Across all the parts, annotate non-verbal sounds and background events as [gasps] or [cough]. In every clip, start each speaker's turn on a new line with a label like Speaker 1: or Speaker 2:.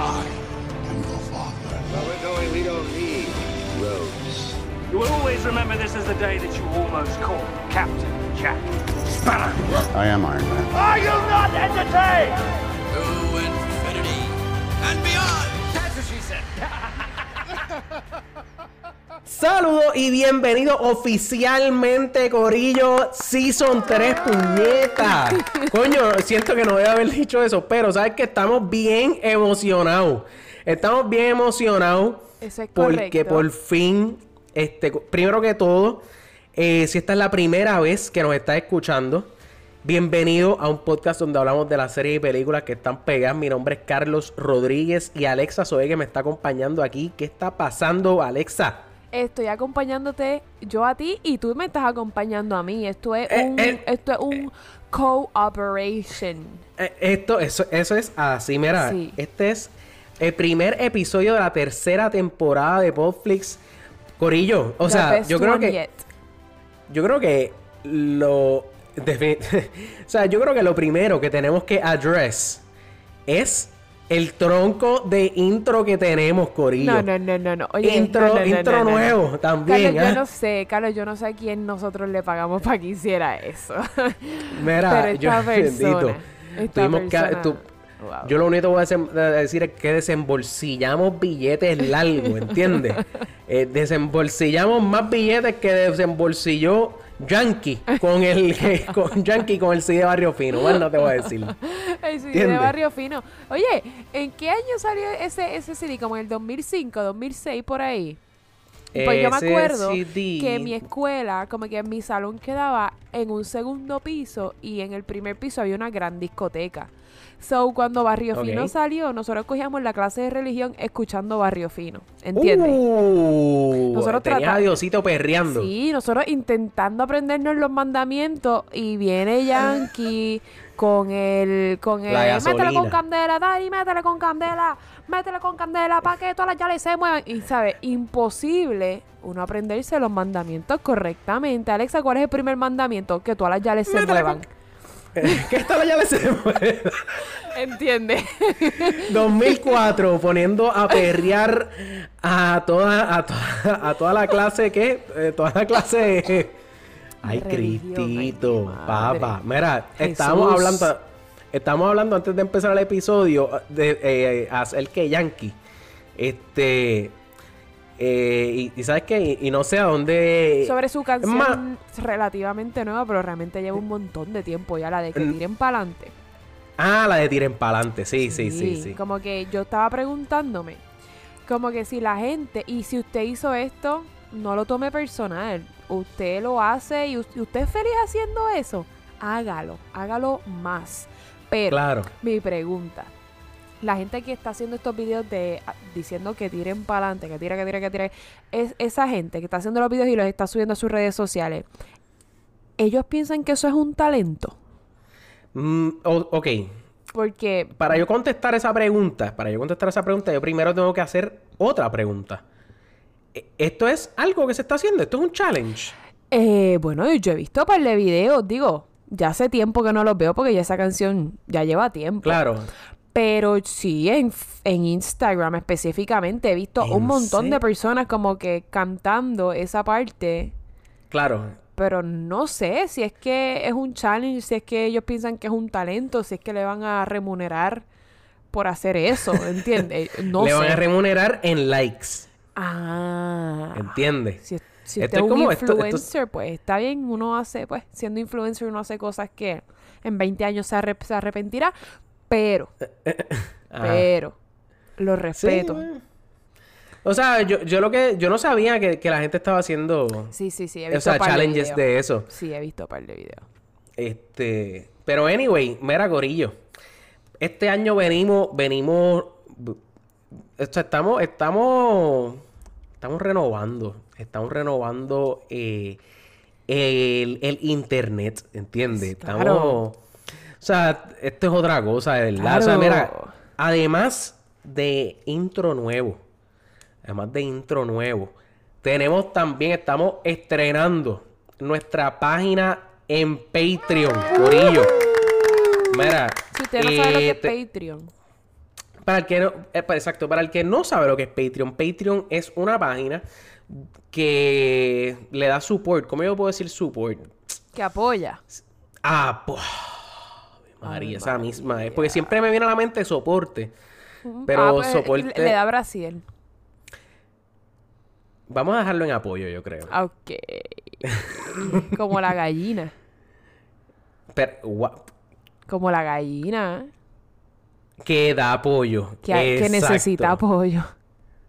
Speaker 1: I am your father.
Speaker 2: Well, we're going. We don't need roads.
Speaker 3: You will always remember this as the day that you almost caught Captain Jack Sparrow.
Speaker 1: I am Iron Man.
Speaker 3: Are you not entertained?
Speaker 4: To infinity and beyond!
Speaker 3: That's what she said. [laughs]
Speaker 5: Saludos y bienvenido oficialmente, Corillo Season 3, puñeta. [laughs] Coño, siento que no debe haber dicho eso, pero sabes que estamos bien emocionados. Estamos bien emocionados
Speaker 6: Eso es
Speaker 5: porque
Speaker 6: correcto.
Speaker 5: por fin, este, primero que todo, eh, si esta es la primera vez que nos estás escuchando, bienvenido a un podcast donde hablamos de las series y películas que están pegadas. Mi nombre es Carlos Rodríguez y Alexa que me está acompañando aquí. ¿Qué está pasando, Alexa?
Speaker 6: Estoy acompañándote yo a ti y tú me estás acompañando a mí. Esto es
Speaker 5: Eh,
Speaker 6: un,
Speaker 5: eh,
Speaker 6: esto es un cooperation.
Speaker 5: Eh, Esto, eso, eso es así, mira.
Speaker 6: Sí.
Speaker 5: Este es el primer episodio de la tercera temporada de Podflix. Corillo, o
Speaker 6: The
Speaker 5: sea, yo creo que
Speaker 6: yet.
Speaker 5: yo creo que lo [laughs] o sea, yo creo que lo primero que tenemos que address es el tronco de intro que tenemos, Corillo.
Speaker 6: No, no, no, no, no. Oye,
Speaker 5: intro
Speaker 6: no, no, no,
Speaker 5: intro
Speaker 6: no,
Speaker 5: nuevo también.
Speaker 6: Carlos,
Speaker 5: ¿ah?
Speaker 6: yo no sé, Carlos, yo no sé a quién nosotros le pagamos para que hiciera eso. [laughs]
Speaker 5: Mira,
Speaker 6: Pero
Speaker 5: yo
Speaker 6: esta persona,
Speaker 5: bendito.
Speaker 6: esta
Speaker 5: Tuvimos que-
Speaker 6: persona-
Speaker 5: tu-
Speaker 6: Wow.
Speaker 5: Yo lo único que voy a decir es que desembolsillamos billetes largos, ¿entiendes? [laughs] Eh, desembolsillamos más billetes que desembolsilló Yankee con el con Yankee con el CD de Barrio Fino. Bueno, no te voy a decir.
Speaker 6: El CD de. Barrio Fino. Oye, ¿en qué año salió ese, ese CD? Como en el 2005, 2006, por ahí. Pues yo me acuerdo
Speaker 5: CD
Speaker 6: que mi escuela, como que mi salón quedaba en un segundo piso y en el primer piso había una gran discoteca. So, cuando Barrio. Fino salió, nosotros cogíamos la clase de religión escuchando Barrio Fino. ¿Entiendes?
Speaker 5: Uh,
Speaker 6: Nosotros
Speaker 5: tenías a Diosito perreando.
Speaker 6: Sí, nosotros intentando aprendernos los mandamientos y viene Yankee [laughs] con el con el
Speaker 5: La
Speaker 6: métele con candela, Dani, métele con candela, métele con candela para que todas las llaves se muevan y sabe, imposible uno aprenderse los mandamientos correctamente. Alexa, ¿cuál es el primer mandamiento? Que todas las llaves [laughs] se muevan.
Speaker 5: ¿Qué esta ya le se mueve?
Speaker 6: ¿Entiendes?
Speaker 5: 2004 poniendo a perrear a toda a toda, a toda la clase que eh, toda la clase ay
Speaker 6: Religión,
Speaker 5: Cristito
Speaker 6: ay,
Speaker 5: papá mira estábamos
Speaker 6: Jesús.
Speaker 5: hablando estamos hablando antes de empezar el episodio de eh, hacer que Yankee este eh, y, y sabes qué y, y no sé a dónde
Speaker 6: Sobre su canción
Speaker 5: más-
Speaker 6: relativamente nueva, pero realmente lleva un montón de tiempo ya la de que tiren para adelante.
Speaker 5: ah la de tiren pa'lante sí sí sí sí,
Speaker 6: Como que yo estaba preguntándome, como que si la gente, y si usted hizo esto, no lo tome personal. Usted lo hace y usted es feliz haciendo eso, hágalo, hágalo más. Pero
Speaker 5: claro
Speaker 6: mi pregunta, la gente que está haciendo estos videos de ah, diciendo que tiren para adelante, que tira, que tira, que tira, es esa gente que está haciendo los videos y los está subiendo a sus redes sociales. Ellos piensan que eso es un talento.
Speaker 5: Mm, ok
Speaker 6: Porque
Speaker 5: Para yo contestar esa pregunta, para yo contestar esa pregunta, yo primero tengo que hacer otra pregunta. E- ¿Esto es algo que se está haciendo? ¿Esto es un challenge?
Speaker 6: Eh, bueno, yo he visto un par de videos, digo, ya hace tiempo que no los veo porque ya esa canción ya lleva tiempo.
Speaker 5: Claro.
Speaker 6: Pero sí, en, en Instagram específicamente he visto
Speaker 5: ¿En
Speaker 6: un montón de personas como que cantando esa parte,
Speaker 5: Claro.
Speaker 6: pero no sé si es que es un challenge, si es que ellos piensan que es un talento, si es que le van a remunerar por hacer eso, [laughs] ¿entiendes? No
Speaker 5: Le
Speaker 6: sé.
Speaker 5: van a remunerar en likes.
Speaker 6: Ah.
Speaker 5: ¿Entiendes?
Speaker 6: Si, si usted
Speaker 5: es
Speaker 6: es un
Speaker 5: como- esto- esto es-
Speaker 6: influencer, pues está bien, uno hace, pues, siendo influencer uno hace cosas que en 20 años se, arrep- se arrepentirá, pero,
Speaker 5: Ajá.
Speaker 6: pero, lo respeto.
Speaker 5: O sea, yo, yo lo que... Yo no sabía que, que la gente estaba haciendo...
Speaker 6: Sí, sí, sí, he
Speaker 5: o
Speaker 6: visto
Speaker 5: sea,
Speaker 6: par
Speaker 5: challenges
Speaker 6: videos.
Speaker 5: de eso.
Speaker 6: Sí, he visto un par de videos.
Speaker 5: Este... Pero anyway, mira, Corillo. Este año venimos... Venimos... O sea, estamos... Estamos... Estamos renovando. Estamos renovando... eh, el, el internet, ¿entiendes?
Speaker 6: Claro.
Speaker 5: Estamos... O sea, esto es otra cosa, de verdad. O sea, mira, además de intro nuevo, además de intro nuevo, tenemos también, estamos estrenando nuestra página en Patreon, Corillo. Mira,
Speaker 6: Si usted no sabe lo que
Speaker 5: eh,
Speaker 6: es
Speaker 5: te-
Speaker 6: Patreon.
Speaker 5: Para el que no, eh, para- exacto, para el que no sabe lo que es Patreon, Patreon es una página que le da support. ¿Cómo yo puedo decir support?
Speaker 6: Que apoya.
Speaker 5: Ah, po- María, esa misma es. Porque siempre me viene a la mente soporte. Pero
Speaker 6: Ah, pues,
Speaker 5: soporte.
Speaker 6: Le, le da Brasil.
Speaker 5: Vamos a dejarlo en apoyo, yo creo.
Speaker 6: Ok. Como la gallina.
Speaker 5: Pero, gua-
Speaker 6: Como la gallina.
Speaker 5: que da apoyo.
Speaker 6: Que, necesita apoyo.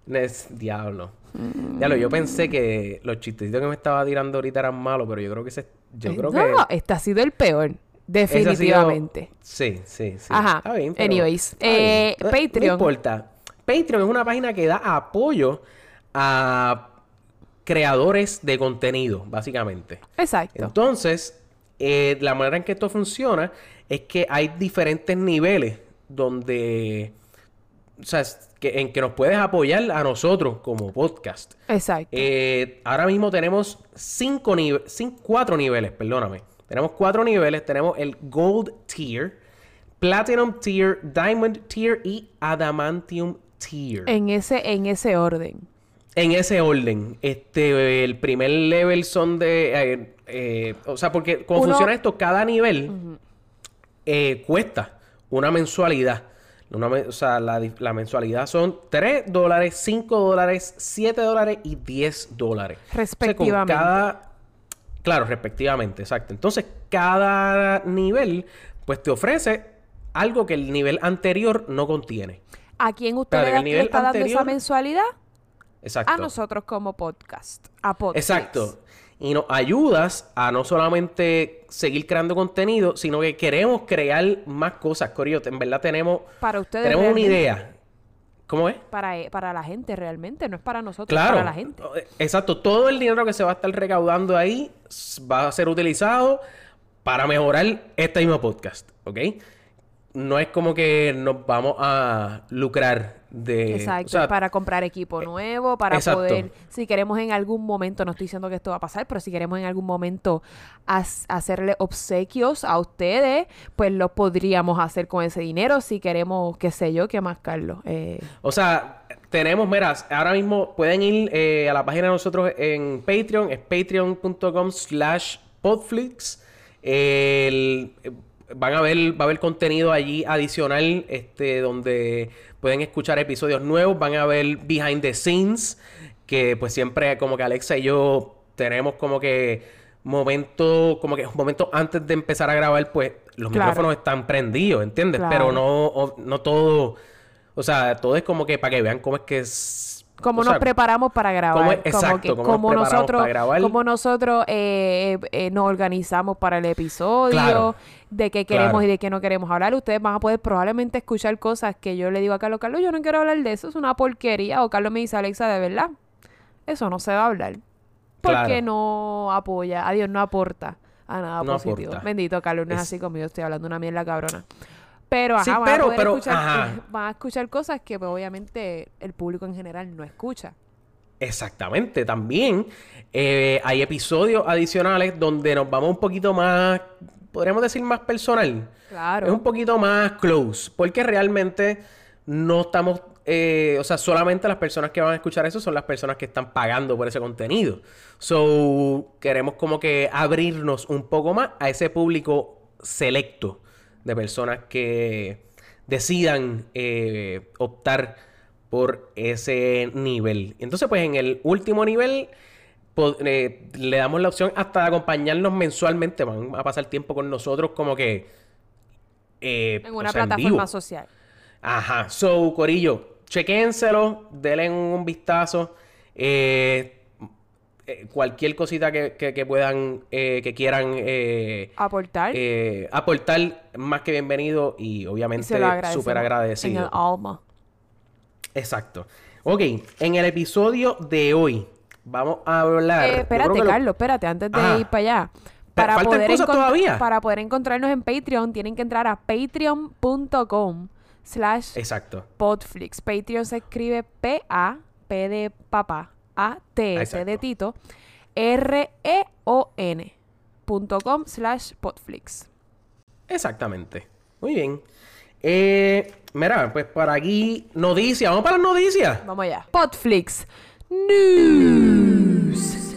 Speaker 5: Nes- Diablo. Diablo, yo pensé que los chistecitos que me estaba tirando ahorita eran malos, pero yo creo que ese, yo creo
Speaker 6: Eh, no,
Speaker 5: que
Speaker 6: este ha sido el peor.
Speaker 5: sido-
Speaker 6: Definitivamente.
Speaker 5: Sí, sí, sí.
Speaker 6: Ajá.
Speaker 5: Está bien, pero-
Speaker 6: Anyways,
Speaker 5: está bien.
Speaker 6: eh,
Speaker 5: No- No
Speaker 6: Patreon.
Speaker 5: importa. Patreon es una página que da apoyo a creadores de contenido, básicamente.
Speaker 6: Exacto.
Speaker 5: Entonces, eh, la manera en que esto funciona es que hay diferentes niveles donde, o sea, que, en que nos puedes apoyar a nosotros como podcast.
Speaker 6: Exacto.
Speaker 5: Eh, ahora mismo tenemos cinco niveles, cuatro niveles, perdóname. Tenemos cuatro niveles. Tenemos el Gold Tier, Platinum Tier, Diamond Tier y Adamantium Tier.
Speaker 6: en ese, en ese orden.
Speaker 5: En ese orden, este, el primer level son de, eh, eh, o sea, porque como
Speaker 6: Uno-
Speaker 5: funciona esto, cada nivel cuesta una mensualidad. Una o sea, la, la mensualidad son 3 dólares, 5 dólares, 7 dólares y 10 dólares. O sea, con
Speaker 6: Respectivamente.
Speaker 5: cada- claro, respectivamente, exacto. Entonces, cada nivel, pues te ofrece algo que el nivel anterior no contiene.
Speaker 6: ¿A quién usted le, da- le está dando esa mensualidad?
Speaker 5: Exacto.
Speaker 6: A nosotros como podcast. A Podflix.
Speaker 5: Exacto. Y nos ayudas a no solamente seguir creando contenido, sino que queremos crear más cosas, Corio. En verdad tenemos,
Speaker 6: Para ustedes.
Speaker 5: tenemos una idea. ¿Cómo es?
Speaker 6: Para, e- para la gente realmente, no es para nosotros,
Speaker 5: Claro.
Speaker 6: es para la gente.
Speaker 5: Exacto. Todo el dinero que se va a estar recaudando ahí va a ser utilizado para mejorar este mismo podcast, ¿ok? No es como que nos vamos a lucrar de...
Speaker 6: Exacto,
Speaker 5: o sea,
Speaker 6: para comprar equipo nuevo, para
Speaker 5: exacto.
Speaker 6: poder, si queremos en algún momento, no estoy diciendo que esto va a pasar, pero si queremos en algún momento hacerle obsequios a ustedes, pues lo podríamos hacer con ese dinero. Si queremos, qué sé yo, qué más, Carlos. Eh,
Speaker 5: O sea, tenemos, mira, ahora mismo pueden ir eh, a la página de nosotros en Patreon, es patreon.com slash podflix. El- eh, van a ver, va a haber contenido allí adicional, este, donde pueden escuchar episodios nuevos, van a ver behind the scenes, que pues siempre como que Alexa y yo tenemos como que momentos, como que momentos antes de empezar a grabar, pues los
Speaker 6: Claro.
Speaker 5: micrófonos están prendidos, ¿entiendes?
Speaker 6: Claro.
Speaker 5: Pero no, no todo, o sea, todo es como que para que vean cómo es que es...
Speaker 6: cómo
Speaker 5: o
Speaker 6: nos preparamos para grabar.
Speaker 5: cómo
Speaker 6: como que-
Speaker 5: cómo nos
Speaker 6: nosotros,
Speaker 5: para grabar.
Speaker 6: como nosotros eh, eh, eh, nos organizamos para el episodio,
Speaker 5: Claro.
Speaker 6: de qué queremos
Speaker 5: Claro.
Speaker 6: y de qué no queremos hablar. Ustedes van a poder probablemente escuchar cosas que yo le digo a Carlos, Carlos, yo no quiero hablar de eso, es una porquería. O Carlos me dice, Alexa, de verdad, eso no se va a hablar. Porque
Speaker 5: Claro.
Speaker 6: no apoya, a Dios no aporta a nada
Speaker 5: No
Speaker 6: positivo.
Speaker 5: aporta.
Speaker 6: Bendito Carlos, no es,
Speaker 5: Es-
Speaker 6: así conmigo, estoy hablando una mierda cabrona. Pero, ajá,
Speaker 5: Sí,
Speaker 6: van,
Speaker 5: pero-
Speaker 6: a
Speaker 5: pero,
Speaker 6: escuchar,
Speaker 5: ajá.
Speaker 6: van a escuchar cosas que pues, obviamente el público en general no escucha.
Speaker 5: Exactamente, también eh, hay episodios adicionales donde nos vamos un poquito más, podríamos decir más personal.
Speaker 6: Claro.
Speaker 5: Es un poquito más close, porque realmente no estamos, eh, o sea, solamente las personas que van a escuchar eso son las personas que están pagando por ese contenido. So, queremos como que abrirnos un poco más a ese público selecto de personas que decidan eh, optar por ese nivel. Entonces, pues en el último nivel po- eh, le damos la opción hasta de acompañarnos mensualmente. Van a pasar tiempo con nosotros como que... eh,
Speaker 6: En una
Speaker 5: o sea, en
Speaker 6: plataforma social.
Speaker 5: Ajá. So, Corillo, chequénselo, denle un vistazo. Eh, eh, cualquier cosita que, que- que puedan, eh, que quieran eh,
Speaker 6: Aportar.
Speaker 5: aportar, más que bienvenido y obviamente súper
Speaker 6: En
Speaker 5: agradecido.
Speaker 6: el alma.
Speaker 5: Exacto. Ok, en el episodio de hoy vamos a hablar.
Speaker 6: Espérate,
Speaker 5: lo-
Speaker 6: Carlos, espérate, antes de
Speaker 5: Ajá.
Speaker 6: ir para allá. Para poder,
Speaker 5: todavía.
Speaker 6: para poder encontrarnos en Patreon, tienen que entrar a patreon.com slash
Speaker 5: Exacto.
Speaker 6: podflix. Patreon se escribe P-A, P de papá, A-T-S
Speaker 5: Exacto.
Speaker 6: de Tito, R-E-O-N com slash podflix.
Speaker 5: Exactamente. Muy bien. Eh, mira, pues para aquí, noticias. Vamos para las noticias.
Speaker 6: Vamos allá. Podflix News.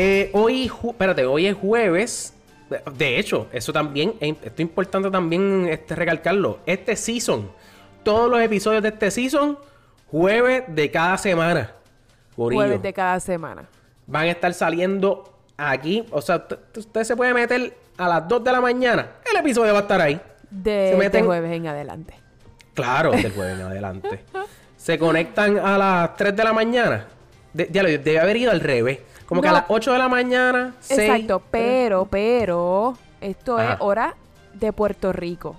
Speaker 5: Eh, hoy, espérate, hoy es jueves. De- hecho, eso también, es esto es importante también este, recalcarlo. Este season, todos los episodios de este season, jueves de cada semana.
Speaker 6: Jueves de cada semana.
Speaker 5: Van a estar saliendo aquí. O sea, usted se puede meter a las 2 de la mañana. El episodio va a estar ahí.
Speaker 6: De
Speaker 5: Se meten-
Speaker 6: jueves en adelante.
Speaker 5: Claro, del jueves en adelante. [laughs] Se conectan a las 3 de la mañana. De- ya lo debe haber ido al revés. Como que a las 8 de la mañana, 6.
Speaker 6: Exacto, pero, pero, esto
Speaker 5: Ajá.
Speaker 6: es hora de Puerto Rico.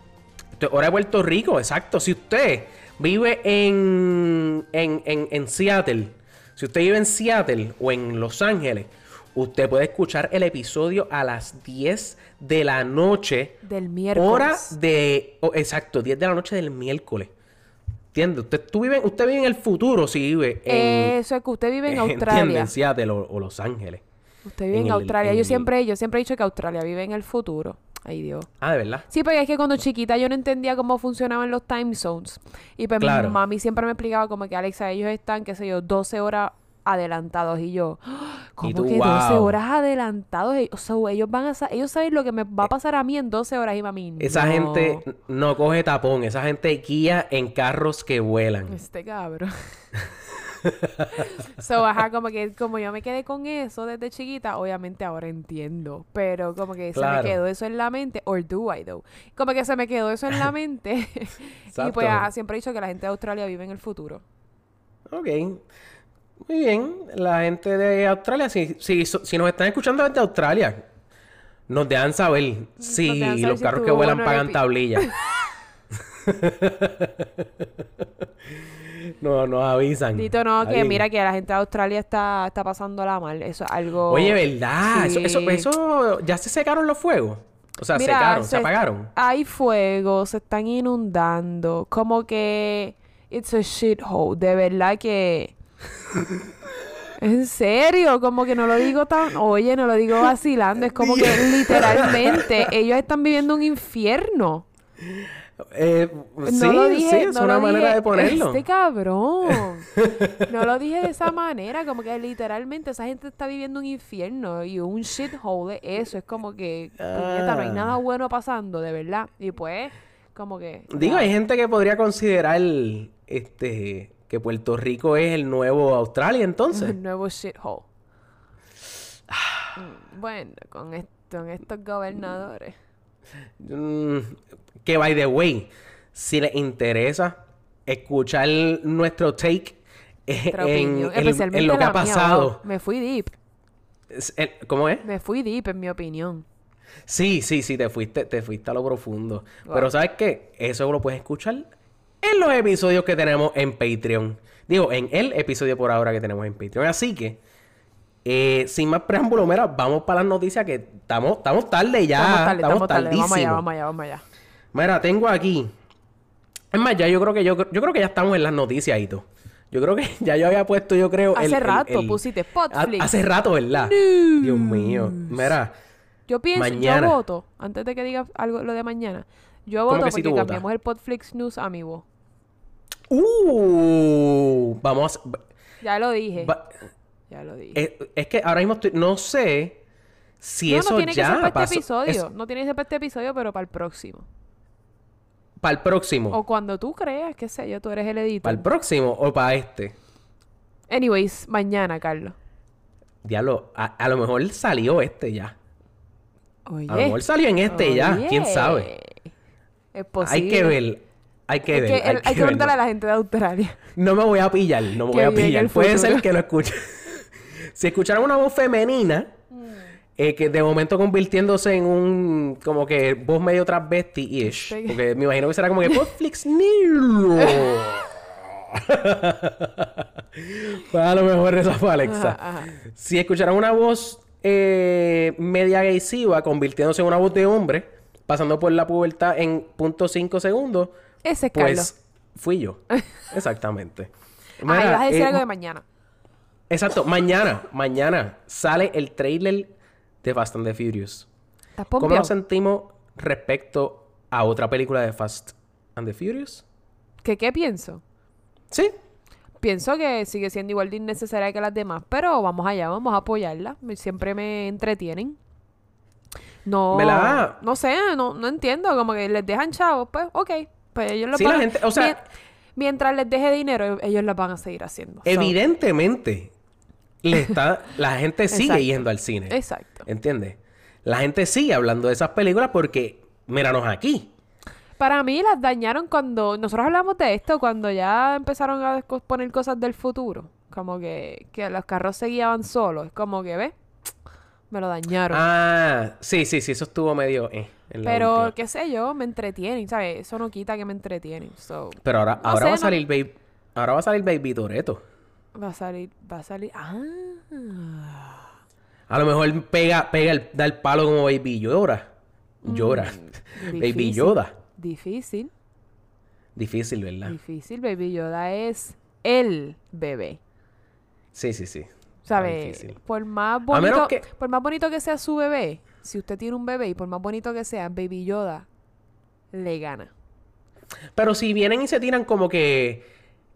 Speaker 5: Esto es hora de Puerto Rico, exacto. Si usted vive en, en, en, en Seattle, si usted vive en Seattle o en Los Ángeles, usted puede escuchar el episodio a las 10 de la noche.
Speaker 6: Del miércoles.
Speaker 5: Hora de. oh, exacto, 10 de la noche del miércoles. ¿Entiende? Usted, tú vive, usted vive en el futuro si vive en.
Speaker 6: Eso es que usted vive en [laughs]
Speaker 5: ¿entiende?
Speaker 6: Australia.
Speaker 5: En Seattle o, o Los Ángeles.
Speaker 6: Usted vive en,
Speaker 5: en
Speaker 6: Australia.
Speaker 5: en
Speaker 6: yo
Speaker 5: el-
Speaker 6: siempre, yo siempre he dicho que Australia vive en el futuro. Ay, Dios.
Speaker 5: Ah, de verdad.
Speaker 6: Sí, porque es que cuando chiquita yo no entendía cómo funcionaban los time zones. Y pues
Speaker 5: Claro.
Speaker 6: mi mami siempre me explicaba como que Alexa, ellos están, qué sé yo, 12 horas adelantados. Y yo. [gasps] ¿cómo
Speaker 5: tú,
Speaker 6: que 12
Speaker 5: wow.
Speaker 6: horas adelantados? O sea, ellos van a sa- ellos saben lo que me va a pasar a mí en 12 horas y mami.
Speaker 5: Esa
Speaker 6: no.
Speaker 5: gente no coge tapón. Esa gente guía en carros que vuelan.
Speaker 6: Este cabrón. [laughs] so, ajá, como que como yo me quedé con eso desde chiquita, obviamente ahora entiendo. Pero como que se me quedó eso en la mente. Or do I though? Como que se me quedó eso en la [laughs] mente. [laughs] y pues ajá, siempre he dicho que la gente de Australia vive en el futuro.
Speaker 5: Ok. Muy bien. La gente de Australia, si, si, si nos están escuchando desde Australia, nos dejan saber si
Speaker 6: saber
Speaker 5: los
Speaker 6: si
Speaker 5: carros que vuelan pagan
Speaker 6: epi-
Speaker 5: tablilla. [laughs] no, nos avisan.
Speaker 6: Dito no, que
Speaker 5: Alguien-
Speaker 6: mira que la gente de Australia está, está pasándola mal. Eso es algo.
Speaker 5: Oye, ¿verdad? Eso, eso,
Speaker 6: Sí.
Speaker 5: eso- ¿Ya se secaron los fuegos? O sea,
Speaker 6: Mira,
Speaker 5: secaron, se,
Speaker 6: se-
Speaker 5: apagaron.
Speaker 6: Hay fuego, se están inundando. Como que. It's a shithole. De verdad que. En serio, como que no lo digo tan. Oye, no lo digo vacilando. Es como que [laughs] literalmente ellos están viviendo un infierno.
Speaker 5: Eh,
Speaker 6: No
Speaker 5: sí,
Speaker 6: lo dije,
Speaker 5: sí, es
Speaker 6: no
Speaker 5: una
Speaker 6: lo
Speaker 5: manera
Speaker 6: dije,
Speaker 5: de ponerlo.
Speaker 6: Este cabrón. [laughs] No lo dije de esa manera, como que literalmente esa gente está viviendo un infierno y un shithole es eso, es como que puñeta, no hay
Speaker 5: Ah.
Speaker 6: nada bueno pasando, de verdad. Y pues, como que
Speaker 5: Digo, hay gente que podría considerar este que Puerto Rico es el nuevo Australia, entonces.
Speaker 6: un [laughs] nuevo shithole. Mm, Bueno, con esto, con estos gobernadores.
Speaker 5: Mm, que by the way, si les interesa escuchar nuestro take eh, en, en- lo que ha pasado.
Speaker 6: Me fui deep,
Speaker 5: el- ¿Cómo es?
Speaker 6: me fui deep en mi opinión.
Speaker 5: Sí, sí, sí, te fuiste, te fuiste a lo profundo.
Speaker 6: Wow.
Speaker 5: Pero ¿sabes qué? Eso lo puedes escuchar en los episodios que tenemos en Patreon. Digo, en el episodio por ahora que tenemos en Patreon. Así que, eh, sin más preámbulo, mira, vamos para las noticias que estamos, estamos tarde ya.
Speaker 6: estamos tarde, estamos tarde. Vamos allá, vamos allá, vamos allá.
Speaker 5: Mira, tengo aquí. Es más, ya yo creo que yo, yo creo que ya estamos en las noticias y todo. Yo creo que [laughs] ya yo había puesto, yo creo.
Speaker 6: Hace
Speaker 5: el- el-
Speaker 6: rato
Speaker 5: el-
Speaker 6: pusiste Podflix.
Speaker 5: Hace rato, ¿verdad? Dios mío. Mira,
Speaker 6: Yo pienso,
Speaker 5: Mañana.
Speaker 6: yo voto, antes de que digas algo lo de mañana, yo
Speaker 5: ¿Cómo
Speaker 6: voto
Speaker 5: que si
Speaker 6: porque
Speaker 5: votas?
Speaker 6: cambiamos el Podflix News a mi voz.
Speaker 5: uh, vamos. a-
Speaker 6: Ya lo dije. ya lo dije.
Speaker 5: eh, es que ahora mismo estoy- no sé si
Speaker 6: no,
Speaker 5: eso
Speaker 6: no tiene
Speaker 5: ya
Speaker 6: que ser para
Speaker 5: pasó.
Speaker 6: este episodio.
Speaker 5: Es
Speaker 6: No tiene que ser para este episodio, pero para el próximo.
Speaker 5: para el próximo.
Speaker 6: O cuando tú creas, qué sé yo, tú eres el editor.
Speaker 5: Para el próximo o para este.
Speaker 6: Anyways, mañana, Carlos.
Speaker 5: Diablo, a, a lo mejor salió este ya.
Speaker 6: Oye.
Speaker 5: A lo mejor salió en este ya. ¿Quién sabe?
Speaker 6: Es posible.
Speaker 5: Hay que ver. Hay que ver.
Speaker 6: que
Speaker 5: hay
Speaker 6: el- hay
Speaker 5: que
Speaker 6: preguntarle a la gente de Australia. [laughs]
Speaker 5: No me voy a pillar, no me voy a pillar.
Speaker 6: el
Speaker 5: Puede ser
Speaker 6: futuro.
Speaker 5: que lo escuche. [laughs] si escucharan una voz femenina, eh, que de momento convirtiéndose en un como que voz medio transvesti-ish.
Speaker 6: Sí.
Speaker 5: Porque me imagino que será como que Netflix [laughs] News. pues a lo mejor esa fue Alexa.
Speaker 6: Ajá, ajá.
Speaker 5: Si escucharan una voz eh, media gaysiva convirtiéndose en una voz de hombre, pasando por la pubertad en .5 segundos,
Speaker 6: Ese es Carlos.
Speaker 5: pues fui yo. [laughs] Exactamente.
Speaker 6: Ah, ibas a decir
Speaker 5: eh,
Speaker 6: algo de mañana.
Speaker 5: Exacto, mañana, mañana sale el trailer de Fast and the Furious.
Speaker 6: ¿Estás
Speaker 5: ¿Cómo nos sentimos respecto a otra película de Fast and the Furious?
Speaker 6: ¿Qué, ¿Qué pienso?
Speaker 5: Sí,
Speaker 6: Pienso que sigue siendo igual de innecesaria que las demás, pero vamos allá, vamos a apoyarla. Siempre me entretienen. No,
Speaker 5: ¿Verdad?
Speaker 6: no sé, no, no entiendo, como que les dejan chavos, pues, ok, pues ellos lo
Speaker 5: Sí,
Speaker 6: van
Speaker 5: la gente- o sea-
Speaker 6: mien- mientras les deje dinero, ellos lo van a seguir haciendo. So,
Speaker 5: evidentemente le [laughs] está, la gente sigue
Speaker 6: Exacto.
Speaker 5: yendo al cine.
Speaker 6: exacto.
Speaker 5: ¿Entiendes? La gente sigue hablando de esas películas porque, míranos aquí.
Speaker 6: Para mí las dañaron cuando nosotros hablamos de esto, cuando ya empezaron a poner cosas del futuro. Como que, que los carros se guiaban solos. Es como que, ¿ves? Me lo dañaron.
Speaker 5: Ah, sí, sí, sí, eso estuvo medio... eh, en la
Speaker 6: Pero,
Speaker 5: última.
Speaker 6: qué sé yo, me entretienen, ¿sabes? Eso no quita que me entretienen. So,
Speaker 5: Pero ahora,
Speaker 6: no
Speaker 5: ahora
Speaker 6: sé,
Speaker 5: va a
Speaker 6: no-
Speaker 5: salir Baby... Ahora va a salir Baby Toreto.
Speaker 6: va a salir, va a salir. Ah.
Speaker 5: A lo mejor pega, pega el, da el palo como Baby. Llora. [laughs] Baby
Speaker 6: Mm, difícil.
Speaker 5: Yoda.
Speaker 6: Difícil,
Speaker 5: Difícil, ¿verdad?
Speaker 6: difícil. Baby Yoda es el bebé.
Speaker 5: Sí, sí, sí.
Speaker 6: ¿Sabes? Por más bonito,
Speaker 5: que-
Speaker 6: por más bonito que sea su bebé, si usted tiene un bebé y por más bonito que sea, Baby Yoda le gana.
Speaker 5: Pero si vienen y se tiran como que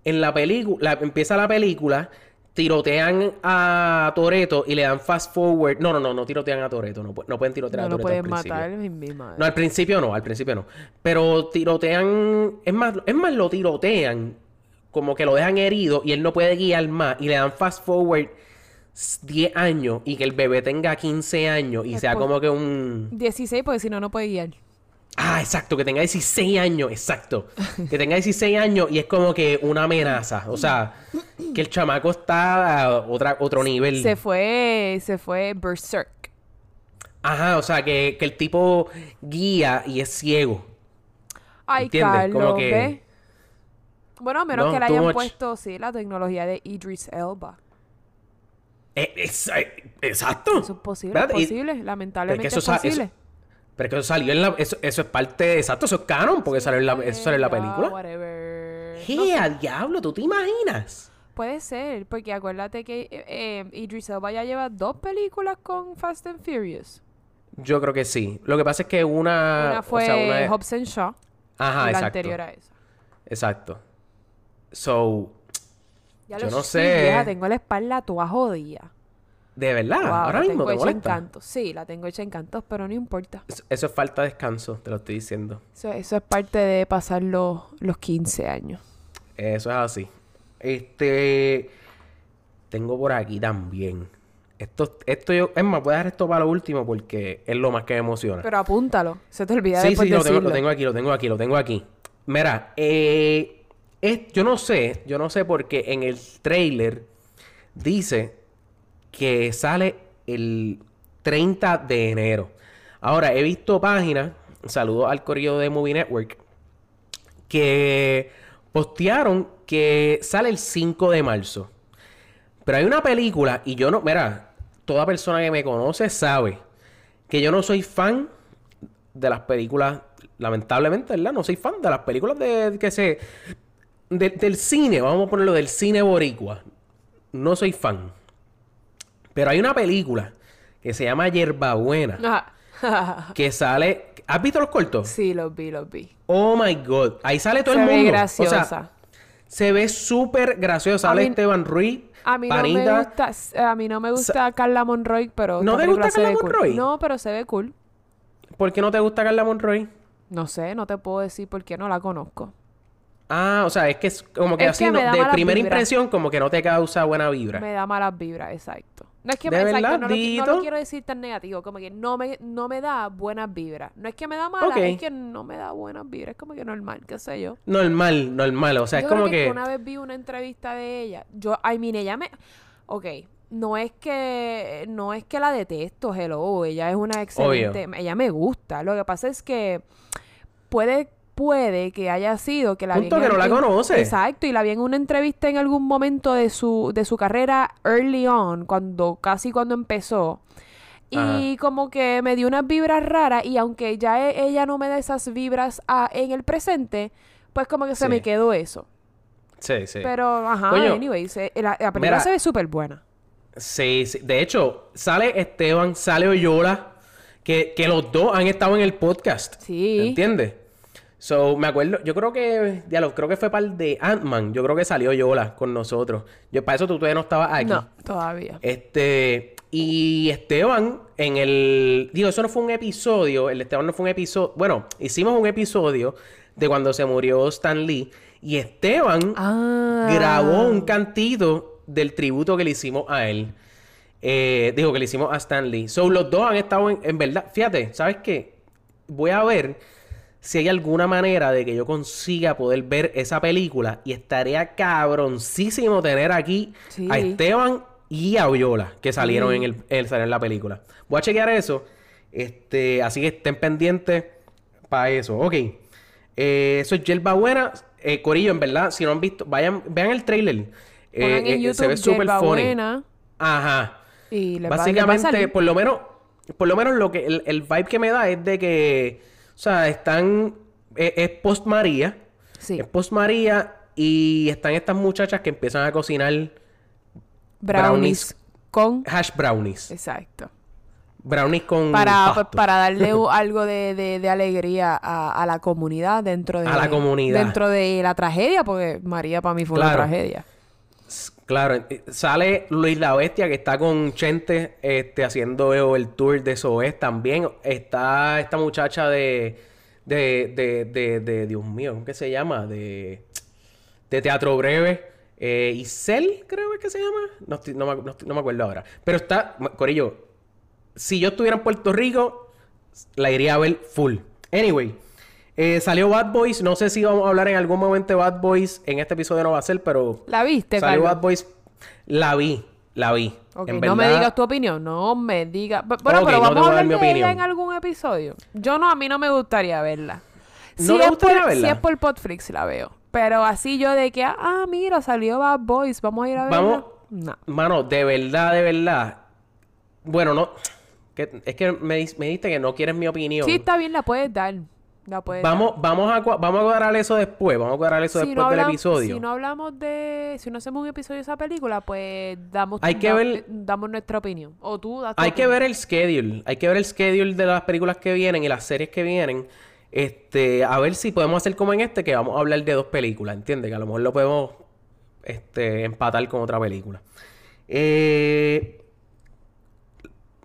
Speaker 5: en la película, empieza la película, tirotean a Toreto y le dan fast forward. No, no, no, no tirotean a Toreto, no, no pueden tirotear
Speaker 6: No
Speaker 5: a Toreto.
Speaker 6: pueden
Speaker 5: al
Speaker 6: matar, mi, madre.
Speaker 5: No, al principio no, al principio no. Pero tirotean, es más, es más, lo tirotean, como que lo dejan herido y él no puede guiar más y le dan fast forward 10 años y que el bebé tenga 15 años y
Speaker 6: Es
Speaker 5: sea como que un...
Speaker 6: 16, porque si no, no puede guiar.
Speaker 5: Ah, exacto, que tenga 16 años, exacto. Que tenga 16 años y es como que una amenaza. O sea, que el chamaco está a otra, otro nivel.
Speaker 6: Se fue, se fue berserk.
Speaker 5: Ajá, o sea, que, que el tipo guía y es ciego.
Speaker 6: Ay,
Speaker 5: ¿Entiendes?
Speaker 6: Carlos,
Speaker 5: Como que-
Speaker 6: ¿ves? Bueno, a menos
Speaker 5: No,
Speaker 6: que le hayan
Speaker 5: much.
Speaker 6: puesto, sí, la tecnología de Idris Elba.
Speaker 5: Eh, es- eh, exacto.
Speaker 6: Eso es posible,
Speaker 5: ¿Verdad?
Speaker 6: es
Speaker 5: Y-
Speaker 6: posible. Lamentablemente
Speaker 5: eso
Speaker 6: es posible.
Speaker 5: eso- Pero es que eso salió en la... Eso, eso es parte... Exacto, eso es canon porque salió en la, eso salió en la película.
Speaker 6: whatever.
Speaker 5: ¿Qué
Speaker 6: No sé,
Speaker 5: al diablo? ¿Tú te imaginas?
Speaker 6: puede ser, porque acuérdate que eh, eh, Idris Elba ya lleva dos películas con Fast and Furious.
Speaker 5: Yo creo que sí. Lo que pasa es que una...
Speaker 6: una
Speaker 5: o
Speaker 6: fue
Speaker 5: sea, una es-
Speaker 6: Hobbs and Shaw.
Speaker 5: Ajá,
Speaker 6: y la
Speaker 5: exacto.
Speaker 6: anterior a esa.
Speaker 5: Exacto. So...
Speaker 6: Ya
Speaker 5: Yo
Speaker 6: lo
Speaker 5: no
Speaker 6: sí,
Speaker 5: sé.
Speaker 6: vieja, tengo la espalda toda jodida.
Speaker 5: De verdad,
Speaker 6: Wow,
Speaker 5: ahora
Speaker 6: la
Speaker 5: mismo
Speaker 6: tengo
Speaker 5: te
Speaker 6: hecha en cantos. Sí, la tengo hecha en cantos, pero no importa.
Speaker 5: Eso, eso es falta de descanso, te lo estoy diciendo.
Speaker 6: Eso, eso es parte de pasar los, los 15 años.
Speaker 5: Eso es así. Este. Tengo por aquí también. Esto, esto yo. Es más, voy a dejar esto para lo último porque es lo más que me emociona.
Speaker 6: Pero apúntalo. Se te olvida
Speaker 5: sí,
Speaker 6: después
Speaker 5: sí, lo tengo,
Speaker 6: decirlo.
Speaker 5: lo tengo aquí, lo tengo aquí, lo tengo aquí. Mira, eh, yo no sé, yo no sé porque en el trailer dice que sale el 30 de enero. Ahora, he visto páginas, saludos al correo de Movie Network, que postearon que sale el 5 de marzo. Pero hay una película y yo no, mira, toda persona que me conoce sabe que yo no soy fan de las películas, lamentablemente, ¿verdad? No soy fan de las películas de que se de- del cine, vamos a ponerlo del cine boricua. No soy fan. Pero hay una película que se llama Yerbabuena, [laughs] que sale, ¿has visto los cortos?
Speaker 6: sí, los vi, los vi.
Speaker 5: Oh my god, ahí sale todo
Speaker 6: Se
Speaker 5: el
Speaker 6: ve
Speaker 5: mundo.
Speaker 6: graciosa.
Speaker 5: O sea, se ve súper graciosa. Sale
Speaker 6: mí-
Speaker 5: Esteban Ruiz,
Speaker 6: A mí no me
Speaker 5: Panita.
Speaker 6: gusta, a mí no me gusta Carla Monroy, pero
Speaker 5: ¿No te gusta Carla
Speaker 6: cool.
Speaker 5: Monroy?
Speaker 6: No, pero se ve cool.
Speaker 5: ¿Por qué no te gusta Carla Monroy?
Speaker 6: No sé, no te puedo decir por qué no la conozco.
Speaker 5: Ah, o sea, es que es como que
Speaker 6: Es
Speaker 5: así,
Speaker 6: que
Speaker 5: no- de primera
Speaker 6: vibra.
Speaker 5: impresión, como que no te causa buena vibra.
Speaker 6: Me da malas vibras, exacto. No es que
Speaker 5: ¿De
Speaker 6: me, exacto,
Speaker 5: verdad,
Speaker 6: no, lo, no lo quiero decir tan negativo, como que no me, no me da buenas vibras. No es que me da malas,
Speaker 5: Ok.
Speaker 6: es que no me da buenas vibras, es como que normal, qué sé yo.
Speaker 5: Normal, normal. O sea,
Speaker 6: Yo
Speaker 5: es como
Speaker 6: creo
Speaker 5: que...
Speaker 6: una vez vi una entrevista de ella. Yo, ay, mire, ella me. Ok, no es que. No es que la detesto, hello. Ella es una excelente. Ella me gusta. Lo que pasa es que. Puede. Puede que haya sido que la vi
Speaker 5: Punto
Speaker 6: en
Speaker 5: que no la conoce.
Speaker 6: Exacto, y la vi en una entrevista en algún momento de su, de su carrera early on, cuando casi cuando empezó. Y como que me dio unas vibras raras y aunque ya e- ella no me da esas vibras ah, en el presente, pues como que se
Speaker 5: Sí.
Speaker 6: me quedó eso.
Speaker 5: Sí, sí.
Speaker 6: Pero, ajá,
Speaker 5: Coño,
Speaker 6: anyways, eh, la, la película
Speaker 5: mira,
Speaker 6: se ve súper buena.
Speaker 5: Sí, sí. De hecho, sale Esteban, sale Oyola, que, que los dos han estado en el podcast.
Speaker 6: Sí.
Speaker 5: ¿Entiendes? So, me acuerdo, yo creo que, creo que fue para el de Ant-Man. Yo creo que salió Yola con nosotros. Yo, para eso tú todavía no estabas aquí.
Speaker 6: No, todavía.
Speaker 5: Este, y Esteban, en el. Digo, eso no fue un episodio. El Esteban no fue un episodio. Bueno, hicimos un episodio de cuando se murió Stan Lee. Y Esteban
Speaker 6: Ah.
Speaker 5: grabó un cantito del tributo que le hicimos a él. Eh, digo, que le hicimos a Stan Lee. So, los dos han estado en, en verdad. Fíjate, ¿sabes qué? Voy a ver si hay alguna manera de que yo consiga poder ver esa película. Y estaría cabroncísimo tener aquí
Speaker 6: Sí.
Speaker 5: a Esteban y a Viola, que salieron en, el, salieron en la película. Voy a chequear eso. Este, así que estén pendientes para eso. Ok. Eh, eso es Yelba Buena. Eh, Corillo, en verdad, si no han visto, vayan, vean el trailer. Eh,
Speaker 6: Pongan en YouTube
Speaker 5: se ve súper
Speaker 6: Yerba
Speaker 5: funny.
Speaker 6: Buena
Speaker 5: Ajá.
Speaker 6: y les va- les va a
Speaker 5: Básicamente,
Speaker 6: salir.
Speaker 5: por lo menos, por lo menos lo que el, el vibe que me da es de que, o sea, están es, es post María,
Speaker 6: Sí.
Speaker 5: es post María y están estas muchachas que empiezan a cocinar
Speaker 6: Brownies,
Speaker 5: brownies.
Speaker 6: con...
Speaker 5: hash brownies,
Speaker 6: Exacto.
Speaker 5: brownies con
Speaker 6: Para, pues,
Speaker 5: pasto.
Speaker 6: para darle [laughs] algo de, de- de alegría a, a la comunidad dentro de...
Speaker 5: A la comunidad.
Speaker 6: Dentro de la tragedia, porque María para mí fue una tragedia.
Speaker 5: Claro, eh, sale Luis la Bestia que está con Chente este, haciendo el tour de SOS también. Está esta muchacha de, de, de, de, Dios mío, ¿cómo que se llama? De, de Teatro Breve. Eh, Isel, creo que se llama. No, estoy- no, me, no me acuerdo ahora. Pero está, Corillo, si yo estuviera en Puerto Rico, la iría a ver full. Anyway, eh, salió Bad Boys. No sé si vamos a hablar en algún momento de Bad Boys. En este episodio no va a ser, pero
Speaker 6: ¿La viste,
Speaker 5: Salió
Speaker 6: Carlos?
Speaker 5: Bad Boys. La vi, la vi.
Speaker 6: Ok,
Speaker 5: En
Speaker 6: no me digas tu opinión, no me digas... Bu- Bueno,
Speaker 5: Ok,
Speaker 6: pero
Speaker 5: no
Speaker 6: vamos
Speaker 5: voy
Speaker 6: a hablar de ella
Speaker 5: opinión.
Speaker 6: en algún episodio. Yo no, a mí no me gustaría verla.
Speaker 5: ¿No
Speaker 6: Si
Speaker 5: te
Speaker 6: es
Speaker 5: gustaría
Speaker 6: por,
Speaker 5: verla?
Speaker 6: Si es por Podflix la veo. Pero así yo de que, ah, mira, salió Bad Boys, vamos a ir a verla.
Speaker 5: Vamos.
Speaker 6: No.
Speaker 5: Mano, de verdad, de verdad. Bueno, no. que- es que me, me diste que no quieres mi opinión.
Speaker 6: Sí, está bien, la puedes dar. La
Speaker 5: Vamos, vamos, a, vamos a cuadrar eso después. Vamos a cuadrar eso.
Speaker 6: Si
Speaker 5: después
Speaker 6: no
Speaker 5: del episodio.
Speaker 6: Si no hablamos de... Si no hacemos un episodio de esa película, pues damos...
Speaker 5: Hay que
Speaker 6: da-
Speaker 5: ver-
Speaker 6: Damos nuestra opinión. O tú das tu
Speaker 5: Hay que
Speaker 6: opinión.
Speaker 5: ver el schedule. Hay que ver el schedule de las películas que vienen y las series que vienen. Este, a ver si podemos hacer como en este, que vamos a hablar de dos películas, ¿entiendes? Que a lo mejor lo podemos este, empatar con otra película. Eh,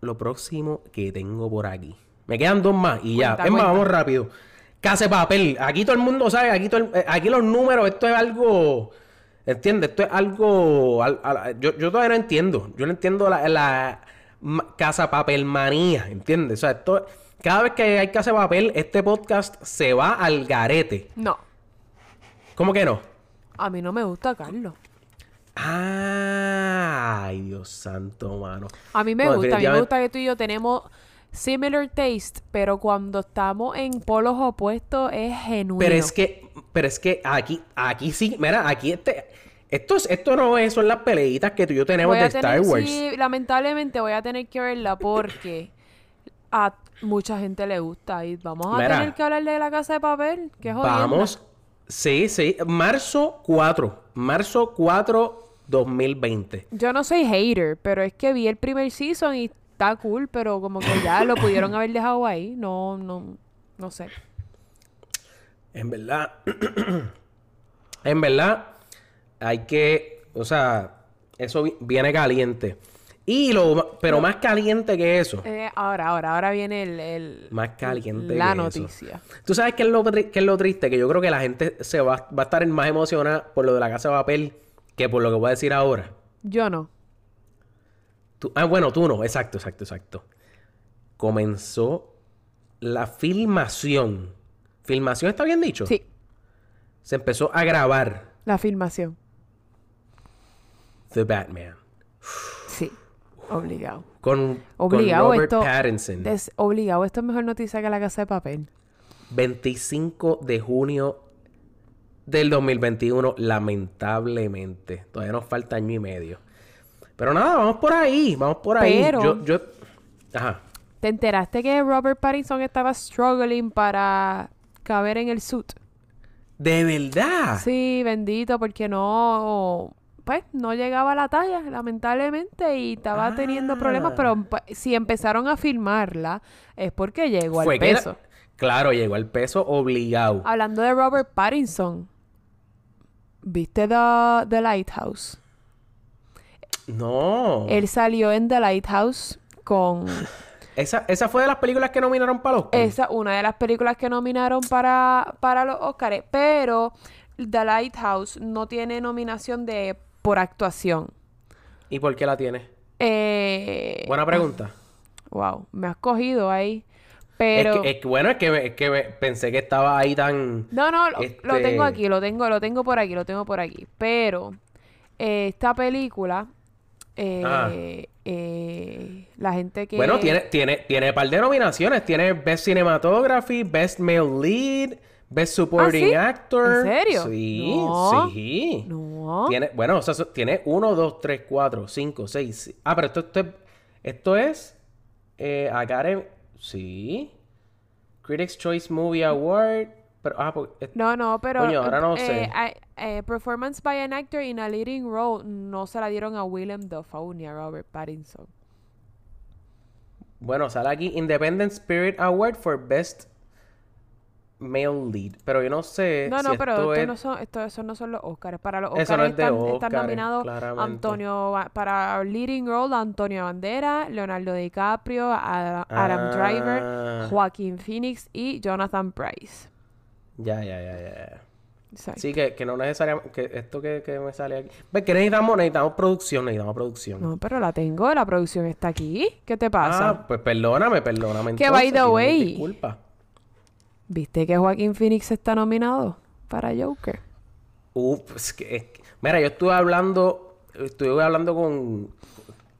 Speaker 5: lo próximo que tengo por aquí. Me quedan dos más y ya.
Speaker 6: Cuenta,
Speaker 5: es más, vamos rápido. Casa de papel. Aquí todo el mundo sabe, aquí, todo el- eh, aquí los números, esto es algo. ¿Entiendes? Esto es algo. al- al- yo, yo todavía no entiendo. Yo no entiendo la, casa papel manía. ¿Entiendes? O sea, esto. Cada vez que hay casa de papel, este podcast se va al garete.
Speaker 6: No.
Speaker 5: ¿Cómo que no?
Speaker 6: A mí no me gusta, Carlos.
Speaker 5: Ah, ay, Dios santo, mano.
Speaker 6: A mí me
Speaker 5: No,
Speaker 6: gusta, a mí me gusta que tú y yo tenemos similar taste, pero cuando estamos en polos opuestos es genuino.
Speaker 5: Pero es que, pero es que aquí, aquí sí, mira, aquí este, esto, es- esto no es, son las peleitas que tú y yo tenemos de
Speaker 6: tener,
Speaker 5: Star Wars.
Speaker 6: sí, lamentablemente voy a tener que verla porque a mucha gente le gusta y vamos a
Speaker 5: Mira.
Speaker 6: tener que hablar de la casa de papel, que.
Speaker 5: Vamos, sí, sí, marzo 4, marzo 4, 2020.
Speaker 6: Yo no soy hater, pero es que vi el primer season y está cool, pero como que ya lo pudieron haber dejado ahí, no, no, no sé.
Speaker 5: En verdad, [clears throat] en verdad, hay que, o sea, eso vi- viene caliente. Y lo, pero más caliente que eso.
Speaker 6: Eh, ahora, ahora, ahora viene el, el-
Speaker 5: Más caliente
Speaker 6: la
Speaker 5: que eso.
Speaker 6: noticia.
Speaker 5: ¿Tú sabes qué es, lo, qué es lo triste? Que yo creo que la gente se va, va a estar más emocionada por lo de la casa de papel que por lo que voy a decir ahora.
Speaker 6: Yo no.
Speaker 5: Tú- ah, bueno, tú no. Exacto, exacto, exacto. Comenzó la filmación. ¿Filmación está bien dicho?
Speaker 6: Sí,
Speaker 5: Se empezó a grabar
Speaker 6: la filmación.
Speaker 5: The Batman.
Speaker 6: Sí, obligado.
Speaker 5: Con,
Speaker 6: Obligado
Speaker 5: con Robert
Speaker 6: esto.
Speaker 5: Pattinson.
Speaker 6: des- obligado, esto es mejor noticia que la casa de papel.
Speaker 5: 25 de junio del 2021, lamentablemente. Todavía nos falta año y medio. Pero nada, vamos por ahí, vamos por ahí.
Speaker 6: Pero-
Speaker 5: Yo, yo... Ajá.
Speaker 6: ¿Te enteraste que Robert Pattinson estaba struggling para caber en el suit?
Speaker 5: De verdad.
Speaker 6: Sí, bendito, porque no, pues, no llegaba a la talla, lamentablemente, y estaba teniendo problemas,
Speaker 5: Ah.
Speaker 6: pero pues, si empezaron a filmarla, es porque llegó
Speaker 5: Fue
Speaker 6: al peso.
Speaker 5: Claro, llegó al peso obligado.
Speaker 6: Hablando de Robert Pattinson, ¿viste The, The Lighthouse?
Speaker 5: No.
Speaker 6: Él salió en The Lighthouse con [laughs]
Speaker 5: Esa, esa fue de las películas que nominaron para los Oscar.
Speaker 6: esa, una de las películas que nominaron para, para los Oscars, pero The Lighthouse no tiene nominación de por actuación.
Speaker 5: ¿Y por qué la tiene?
Speaker 6: Eh,
Speaker 5: Buena pregunta. [sighs]
Speaker 6: Wow, me has cogido ahí. Pero
Speaker 5: Es que, es que, bueno, es que, me- es que me- pensé que estaba ahí tan...
Speaker 6: no, no, lo, lo
Speaker 5: este-
Speaker 6: tengo aquí, lo tengo, lo tengo por aquí, lo tengo por aquí. Pero eh, esta película, eh,
Speaker 5: Ah.
Speaker 6: eh, la gente que
Speaker 5: Bueno, tiene, tiene, tiene un par de nominaciones. Tiene Best Cinematography, Best Male Lead, Best Supporting
Speaker 6: ¿Ah, sí?
Speaker 5: Actor.
Speaker 6: ¿En serio?
Speaker 5: Sí,
Speaker 6: No.
Speaker 5: sí.
Speaker 6: no,
Speaker 5: Tiene, bueno, o sea, tiene 1, 2, 3, 4, 5, 6. Ah, pero esto, esto es. Esto es. Eh, Academy. Sí. Critics' Choice Movie Award. Pero, ah, porque, eh,
Speaker 6: no, no, pero
Speaker 5: Coño, ahora no
Speaker 6: eh,
Speaker 5: sé.
Speaker 6: eh, performance by an actor in a leading role no se la dieron a Willem Dafoe ni a Robert Pattinson.
Speaker 5: Bueno, sale aquí Independent Spirit Award for Best Male Lead. Pero yo no sé.
Speaker 6: No,
Speaker 5: si
Speaker 6: no, pero
Speaker 5: esto
Speaker 6: esto
Speaker 5: es-
Speaker 6: no son, esto, esos no son los Oscars. Para los Oscars
Speaker 5: no es de
Speaker 6: están, nominados
Speaker 5: claramente.
Speaker 6: Antonio, para Leading Role, Antonio Bandera, Leonardo DiCaprio, Ada- Adam
Speaker 5: Ah.
Speaker 6: Driver, Joaquín Phoenix y Jonathan Price.
Speaker 5: Ya, ya, ya, ya.
Speaker 6: Exacto.
Speaker 5: Sí, que, que no necesariamente. Que esto que, que me sale aquí. Ve que necesitamos, necesitamos producción, necesitamos producción.
Speaker 6: No, pero la tengo, la producción está aquí. ¿Qué te pasa?
Speaker 5: Ah, pues perdóname, perdóname.
Speaker 6: Que, by the way-
Speaker 5: Disculpa.
Speaker 6: ¿Viste que Joaquín Phoenix está nominado para Joker?
Speaker 5: Uf, es que, es que- Mira, yo estuve hablando. Estuve hablando con.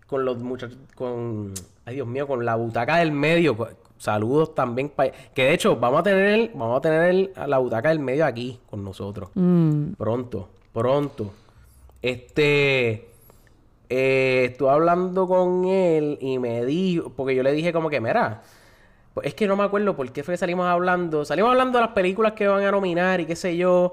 Speaker 5: Con los muchachos. Con. Ay, Dios mío, con la butaca del medio. Saludos también. pa- Que de hecho, vamos a tener el, vamos a tener el- a la butaca del medio aquí con nosotros.
Speaker 6: Mm.
Speaker 5: Pronto, pronto. Este. eh, estuve hablando con él y me dijo. Porque yo le dije, como que, mira. pues es que no me acuerdo por qué fue que salimos hablando. Salimos hablando de las películas que van a nominar y qué sé yo.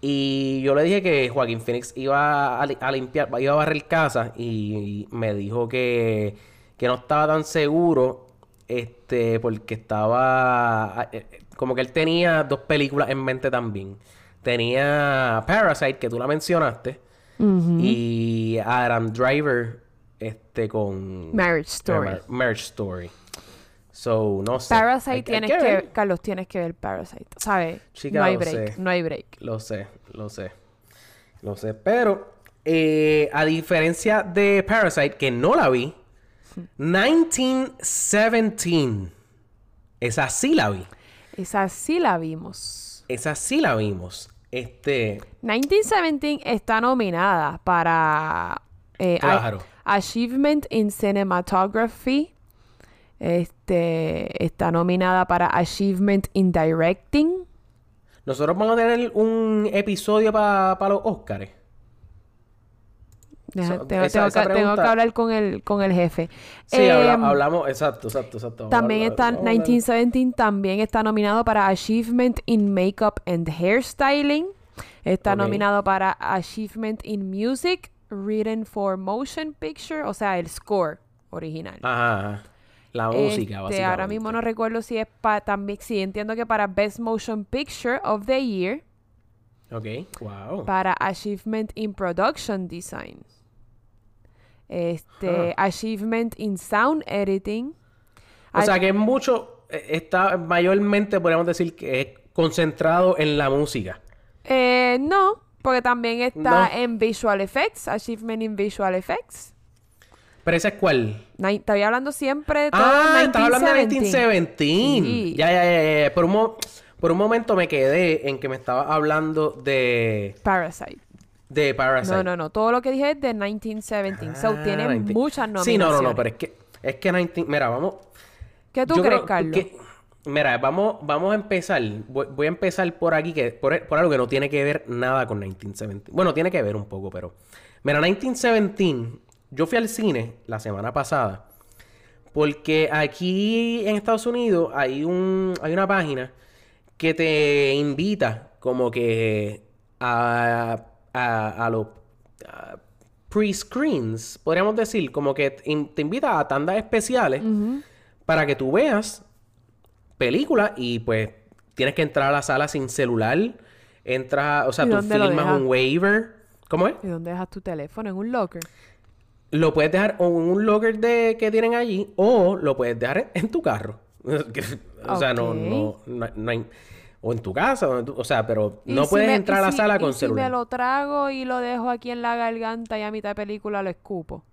Speaker 5: Y yo le dije que Joaquín Phoenix iba a, li- a limpiar, iba a barrer casa. Y, me dijo que, que no estaba tan seguro. Este, porque estaba. eh, eh, Como que él tenía dos películas en mente también. Tenía Parasite, que tú la mencionaste. Y Adam Driver, este, con.
Speaker 6: Marriage Story.
Speaker 5: Mar- Marriage Story. So, no sé.
Speaker 6: Parasite
Speaker 5: Hay que- hay
Speaker 6: tienes
Speaker 5: que ver.
Speaker 6: Carlos, tienes que ver Parasite. ¿Sabes?
Speaker 5: Chica,
Speaker 6: no hay break,
Speaker 5: sé.
Speaker 6: no hay break.
Speaker 5: Lo sé, lo sé. Lo sé. Pero, eh, a diferencia de Parasite, que no la vi, 1917. Esa sí la vi.
Speaker 6: Esa sí la vimos.
Speaker 5: Esa sí la vimos. Este.
Speaker 6: 1917 está nominada para eh,
Speaker 5: Claro.
Speaker 6: Achievement in Cinematography. Este está nominada para Achievement in Directing.
Speaker 5: Nosotros vamos a tener un episodio para los Oscars.
Speaker 6: Deja-
Speaker 5: So,
Speaker 6: tengo,
Speaker 5: esa-
Speaker 6: tengo
Speaker 5: esa
Speaker 6: que, tengo
Speaker 5: pregunta-
Speaker 6: que hablar con el, con el jefe.
Speaker 5: Sí, habla-
Speaker 6: Em,
Speaker 5: hablamos. Exacto, exacto, exacto.
Speaker 6: También
Speaker 5: Habla-
Speaker 6: está
Speaker 5: vamos a hablar.
Speaker 6: 1917 también está nominado para Achievement in Makeup and Hairstyling. Está nominado para Achievement in Music, Written for Motion Picture, o sea, el score original.
Speaker 5: Ajá, ajá. La música,
Speaker 6: Este, ahora mismo no recuerdo si es para también, sí, entiendo que para Best Motion Picture of the Year,
Speaker 5: Ok, wow.
Speaker 6: para Achievement in Production Design. Este, Achievement in Sound Editing.
Speaker 5: O sea que es mucho, eh, está mayormente podríamos decir que es concentrado en la música.
Speaker 6: Eh, no, porque también está
Speaker 5: No.
Speaker 6: en Visual Effects, Achievement in Visual Effects.
Speaker 5: Pero esa es cuál?
Speaker 6: Ni- Estoy hablando siempre de todo
Speaker 5: Ah, estás hablando de
Speaker 6: 1917.
Speaker 5: 1917.
Speaker 6: Sí.
Speaker 5: Ya, ya, ya, ya. Por un, por un momento me quedé en que me estaba hablando de,
Speaker 6: Parasite.
Speaker 5: De Parasite.
Speaker 6: No, no, no. Todo lo que dije es de 1917. so,
Speaker 5: Ah,
Speaker 6: tiene
Speaker 5: 19.
Speaker 6: muchas nominaciones.
Speaker 5: Sí, no, no, no, pero es que, es que 19... Mira, vamos...
Speaker 6: ¿Qué tú
Speaker 5: Yo
Speaker 6: crees, Carlos?
Speaker 5: que- mira, vamos, vamos a empezar. Voy, voy a empezar por aquí, que por, por algo que no tiene que ver nada con 1917. Bueno, tiene que ver un poco, pero. Mira, 1917, yo fui al cine la semana pasada. Porque aquí en Estados Unidos hay un hay una página que te invita como que a, a, a los pre-screens, podríamos decir, como que te in- te invita a tandas especiales para que tú veas películas y pues tienes que entrar a la sala sin celular, entras, o sea,
Speaker 6: ¿Y
Speaker 5: tú firmas un waiver. ¿Cómo es?
Speaker 6: ¿Y dónde dejas tu teléfono? ¿En un locker?
Speaker 5: Lo puedes dejar o en un locker de, que tienen allí o lo puedes dejar en, en tu carro. [laughs] o sea, no, no, no, no hay- O en tu casa, o, en tu- o sea, pero
Speaker 6: ¿Y
Speaker 5: no
Speaker 6: si
Speaker 5: puedes
Speaker 6: me-
Speaker 5: entrar
Speaker 6: y
Speaker 5: a la
Speaker 6: si-
Speaker 5: sala
Speaker 6: y
Speaker 5: con
Speaker 6: si
Speaker 5: celular.
Speaker 6: me lo trago y lo dejo aquí en la garganta y a mitad de película lo escupo.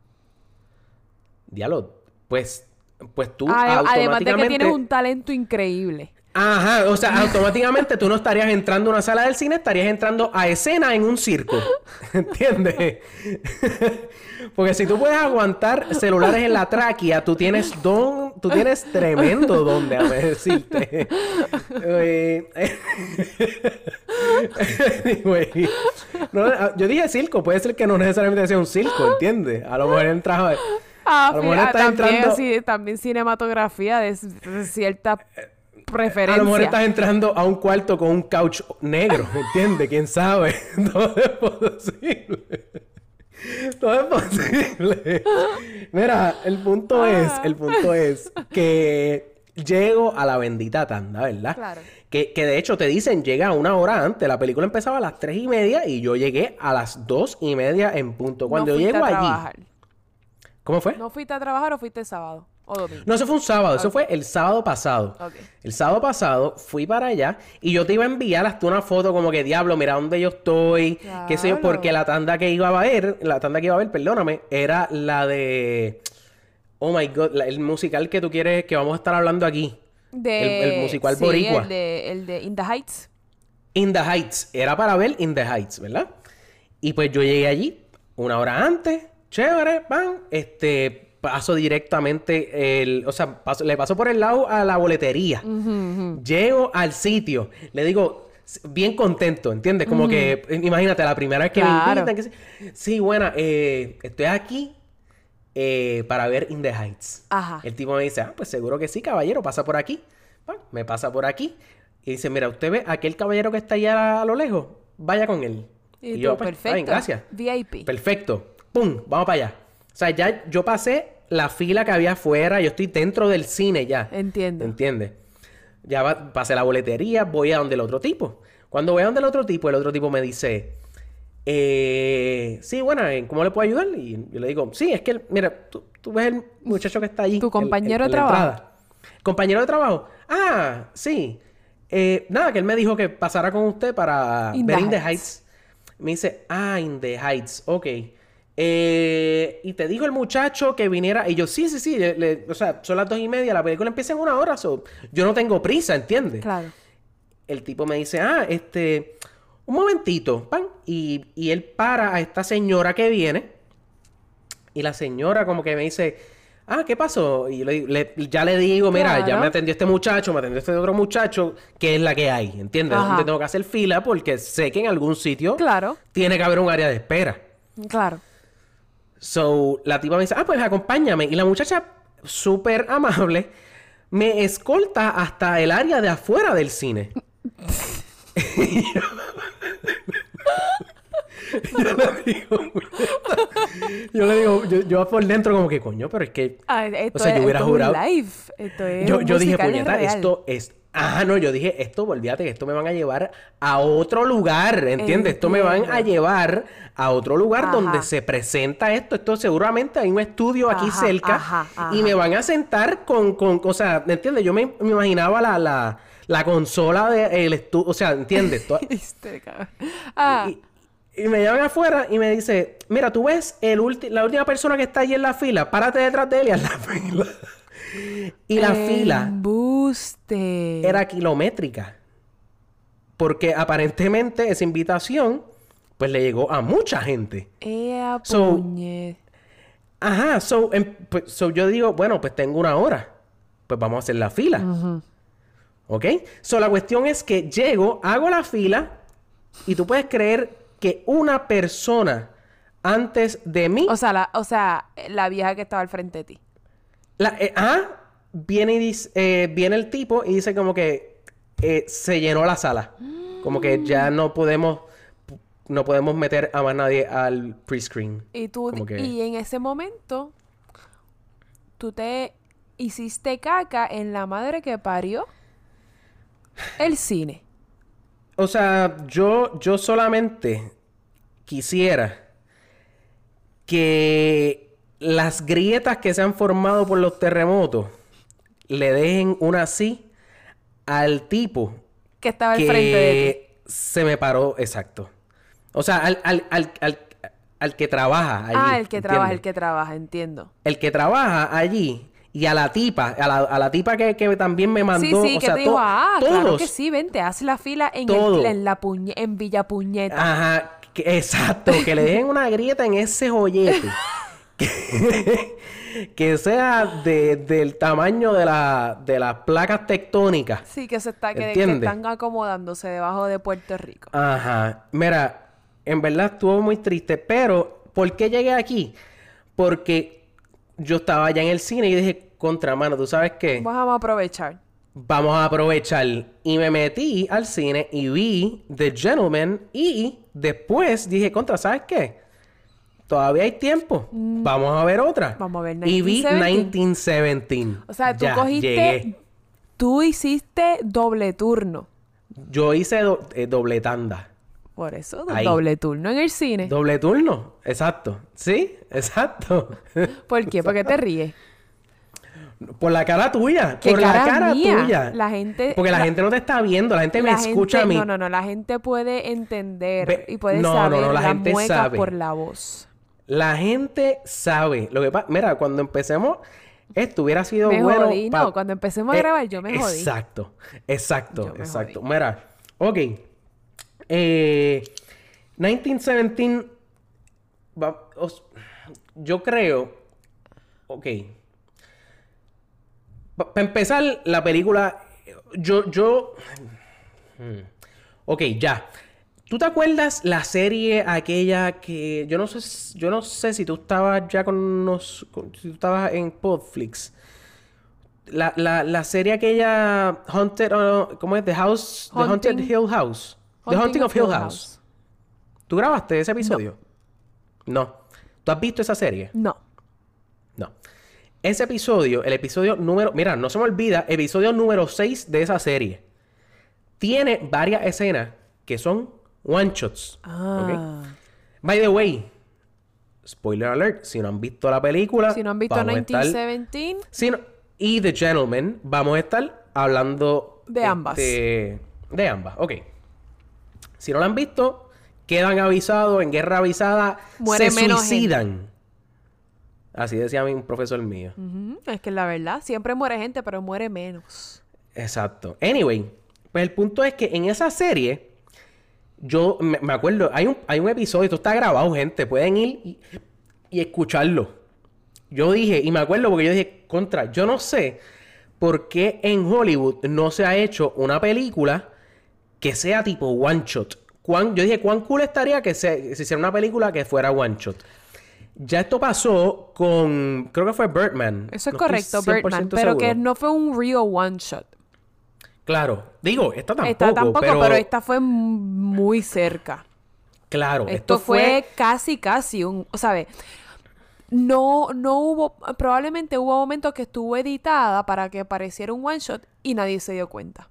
Speaker 5: Diablo, pues, pues tú
Speaker 6: Ade- Además de que
Speaker 5: automáticamente...
Speaker 6: tienes un talento increíble.
Speaker 5: Ajá, o sea, automáticamente tú no estarías entrando a una sala del cine, estarías entrando a escena en un circo. [laughs] ¿Entiendes? [laughs] Porque si tú puedes aguantar celulares en la tráquea, tú tienes don, tú tienes tremendo don, déjame decirte. [laughs] Anyway, no, yo dije circo, puede ser que no necesariamente sea un circo, ¿entiendes? A lo mejor entras a...
Speaker 6: Ah,
Speaker 5: A lo mejor
Speaker 6: ah,
Speaker 5: estás
Speaker 6: también,
Speaker 5: entrando-
Speaker 6: sí, también cinematografía de, s- de cierta preferencia.
Speaker 5: A lo mejor estás entrando a un cuarto con un couch negro, [laughs] ¿entiendes? ¿Quién sabe? [laughs] Todo es posible. Todo es posible. Mira, el punto es, el punto es que llego a la bendita tanda, ¿verdad?
Speaker 6: Claro.
Speaker 5: Que, que de hecho te dicen llega una hora antes. La película empezaba a las tres y media y yo llegué a las dos y media en punto. Cuando
Speaker 6: no
Speaker 5: yo llego
Speaker 6: a
Speaker 5: allí. ¿Cómo fue?
Speaker 6: ¿No fuiste a trabajar o fuiste sábado? ¿O domingo?
Speaker 5: No, eso fue un sábado, eso fue el sábado pasado. El sábado pasado fui para allá y yo te iba a enviar hasta una foto como que diablo, mira dónde yo estoy, qué sé yo, porque la tanda que iba a ver, la tanda que iba a ver, perdóname, era la de Oh my god, la- el musical que tú quieres que vamos a estar hablando aquí.
Speaker 6: De...
Speaker 5: el- el musical
Speaker 6: sí,
Speaker 5: boricua.
Speaker 6: el de, el de In the Heights.
Speaker 5: In the Heights, era para ver In the Heights, ¿verdad? Y pues yo llegué allí una hora antes, chévere, van, este, paso directamente, el, o sea, paso- le paso por el lado a la boletería. Llego al sitio, le digo, bien contento, ¿entiendes? Como que, eh, imagínate, la primera vez que
Speaker 6: Claro.
Speaker 5: me invitan, que sí, sí, buena, eh, estoy aquí eh, para ver In the Heights.
Speaker 6: Ajá.
Speaker 5: El tipo me dice, ah, pues seguro que sí, caballero, pasa por aquí. Me pasa por aquí. Y dice, mira, usted ve aquel caballero que está allá a lo lejos, vaya con él.
Speaker 6: Y,
Speaker 5: yo,
Speaker 6: tú,
Speaker 5: pues,
Speaker 6: perfecto.
Speaker 5: bien, gracias.
Speaker 6: VIP.
Speaker 5: Perfecto. ¡Pum! Vamos para allá. O sea, ya yo pasé la fila que había afuera, yo estoy dentro del cine ya.
Speaker 6: Entiendo.
Speaker 5: ¿Entiendes? Ya va- pasé la boletería, voy a donde el otro tipo. Cuando voy a donde el otro tipo, el otro tipo me dice, eh, sí, bueno, ¿en ¿cómo le puedo ayudar? Y yo le digo, sí, es que, mira, tú, tú ves el muchacho que está allí.
Speaker 6: ¿Tu compañero
Speaker 5: el-
Speaker 6: de trabajo?
Speaker 5: Compañero de trabajo. Ah, sí. Eh, nada, que él me dijo que pasara con usted para
Speaker 6: In
Speaker 5: ver
Speaker 6: the
Speaker 5: In the
Speaker 6: Heights.
Speaker 5: Heights. Me dice, ah, In the Heights, ok. Eh, y te dijo el muchacho que viniera. Y yo, sí, sí, sí. le- le- o sea, son las dos y media. La película empieza en una hora. so, yo no tengo prisa, ¿entiendes?
Speaker 6: Claro.
Speaker 5: El tipo me dice, ah, este. Un momentito, pan. Y, y él para a esta señora que viene. Y la señora, como que me dice, ah, ¿qué pasó? Y yo le, le- ya le digo, mira, ya me atendió este muchacho, me atendió este otro muchacho. ¿Qué es la que hay? ¿Entiendes?
Speaker 6: Ajá.
Speaker 5: Donde tengo que hacer fila porque sé que en algún sitio
Speaker 6: Claro.
Speaker 5: tiene que haber un área de espera.
Speaker 6: Claro.
Speaker 5: So, la tipa me dice, ah, pues acompáñame. Y la muchacha, súper amable, me escolta hasta el área de afuera del cine. [laughs] yo le digo, yo le digo, yo, yo por dentro como que coño, pero es que,
Speaker 6: Ah, esto
Speaker 5: o sea, yo
Speaker 6: es-
Speaker 5: hubiera
Speaker 6: esto es un
Speaker 5: jurado.
Speaker 6: live. Esto es
Speaker 5: yo, yo dije, puñeta,
Speaker 6: real.
Speaker 5: esto es, ah, no, yo dije, esto, olvídate que esto me van a llevar a otro lugar, ¿entiendes? Esto me van a llevar a otro lugar
Speaker 6: Ajá.
Speaker 5: donde se presenta esto. Esto seguramente hay un estudio aquí
Speaker 6: Ajá,
Speaker 5: cerca
Speaker 6: ajá,
Speaker 5: y me van a sentar con, con, o sea, ¿me entiendes? Yo me, me imaginaba la, la, la consola del estudio, o sea, ¿entiendes? [laughs]
Speaker 6: Ah,
Speaker 5: y, y me llaman afuera y me dice, mira, tú ves el ulti- la última persona que está allí en la fila, párate detrás de él y haz la fila. Y la fila era kilométrica. Porque aparentemente esa invitación, pues le llegó a mucha gente.
Speaker 6: Ea,
Speaker 5: So-. Ajá, so, em- pues, so yo digo, bueno, pues tengo una hora. Pues vamos a hacer la fila. ¿Ok? So la cuestión es que llego, hago la fila y tú puedes creer que una persona antes de mí,
Speaker 6: O sea, la, o sea, la vieja que estaba al frente de ti.
Speaker 5: La, eh, ajá, viene, y dice, eh, viene el tipo y dice como que eh, se llenó la sala. Como que ya no podemos no podemos meter a más nadie al pre-screen.
Speaker 6: Y tú,
Speaker 5: que-
Speaker 6: y en ese momento, tú te hiciste caca en la madre que parió el cine.
Speaker 5: O sea, yo, yo solamente quisiera que las grietas que se han formado por los terremotos le dejen una así al tipo
Speaker 6: Que estaba al frente de ti.
Speaker 5: se me paró, exacto. O sea, al, al, al, al, al que trabaja allí.
Speaker 6: ah, el que trabaja, el que trabaja, entiendo.
Speaker 5: El que trabaja allí y a la tipa, a la, a la tipa que, que también me mandó.
Speaker 6: sí, sí,
Speaker 5: o
Speaker 6: que
Speaker 5: sea,
Speaker 6: te ah, claro
Speaker 5: todos.
Speaker 6: que sí, vente, haz la fila en, el, en, la puñe- en Villa Puñeta.
Speaker 5: Ajá, que- exacto, que le dejen una grieta en ese joyete. [laughs] que, [laughs] que sea de- del tamaño de, la, de las placas tectónicas.
Speaker 6: Sí, que se está, que, que están acomodándose debajo de Puerto Rico.
Speaker 5: Ajá. Mira, en verdad estuvo muy triste, pero ¿por qué llegué aquí? Porque yo estaba allá en el cine y dije, contra mano, ¿tú sabes qué?
Speaker 6: Vamos a aprovechar.
Speaker 5: Vamos a aprovechar. Y me metí al cine y vi The Gentleman y después dije, contra, ¿sabes qué? Todavía hay tiempo. Vamos a ver otra.
Speaker 6: Mm. Vamos a ver
Speaker 5: Y vi
Speaker 6: 1917.
Speaker 5: 1917.
Speaker 6: O sea, tú
Speaker 5: Ya,
Speaker 6: cogiste,
Speaker 5: llegué.
Speaker 6: tú hiciste doble turno.
Speaker 5: Yo hice do- eh, doble tanda.
Speaker 6: Por eso,
Speaker 5: Ahí.
Speaker 6: doble turno en el cine.
Speaker 5: Doble turno. Exacto. Sí, exacto. [laughs]
Speaker 6: ¿Por qué? Porque te ríes.
Speaker 5: Por la cara tuya.
Speaker 6: ¿Qué
Speaker 5: por la
Speaker 6: cara
Speaker 5: cara
Speaker 6: mía?
Speaker 5: tuya.
Speaker 6: La gente-
Speaker 5: Porque la,
Speaker 6: la-
Speaker 5: gente no te está viendo, la gente me
Speaker 6: La
Speaker 5: escucha a mí.
Speaker 6: No, no, no. La gente puede entender
Speaker 5: Ve-
Speaker 6: y puede
Speaker 5: no, no,
Speaker 6: saber
Speaker 5: no, la
Speaker 6: las
Speaker 5: gente
Speaker 6: muecas
Speaker 5: sabe.
Speaker 6: por la voz.
Speaker 5: La gente sabe. Lo que pasa, mira, cuando empecemos, esto hubiera sido
Speaker 6: Me
Speaker 5: bueno.
Speaker 6: jodí,
Speaker 5: pa-
Speaker 6: no, cuando empecemos a
Speaker 5: Eh,
Speaker 6: grabar yo me jodí.
Speaker 5: Exacto, exacto,
Speaker 6: Yo
Speaker 5: exacto. Mira, ok. Eh, 1917. va- os- yo creo. Ok. Para empezar, la película. Yo, yo. Hmm. Ok, ya. ¿Tú te acuerdas la serie aquella que yo no sé yo no sé si tú estabas ya con nos con- si tú estabas en Podflix? La, la, la serie aquella Haunted uh, ¿cómo es? The House The Haunted Hill House. The Haunting of Hill House.
Speaker 6: House.
Speaker 5: ¿Tú grabaste ese episodio? No. ¿Tú has visto esa serie?
Speaker 6: No.
Speaker 5: No. Ese episodio, el episodio número, mira, no se me olvida, episodio número 6 de esa serie. Tiene varias escenas que son one shots.
Speaker 6: Ah.
Speaker 5: By the way, spoiler alert, si no han visto la película,
Speaker 6: Si no han visto
Speaker 5: vamos a estar-
Speaker 6: 1917,
Speaker 5: si no- y The Gentleman, vamos a estar hablando
Speaker 6: De ambas.
Speaker 5: este, de ambas, ok. Si no la han visto, quedan avisados en guerra avisada,
Speaker 6: Muere
Speaker 5: se
Speaker 6: menos
Speaker 5: suicidan. Así decía un profesor mío.
Speaker 6: es que la verdad, siempre muere gente, pero muere menos.
Speaker 5: Exacto. Anyway, pues el punto es que en esa serie, yo me, me acuerdo, hay un, hay un episodio, esto está grabado, gente, pueden ir y, y escucharlo. Yo dije, y me acuerdo porque yo dije, contra, yo no sé por qué en Hollywood no se ha hecho una película que sea tipo one shot. Cuán- yo dije, ¿cuán cool estaría que se, se hiciera una película que fuera one shot? Ya esto pasó con, creo que fue Birdman.
Speaker 6: Eso es
Speaker 5: No
Speaker 6: correcto,
Speaker 5: 100%
Speaker 6: Birdman, pero que no fue un real one shot.
Speaker 5: Claro, digo, esta tampoco,
Speaker 6: esta tampoco, pero...
Speaker 5: pero,
Speaker 6: esta fue muy cerca.
Speaker 5: claro,
Speaker 6: Esto, fue... casi, casi un, ¿sabes? No, no hubo, probablemente hubo momentos que estuvo editada para que pareciera un one shot y nadie se dio cuenta.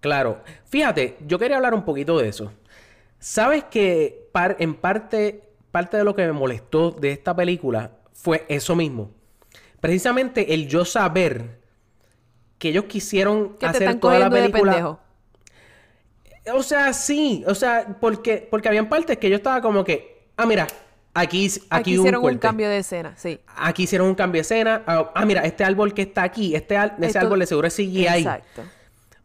Speaker 5: claro. Fíjate, yo quería hablar un poquito de eso. Sabes que par- en parte, parte de lo que me molestó de esta película fue eso mismo. Precisamente el yo saber que ellos quisieron
Speaker 6: Que te
Speaker 5: hacer
Speaker 6: están
Speaker 5: toda la
Speaker 6: cogiendo de
Speaker 5: película.
Speaker 6: pendejo.
Speaker 5: O sea, sí, o sea, porque, porque habían partes que yo estaba como que, ah, mira, aquí, aquí,
Speaker 6: Aquí,
Speaker 5: hubo
Speaker 6: hicieron
Speaker 5: un,
Speaker 6: un, cambio de escena, sí.
Speaker 5: Aquí hicieron un cambio de escena. Ah, ah, mira, este árbol que está aquí, este al- ese
Speaker 6: Esto-
Speaker 5: árbol de seguro es CGI.
Speaker 6: Exacto.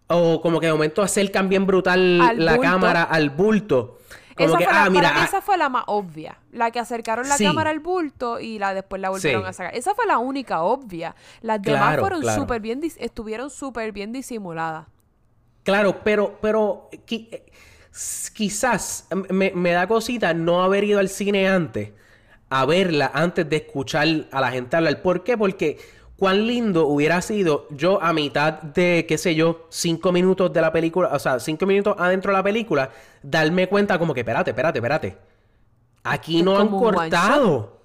Speaker 5: O como que de momento acercan bien brutal
Speaker 6: Al
Speaker 5: la
Speaker 6: bulto.
Speaker 5: cámara al bulto. Como
Speaker 6: Esa
Speaker 5: que,
Speaker 6: fue la-
Speaker 5: ah, mira,
Speaker 6: para mí esa fue la más obvia. La que acercaron la
Speaker 5: Sí.
Speaker 6: cámara al bulto y la después la volvieron
Speaker 5: Sí.
Speaker 6: a sacar. Esa fue la única obvia. Las demás fueron
Speaker 5: claro.
Speaker 6: súper bien, estuvieron súper bien disimuladas.
Speaker 5: claro, pero, pero qui- eh, quizás me, me da cosita no haber ido al cine antes, a verla antes de escuchar a la gente hablar. ¿Por qué? Porque cuán lindo hubiera sido yo a mitad de, qué sé yo, cinco minutos de la película, o sea, cinco minutos adentro de la película, darme cuenta como que, espérate, espérate, espérate. Aquí no han cortado.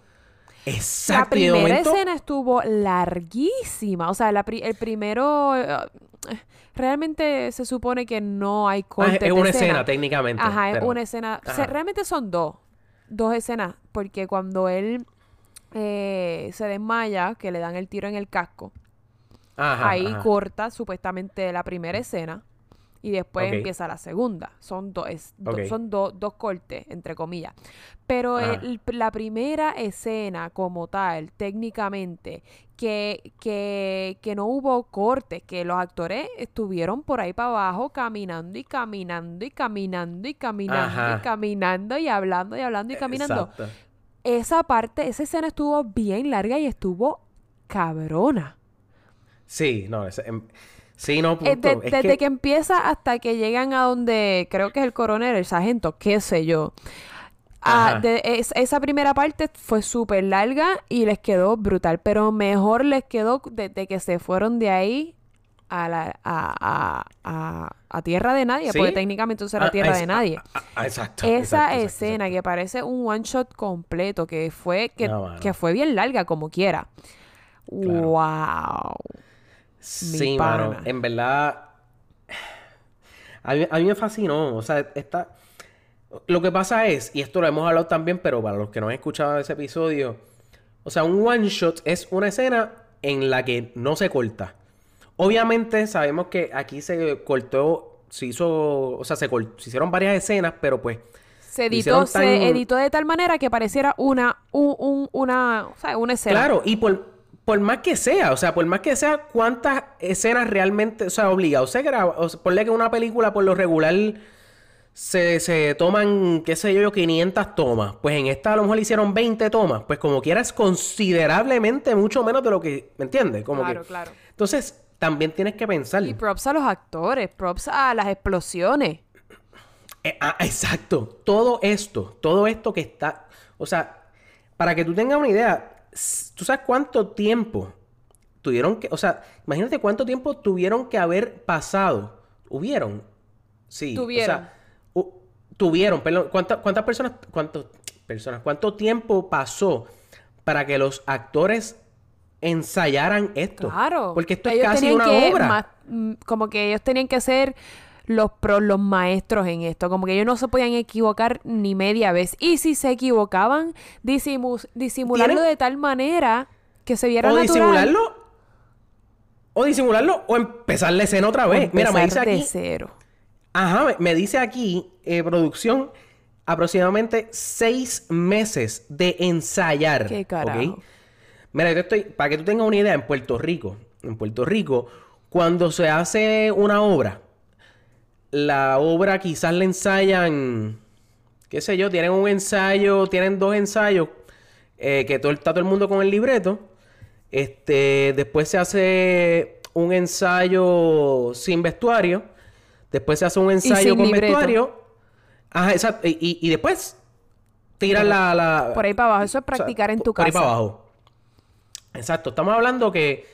Speaker 6: La
Speaker 5: Exacto. de
Speaker 6: primera
Speaker 5: momento-
Speaker 6: escena estuvo larguísima. O sea, la pri- el primero. eh, realmente se supone que no hay
Speaker 5: Ah,
Speaker 6: cortes
Speaker 5: es
Speaker 6: de
Speaker 5: una escena, técnicamente.
Speaker 6: Ajá, es
Speaker 5: pero-
Speaker 6: una escena. o sea,
Speaker 5: Ajá.
Speaker 6: realmente son dos. Dos escenas. Porque cuando él eh, se desmaya, que le dan el tiro en el casco,
Speaker 5: Ajá,
Speaker 6: ahí
Speaker 5: ajá.
Speaker 6: corta supuestamente la primera escena. Y después empieza la segunda. Son, es- do- son do- dos cortes, entre comillas. Pero el- la primera escena como tal, técnicamente, que, que, que no hubo cortes, que los actores estuvieron por ahí para abajo caminando y caminando y caminando y caminando
Speaker 5: Ajá.
Speaker 6: y caminando y hablando y hablando y caminando.
Speaker 5: Exacto.
Speaker 6: Esa parte, esa escena estuvo bien larga y estuvo cabrona.
Speaker 5: Sí, no, em, sí, no,
Speaker 6: Eh,
Speaker 5: punto.
Speaker 6: de-
Speaker 5: Es
Speaker 6: desde que...
Speaker 5: que-
Speaker 6: empieza hasta que llegan a donde creo que es el coronel, el sargento, qué sé yo. Ah,
Speaker 5: Ajá.
Speaker 6: de- es- esa primera parte fue súper larga y les quedó brutal, pero mejor les quedó desde que se fueron de ahí a, la, a, a- a- tierra de nadie,
Speaker 5: ¿Sí?
Speaker 6: porque técnicamente eso era
Speaker 5: Ah,
Speaker 6: tierra de nadie.
Speaker 5: ah, ah, exacto.
Speaker 6: Esa
Speaker 5: exacto,
Speaker 6: escena
Speaker 5: exacto.
Speaker 6: que parece un one shot completo, que fue, que,
Speaker 5: No, mano.
Speaker 6: que fue bien larga como quiera. Wow.
Speaker 5: Sí, mano. En verdad. A mí, a mí me fascinó. O sea, esta. Lo que pasa es, y esto lo hemos hablado también, pero para los que no han escuchado ese episodio. O sea, un one shot es una escena en la que no se corta. Obviamente sabemos que aquí se cortó, se hizo, o sea, se, se hicieron varias escenas, pero pues
Speaker 6: Se editó,
Speaker 5: tan-
Speaker 6: se editó de tal manera que pareciera una, un, un- una, o sea, una escena.
Speaker 5: Claro, y por, por más que sea, o sea, por más que sea, ¿cuántas escenas realmente, o sea, obligado se graba? O sea, ponle que una película por lo regular se, se toman, qué sé yo, 500 tomas. Pues en esta a lo mejor le hicieron 20 tomas. Pues como quieras, considerablemente mucho menos de lo que, ¿me entiendes? Como
Speaker 6: Claro,
Speaker 5: que-
Speaker 6: claro.
Speaker 5: Entonces, también tienes que pensar.
Speaker 6: Y props a los actores, props a las explosiones.
Speaker 5: Eh, ah, [laughs] exacto. Todo esto, todo esto que está. O sea, para que tú tengas una idea, ¿tú sabes cuánto tiempo tuvieron que. O sea, imagínate cuánto tiempo tuvieron que haber pasado. ¿Hubieron? Sí. o
Speaker 6: Tuvieron.
Speaker 5: sea, hu- tuvieron, perdón. ¿Cuántas, cuántas personas. ¿Cuántas personas? ¿Cuánto tiempo pasó para que los actores ensayaran esto?
Speaker 6: Claro.
Speaker 5: Porque esto es casi una
Speaker 6: que
Speaker 5: obra.
Speaker 6: mm, como que ellos tenían que ser los pros, los maestros en esto. Como que ellos no se podían equivocar ni media vez. Y si se equivocaban, disimu- disimularlo
Speaker 5: ¿Tienen?
Speaker 6: de tal manera que se viera
Speaker 5: o
Speaker 6: natural.
Speaker 5: disimularlo. O disimularlo o empezar la escena otra vez. Mira, me dice aquí.
Speaker 6: cero.
Speaker 5: Ajá, me- me dice aquí, eh, producción, aproximadamente seis meses de ensayar.
Speaker 6: Qué
Speaker 5: ¿ok?
Speaker 6: carajo.
Speaker 5: Mira, yo estoy, para que tú tengas una idea, en Puerto Rico, en Puerto Rico, cuando se hace una obra, la obra quizás la ensayan, qué sé yo, tienen un ensayo, tienen dos ensayos, eh, que todo, está todo el mundo con el libreto. Este, después se hace un ensayo sin vestuario. Después se hace un ensayo con
Speaker 6: libreto.
Speaker 5: vestuario. Ajá, exacto. Y, y- y después tiran la, la-
Speaker 6: Por ahí para abajo. Eso es
Speaker 5: o sea,
Speaker 6: practicar en
Speaker 5: por-
Speaker 6: tu
Speaker 5: por ahí
Speaker 6: casa.
Speaker 5: para abajo. Exacto. Estamos hablando que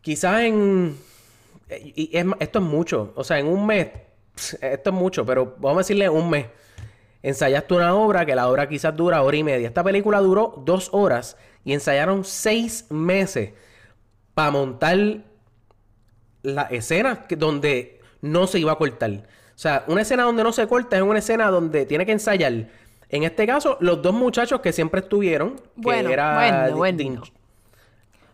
Speaker 5: quizás en... Y es esto es mucho. O sea, en un mes... Esto es mucho, pero vamos a decirle un mes. Ensayaste una obra que la obra quizás dura hora y media. Esta película duró dos horas y ensayaron seis meses para montar la escena que- donde no se iba a cortar. O sea, una escena donde no se corta es una escena donde tiene que ensayar. En este caso, los dos muchachos que siempre estuvieron, que
Speaker 6: Bueno,
Speaker 5: era
Speaker 6: bueno, bueno.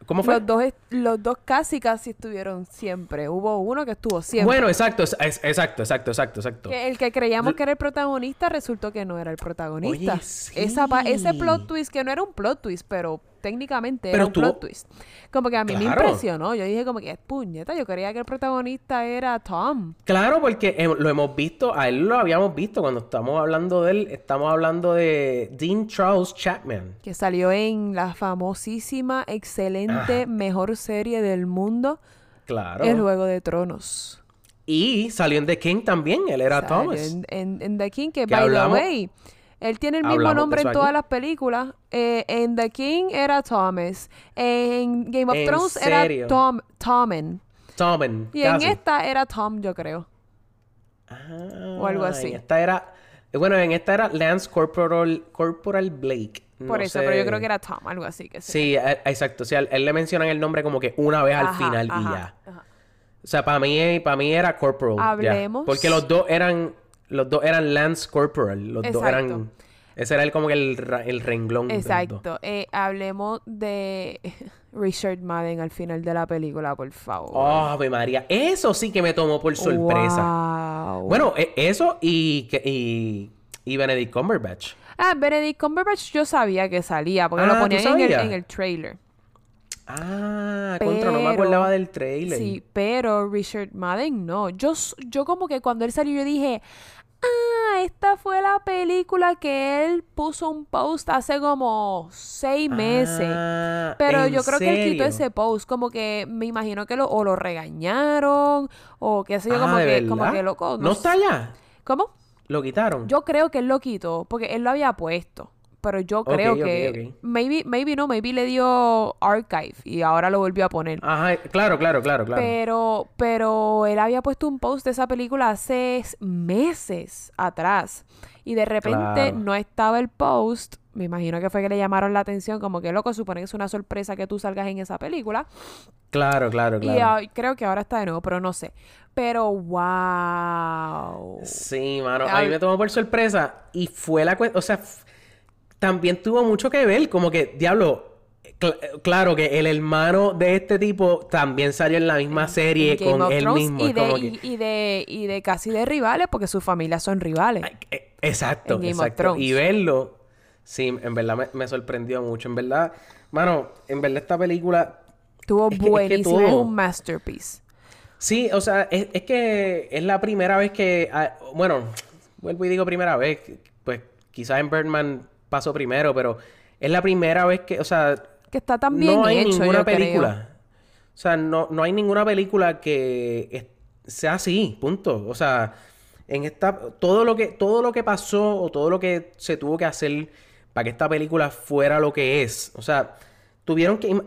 Speaker 5: ¿Cómo fue?
Speaker 6: Los dos, los dos casi casi estuvieron siempre. Hubo uno que estuvo siempre.
Speaker 5: Bueno, exacto, es- es- exacto, exacto, exacto, exacto.
Speaker 6: Que el que creíamos que era el protagonista resultó que no era el protagonista.
Speaker 5: Oye, sí.
Speaker 6: Esa ese plot twist, que no era un plot twist, pero técnicamente
Speaker 5: Pero
Speaker 6: era un plot twist. Como que a mí me impresionó. Yo dije como que, puñeta, yo creía que el protagonista era Tom.
Speaker 5: Claro, porque lo hemos visto, a él lo habíamos visto cuando estamos hablando de él, estamos hablando de Dean Charles Chapman.
Speaker 6: Que salió en la famosísima, excelente, mejor serie del mundo,
Speaker 5: Claro.
Speaker 6: El Juego de Tronos.
Speaker 5: Y salió en The King también, él era
Speaker 6: Salió
Speaker 5: Thomas.
Speaker 6: En, en- en The King, que, by
Speaker 5: hablamos-
Speaker 6: the way, Él tiene el mismo nombre en todas las películas. Eh, en The King era Thomas. En Game of
Speaker 5: ¿En
Speaker 6: Thrones
Speaker 5: serio?
Speaker 6: era Tom, Tommen.
Speaker 5: Tommen.
Speaker 6: Y
Speaker 5: casi.
Speaker 6: en esta era Tom, yo creo.
Speaker 5: Ah,
Speaker 6: o algo así.
Speaker 5: En esta era. Bueno, en esta era Lance Corporal, Corporal Blake.
Speaker 6: Por
Speaker 5: No
Speaker 6: eso,
Speaker 5: sé.
Speaker 6: pero yo creo que era Tom, algo así que sí.
Speaker 5: Sí, eh, exacto. O sea, él le mencionan el nombre como que una vez al
Speaker 6: Ajá,
Speaker 5: final y ya.
Speaker 6: ajá.
Speaker 5: O sea, para mí, para mí era Corporal. ya.
Speaker 6: Hablemos.
Speaker 5: Porque los dos eran. Los dos eran Lance Corporal. Los dos eran. Ese era el, como que el, el renglón.
Speaker 6: Exacto. Eh, hablemos de [laughs] Richard Madden al final de la película, por favor.
Speaker 5: Oh, Ave María. Eso sí que me tomó por sorpresa.
Speaker 6: Wow.
Speaker 5: Bueno, e- eso y, que- y, y Benedict Cumberbatch.
Speaker 6: Ah, Benedict Cumberbatch yo sabía que salía, porque
Speaker 5: Ah,
Speaker 6: lo
Speaker 5: ¿tú
Speaker 6: ponían en el, en el trailer.
Speaker 5: Ah, contra, no me
Speaker 6: Pero-
Speaker 5: acordaba del trailer.
Speaker 6: Sí, pero Richard Madden no. Yo, yo como que cuando él salió yo dije, ah, esta fue la película que él puso un post hace como seis meses.
Speaker 5: Ah,
Speaker 6: Pero
Speaker 5: ¿en
Speaker 6: yo creo que él quitó ese post, como que me imagino que lo, o lo regañaron, o qué sé yo,
Speaker 5: Ah,
Speaker 6: como,
Speaker 5: ¿de
Speaker 6: que, como que loco.
Speaker 5: ¿No
Speaker 6: sé.
Speaker 5: está allá?
Speaker 6: ¿Cómo?
Speaker 5: ¿Lo quitaron?
Speaker 6: Yo creo que él lo quitó, porque él lo había puesto. Pero yo creo
Speaker 5: Ok, ok,
Speaker 6: que.
Speaker 5: ok.
Speaker 6: Maybe, maybe no, maybe le dio archive y ahora lo volvió a poner.
Speaker 5: Ajá, claro, claro, claro, claro.
Speaker 6: Pero, pero él había puesto un post de esa película hace meses atrás. Y de repente
Speaker 5: Claro.
Speaker 6: no estaba el post. Me imagino que fue que le llamaron la atención, como que loco, supone que es una sorpresa que tú salgas en esa película.
Speaker 5: Claro, claro, claro.
Speaker 6: Y creo que ahora está de nuevo, pero no sé. Pero wow.
Speaker 5: Sí, mano, a mí me tomó por sorpresa y fue la cuestión, o sea, también tuvo mucho que ver, como que, diablo, cl- claro que el hermano de este tipo también salió en la misma serie
Speaker 6: Game
Speaker 5: con
Speaker 6: of
Speaker 5: él
Speaker 6: Thrones
Speaker 5: mismo.
Speaker 6: y
Speaker 5: es
Speaker 6: de,
Speaker 5: como
Speaker 6: y,
Speaker 5: que-
Speaker 6: y de, y de casi de rivales, porque sus familias son rivales.
Speaker 5: Eh, Exacto,
Speaker 6: En Game of
Speaker 5: exacto.
Speaker 6: Thrones.
Speaker 5: Y verlo, sí, en verdad me, me sorprendió mucho. En verdad, mano, en verdad esta película, es es que
Speaker 6: buenísimo, es
Speaker 5: todo-
Speaker 6: un masterpiece.
Speaker 5: Sí, o sea, es, es que es la primera vez que, ah, bueno, vuelvo y digo primera vez, pues quizás en Birdman pasó primero, pero es la primera vez que, o sea,
Speaker 6: Que está tan bien
Speaker 5: no hay
Speaker 6: hecho,
Speaker 5: ninguna
Speaker 6: creo.
Speaker 5: película. O sea, no, no hay ninguna película que es- sea así, punto. O sea, en esta todo lo que todo lo que pasó o todo lo que se tuvo que hacer para que esta película fuera lo que es. O sea, tuvieron que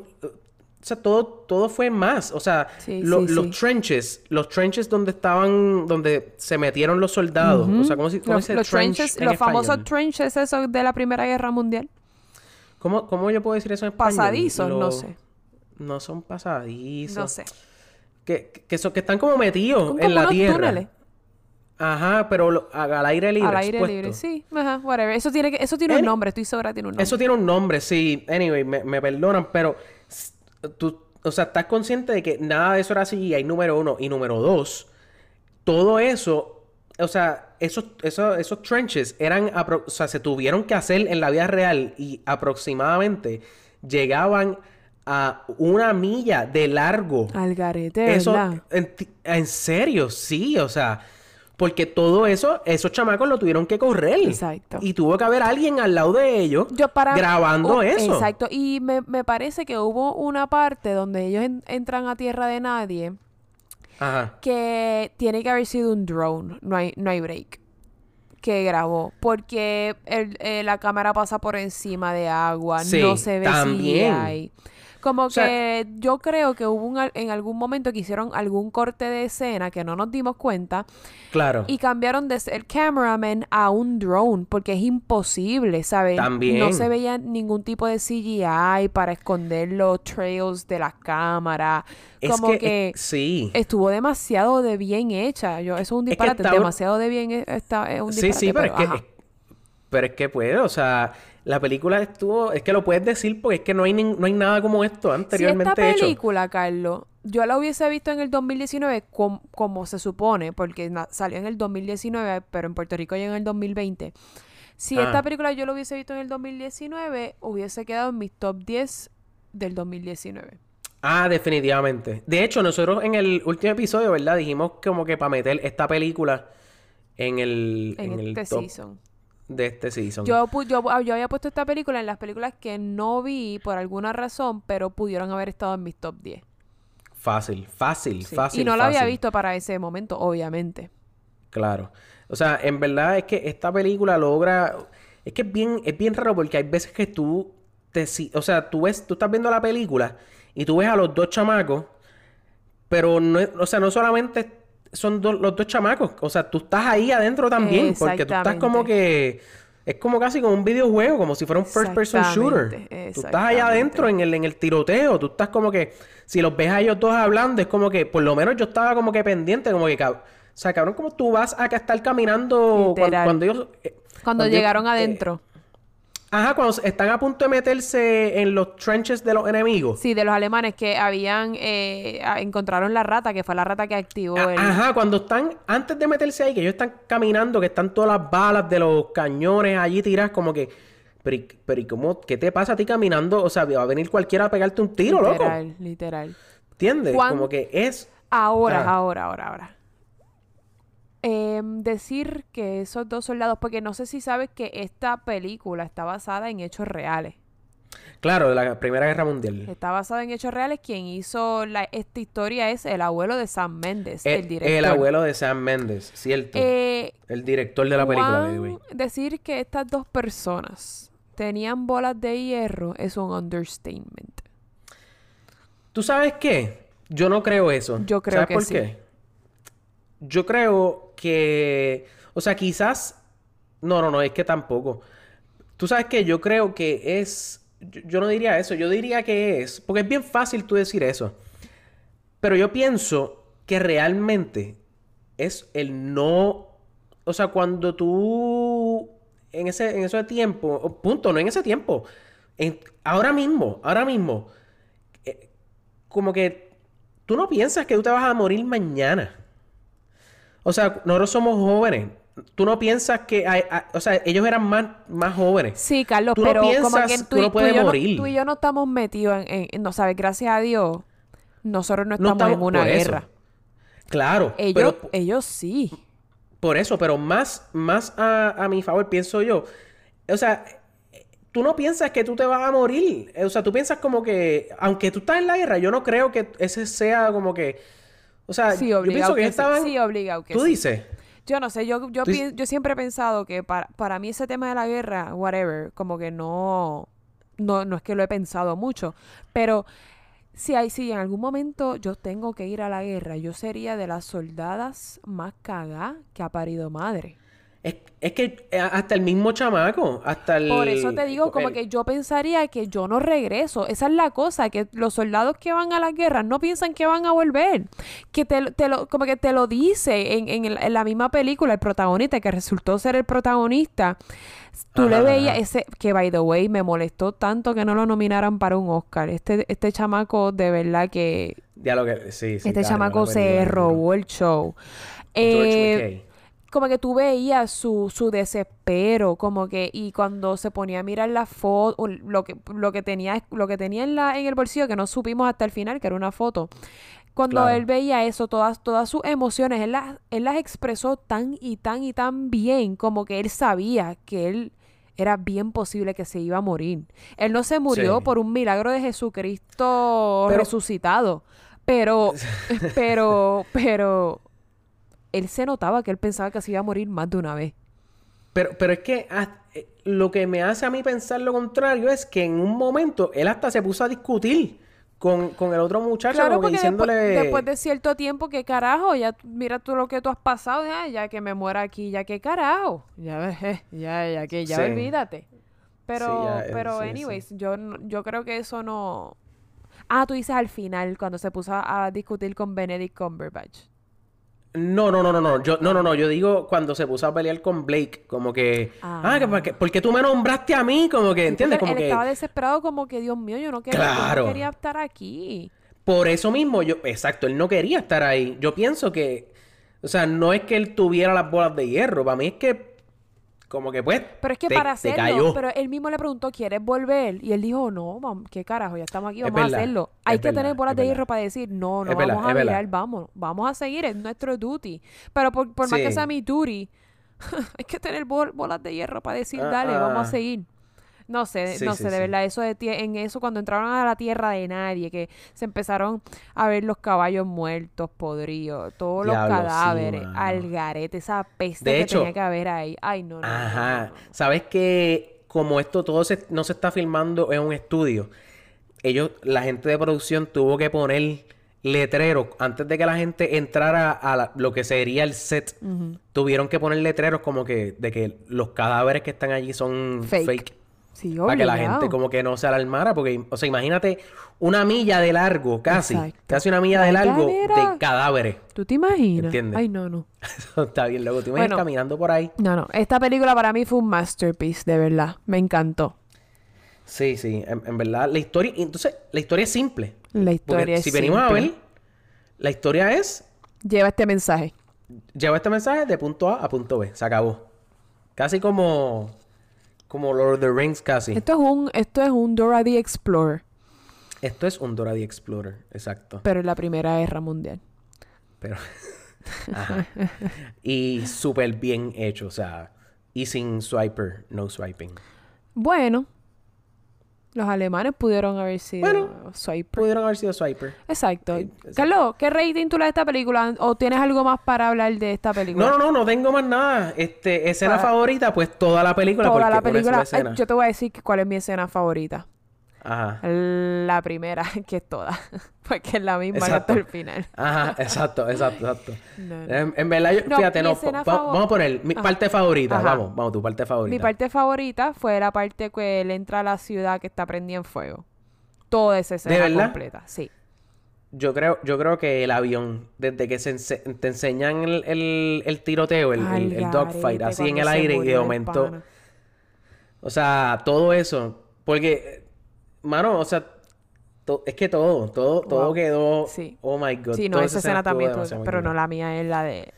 Speaker 5: o sea, todo, todo fue más. O sea,
Speaker 6: Sí,
Speaker 5: lo-
Speaker 6: sí,
Speaker 5: los
Speaker 6: sí.
Speaker 5: trenches, los trenches donde estaban, donde se metieron los soldados. O sea, ¿cómo, se- cómo
Speaker 6: Los,
Speaker 5: dice
Speaker 6: los
Speaker 5: trench
Speaker 6: trenches,
Speaker 5: en
Speaker 6: los famosos trenches esos de la Primera Guerra Mundial.
Speaker 5: ¿Cómo, cómo yo puedo decir eso en español?
Speaker 6: Pasadizos, no sé.
Speaker 5: No son pasadizos.
Speaker 6: No sé.
Speaker 5: Que, que, son- que están como metidos en
Speaker 6: como
Speaker 5: la
Speaker 6: unos
Speaker 5: tierra.
Speaker 6: túneles.
Speaker 5: Ajá, pero lo- al aire libre.
Speaker 6: Al aire
Speaker 5: expuesto.
Speaker 6: libre, sí. Ajá, whatever. Eso tiene, que, eso tiene un nombre, estoy segura tiene un nombre.
Speaker 5: Eso tiene un nombre, sí. Anyway, me, me perdonan, pero tú, o sea, estás consciente de que nada de eso era así, hay número uno. Y número dos, todo eso, o sea, esos, esos, esos trenches eran, o sea, se tuvieron que hacer en la vida real y aproximadamente llegaban a una milla de largo.
Speaker 6: Al garete,
Speaker 5: Eso, en serio, sí, o sea, porque todo eso, esos chamacos lo tuvieron que correr.
Speaker 6: Exacto.
Speaker 5: Y tuvo que haber alguien al lado de ellos
Speaker 6: Yo para...
Speaker 5: grabando
Speaker 6: Oh,
Speaker 5: eso.
Speaker 6: Exacto. Y me, me parece que hubo una parte donde ellos en- entran a tierra de nadie
Speaker 5: Ajá.
Speaker 6: que tiene que haber sido un drone. No hay, no hay break. Que grabó. Porque el- eh, la cámara pasa por encima de agua.
Speaker 5: Sí,
Speaker 6: no se ve
Speaker 5: también.
Speaker 6: CGI. Como
Speaker 5: sea-
Speaker 6: que yo creo que hubo un, en algún momento que hicieron algún corte de escena que no nos dimos cuenta
Speaker 5: Claro.
Speaker 6: y cambiaron de ser cameraman a un drone porque es imposible, ¿sabes?
Speaker 5: También.
Speaker 6: No se veía ningún tipo de CGI para esconder los trails de la cámara.
Speaker 5: Es
Speaker 6: Como
Speaker 5: que,
Speaker 6: que,
Speaker 5: eh, sí.
Speaker 6: estuvo demasiado de bien hecha. Yo, eso es un
Speaker 5: que
Speaker 6: disparate. demasiado de bien e- está, es un
Speaker 5: Sí,
Speaker 6: disparate.
Speaker 5: sí, pero, es que
Speaker 6: ajá.
Speaker 5: pero es que puede, o sea, la película estuvo, es que lo puedes decir porque es que no hay nin- no hay nada como esto
Speaker 6: Si
Speaker 5: anteriormente
Speaker 6: esta
Speaker 5: hecho.
Speaker 6: película, Carlos, yo la hubiese visto en el 2019 com- como se supone, porque salió en el 2019, pero en Puerto Rico ya en el 2020. Si
Speaker 5: Ah.
Speaker 6: esta película yo la hubiese visto en el 2019, hubiese quedado en mis top 10 del 2019.
Speaker 5: Ah, definitivamente. De hecho, nosotros en el último episodio, ¿verdad? Dijimos como que para meter esta película en el,
Speaker 6: En,
Speaker 5: en el
Speaker 6: este
Speaker 5: top
Speaker 6: season.
Speaker 5: De este season.
Speaker 6: Yo, yo, ah, yo había puesto esta película en las películas que no vi por alguna razón, pero pudieron haber estado en mis top 10.
Speaker 5: Fácil, fácil,
Speaker 6: Sí.
Speaker 5: fácil.
Speaker 6: y no la había visto para ese momento, obviamente.
Speaker 5: Claro. O sea, en verdad es que esta película logra. Es que es bien, es bien raro porque hay veces que tú te o sea, tú ves, tú estás viendo la película y tú ves a los dos chamacos, pero no es- o sea, no solamente son do- los dos chamacos, o sea, tú estás ahí adentro también, porque tú estás como que es como casi como un videojuego, como si fuera un first person shooter. Tú estás allá adentro en el, en el tiroteo, tú estás como que, si los ves a ellos dos hablando, es como que, por lo menos yo estaba como que pendiente, como que, cab- o sea, cabrón, como tú vas a estar caminando cuando, ellos... eh,
Speaker 6: Cuando llegaron
Speaker 5: eh,
Speaker 6: adentro.
Speaker 5: Ajá, cuando están a punto de meterse en los trenches de los enemigos.
Speaker 6: Sí, de los alemanes que habían... eh, encontraron la rata, que fue la rata que activó el...
Speaker 5: Ajá, cuando están, antes de meterse ahí, que ellos están caminando, que están todas las balas de los cañones allí tiradas, como que, pero, pero ¿y cómo, qué te pasa a ti caminando? O sea, va a venir cualquiera a pegarte un tiro, loco.
Speaker 6: Literal, literal.
Speaker 5: ¿Entiendes?
Speaker 6: ¿Cuán-
Speaker 5: Como que es...
Speaker 6: Ahora,
Speaker 5: Ah.
Speaker 6: ahora, ahora, ahora. Em, decir que esos dos soldados, porque no sé si sabes que esta película está basada en hechos reales.
Speaker 5: Claro, de la Primera Guerra Mundial.
Speaker 6: Está basada en hechos reales. Quien hizo la- esta historia es el abuelo de Sam Mendes,
Speaker 5: El,
Speaker 6: el director.
Speaker 5: el abuelo de Sam Mendes, cierto.
Speaker 6: Eh,
Speaker 5: el director de la película.
Speaker 6: Decir que estas dos personas tenían bolas de hierro es un understatement.
Speaker 5: ¿Tú sabes qué? Yo no creo eso.
Speaker 6: Yo creo
Speaker 5: ¿Sabes
Speaker 6: que
Speaker 5: por
Speaker 6: sí.
Speaker 5: qué? Yo creo que... O sea, quizás... No, no, no, es que tampoco. Tú sabes que yo creo que es... Yo, no diría eso, yo diría que es... Porque es bien fácil tú decir eso. Pero yo pienso que realmente es el no... O sea, cuando tú... En ese, en ese tiempo... Punto, no en ese tiempo. En, ahora mismo, ahora mismo como que tú no piensas que tú te vas a morir mañana. O sea, nosotros somos jóvenes. Tú no piensas que hay, hay- o sea, ellos eran más, más jóvenes.
Speaker 6: Sí, Carlos,
Speaker 5: Tú no
Speaker 6: pero como
Speaker 5: piensas
Speaker 6: que
Speaker 5: que
Speaker 6: tú, y-
Speaker 5: uno
Speaker 6: tú
Speaker 5: puede
Speaker 6: y yo no,
Speaker 5: morir.
Speaker 6: tú y yo no estamos metidos en, no sabes, gracias a Dios, nosotros no
Speaker 5: No
Speaker 6: estamos, en una
Speaker 5: eso.
Speaker 6: guerra.
Speaker 5: Claro,
Speaker 6: Ellos,
Speaker 5: pero
Speaker 6: ellos sí.
Speaker 5: por eso, pero más, más a, a mi favor pienso yo. O sea, tú no piensas que tú te vas a morir. O sea, tú piensas como que, aunque tú estás en la guerra, yo no creo que ese sea como que, o sea,
Speaker 6: Sí,
Speaker 5: yo pienso que
Speaker 6: que,
Speaker 5: estaban.
Speaker 6: sí. Obligado que
Speaker 5: Tú
Speaker 6: sí.
Speaker 5: dices.
Speaker 6: Yo no sé, yo, yo,
Speaker 5: Tú
Speaker 6: pi-
Speaker 5: dices-
Speaker 6: yo siempre he pensado que para, para mí ese tema de la guerra, whatever, como que no, no, no es que lo he pensado mucho, pero si hay, si en algún momento yo tengo que ir a la guerra, yo sería de las soldadas más cagadas que ha parido madre.
Speaker 5: Es, es que eh, hasta el mismo chamaco, hasta el...
Speaker 6: Por eso te digo, como
Speaker 5: el-
Speaker 6: que yo pensaría que yo no regreso. Esa es la cosa, que los soldados que van a la guerra no piensan que van a volver. Que te, lo- te lo, como que te lo dice en, en la misma película, el protagonista, que resultó ser el protagonista. Tú le veías
Speaker 5: ajá.
Speaker 6: ese, que by the way, me molestó tanto que no lo nominaran para un Oscar. Este, este chamaco, de verdad que
Speaker 5: Ya lo que... Sí, sí.
Speaker 6: este
Speaker 5: claro,
Speaker 6: chamaco se robó el show. Eh. Como que tú veías su, su desespero, como que, y cuando se ponía a mirar la foto, lo que, lo que tenía, lo que tenía en la, en el bolsillo, que no supimos hasta el final, que era una foto. Cuando
Speaker 5: Claro.
Speaker 6: él veía eso, todas, todas sus emociones, él las, él las expresó tan y tan y tan bien, como que él sabía que él era bien posible que se iba a morir. Él no se murió
Speaker 5: Sí.
Speaker 6: por un milagro de Jesucristo
Speaker 5: Pero-
Speaker 6: resucitado, pero, [laughs] pero, pero, él se notaba que él pensaba que se iba a morir más de una vez.
Speaker 5: Pero, pero es que ah, eh, lo que me hace a mí pensar lo contrario es que en un momento él hasta se puso a discutir con, con el otro muchacho,
Speaker 6: Claro,
Speaker 5: como que
Speaker 6: después,
Speaker 5: diciéndole...
Speaker 6: después de cierto tiempo, ¿qué carajo? Ya mira tú lo que tú has pasado, ya, ya que me muera aquí, ya qué carajo. Ya [laughs] ves, ya, ya que, ya
Speaker 5: Sí.
Speaker 6: olvídate. Pero,
Speaker 5: ya, eh,
Speaker 6: pero
Speaker 5: sí,
Speaker 6: anyways, yo yo creo que eso no. Ah, tú dices al final, cuando se puso a, a discutir con Benedict Cumberbatch.
Speaker 5: No, no, no, no, no. Yo, no, no, no. Yo digo cuando se puso a pelear con Blake, como que... Ah,
Speaker 6: Ah.
Speaker 5: que ¿por qué, por qué tú me nombraste a mí? Como que, ¿entiendes?
Speaker 6: Porque
Speaker 5: Como
Speaker 6: él
Speaker 5: que...
Speaker 6: estaba desesperado, como que Dios mío, yo no quería, yo no quería estar aquí.
Speaker 5: Por eso mismo, yo... Exacto, él no quería estar ahí. Yo pienso que... O sea, no es que él tuviera las bolas de hierro. Para mí es que... Como que pues...
Speaker 6: Pero es que
Speaker 5: te-
Speaker 6: para hacerlo, pero él mismo le preguntó, ¿quieres volver? Y él dijo, no, mam, ¿qué carajo? Ya estamos aquí, vamos a hacerlo. Hay que
Speaker 5: verdad,
Speaker 6: tener bolas de hierro para decir, no, no
Speaker 5: Es verdad,
Speaker 6: vamos a mirar, vamos, vamos a seguir, es nuestro duty. Pero por, por más que sea mi duty, [laughs] hay que tener bol- bolas de hierro para decir,
Speaker 5: Ah,
Speaker 6: dale, vamos
Speaker 5: ah.
Speaker 6: a seguir. No sé,
Speaker 5: Sí,
Speaker 6: no
Speaker 5: sí,
Speaker 6: sé, de
Speaker 5: sí.
Speaker 6: verdad, eso de en eso cuando entraron a la tierra de nadie, que se empezaron a ver los caballos muertos, podridos, todos los
Speaker 5: Diablo,
Speaker 6: cadáveres, al garete, esa peste
Speaker 5: De
Speaker 6: que
Speaker 5: hecho-
Speaker 6: tenía que haber ahí. Ay, no, no.
Speaker 5: Ajá.
Speaker 6: no, no.
Speaker 5: ¿Sabes que como esto todo se- no se está filmando en un estudio, ellos, la gente de producción tuvo que poner letreros antes de que la gente entrara a la- lo que sería el set. Tuvieron que poner letreros como que de que los cadáveres que están allí son
Speaker 6: Fake.
Speaker 5: fake.
Speaker 6: Sí,
Speaker 5: Para que la gente como que no se alarmara, porque, o sea, imagínate una milla de largo, casi,
Speaker 6: Exacto.
Speaker 5: casi una milla de largo
Speaker 6: cadera.
Speaker 5: de cadáveres.
Speaker 6: ¿Tú te imaginas?
Speaker 5: ¿Entiendes?
Speaker 6: Ay, no, no. [laughs]
Speaker 5: Eso está bien, luego tú imaginas
Speaker 6: Bueno.
Speaker 5: caminando por ahí.
Speaker 6: No, no. Esta película para mí fue un masterpiece, de verdad. Me encantó.
Speaker 5: Sí, sí, en, en verdad, la historia, entonces, la historia es simple.
Speaker 6: La
Speaker 5: Porque
Speaker 6: historia es
Speaker 5: si venimos a ver, la historia es,
Speaker 6: Lleva este mensaje.
Speaker 5: lleva este mensaje de punto A a punto B, se acabó. Casi como, como Lord of the Rings, casi.
Speaker 6: Esto es un, esto es un Dora the Explorer,
Speaker 5: Esto es un Dora the Explorer, exacto.
Speaker 6: pero en la Primera Guerra Mundial.
Speaker 5: Pero. [laughs] Ajá. Y súper bien hecho, o sea. Y sin swiper, no swiping.
Speaker 6: Bueno, los alemanes pudieron haber sido
Speaker 5: Bueno,
Speaker 6: swiper.
Speaker 5: Pudieron haber sido swiper.
Speaker 6: Exacto.
Speaker 5: Eh, exacto.
Speaker 6: Carlos, ¿qué rating tú le a esta película? ¿O tienes algo más para hablar de esta película?
Speaker 5: No, no, no, no tengo más nada. Este, escena
Speaker 6: Para-
Speaker 5: favorita, pues toda la película.
Speaker 6: Toda la película.
Speaker 5: escena.
Speaker 6: Yo te voy a decir cuál es mi escena favorita.
Speaker 5: Ajá.
Speaker 6: La primera, [laughs] que es toda. [laughs] Porque es la misma
Speaker 5: Exacto.
Speaker 6: hasta el final.
Speaker 5: Ajá, [laughs] exacto, exacto, exacto.
Speaker 6: No, no.
Speaker 5: En, en verdad, yo-
Speaker 6: No,
Speaker 5: fíjate, no, va- vamos a poner mi
Speaker 6: Ajá.
Speaker 5: parte favorita,
Speaker 6: Ajá.
Speaker 5: vamos, vamos, tu parte favorita.
Speaker 6: Mi parte favorita fue la parte que él entra a la ciudad que está prendida en fuego. Toda esa escena completa, sí.
Speaker 5: Yo creo, yo creo que el avión, desde que se ense- te enseñan el, el- el tiroteo, el, el- dogfight, así en el aire y de momento. O sea, todo eso. Porque, mano, o sea, to- es que todo, todo, todo
Speaker 6: Wow.
Speaker 5: quedó.
Speaker 6: Sí.
Speaker 5: Oh my god.
Speaker 6: Sí, no,
Speaker 5: toda
Speaker 6: esa escena también, pero no la mía es la de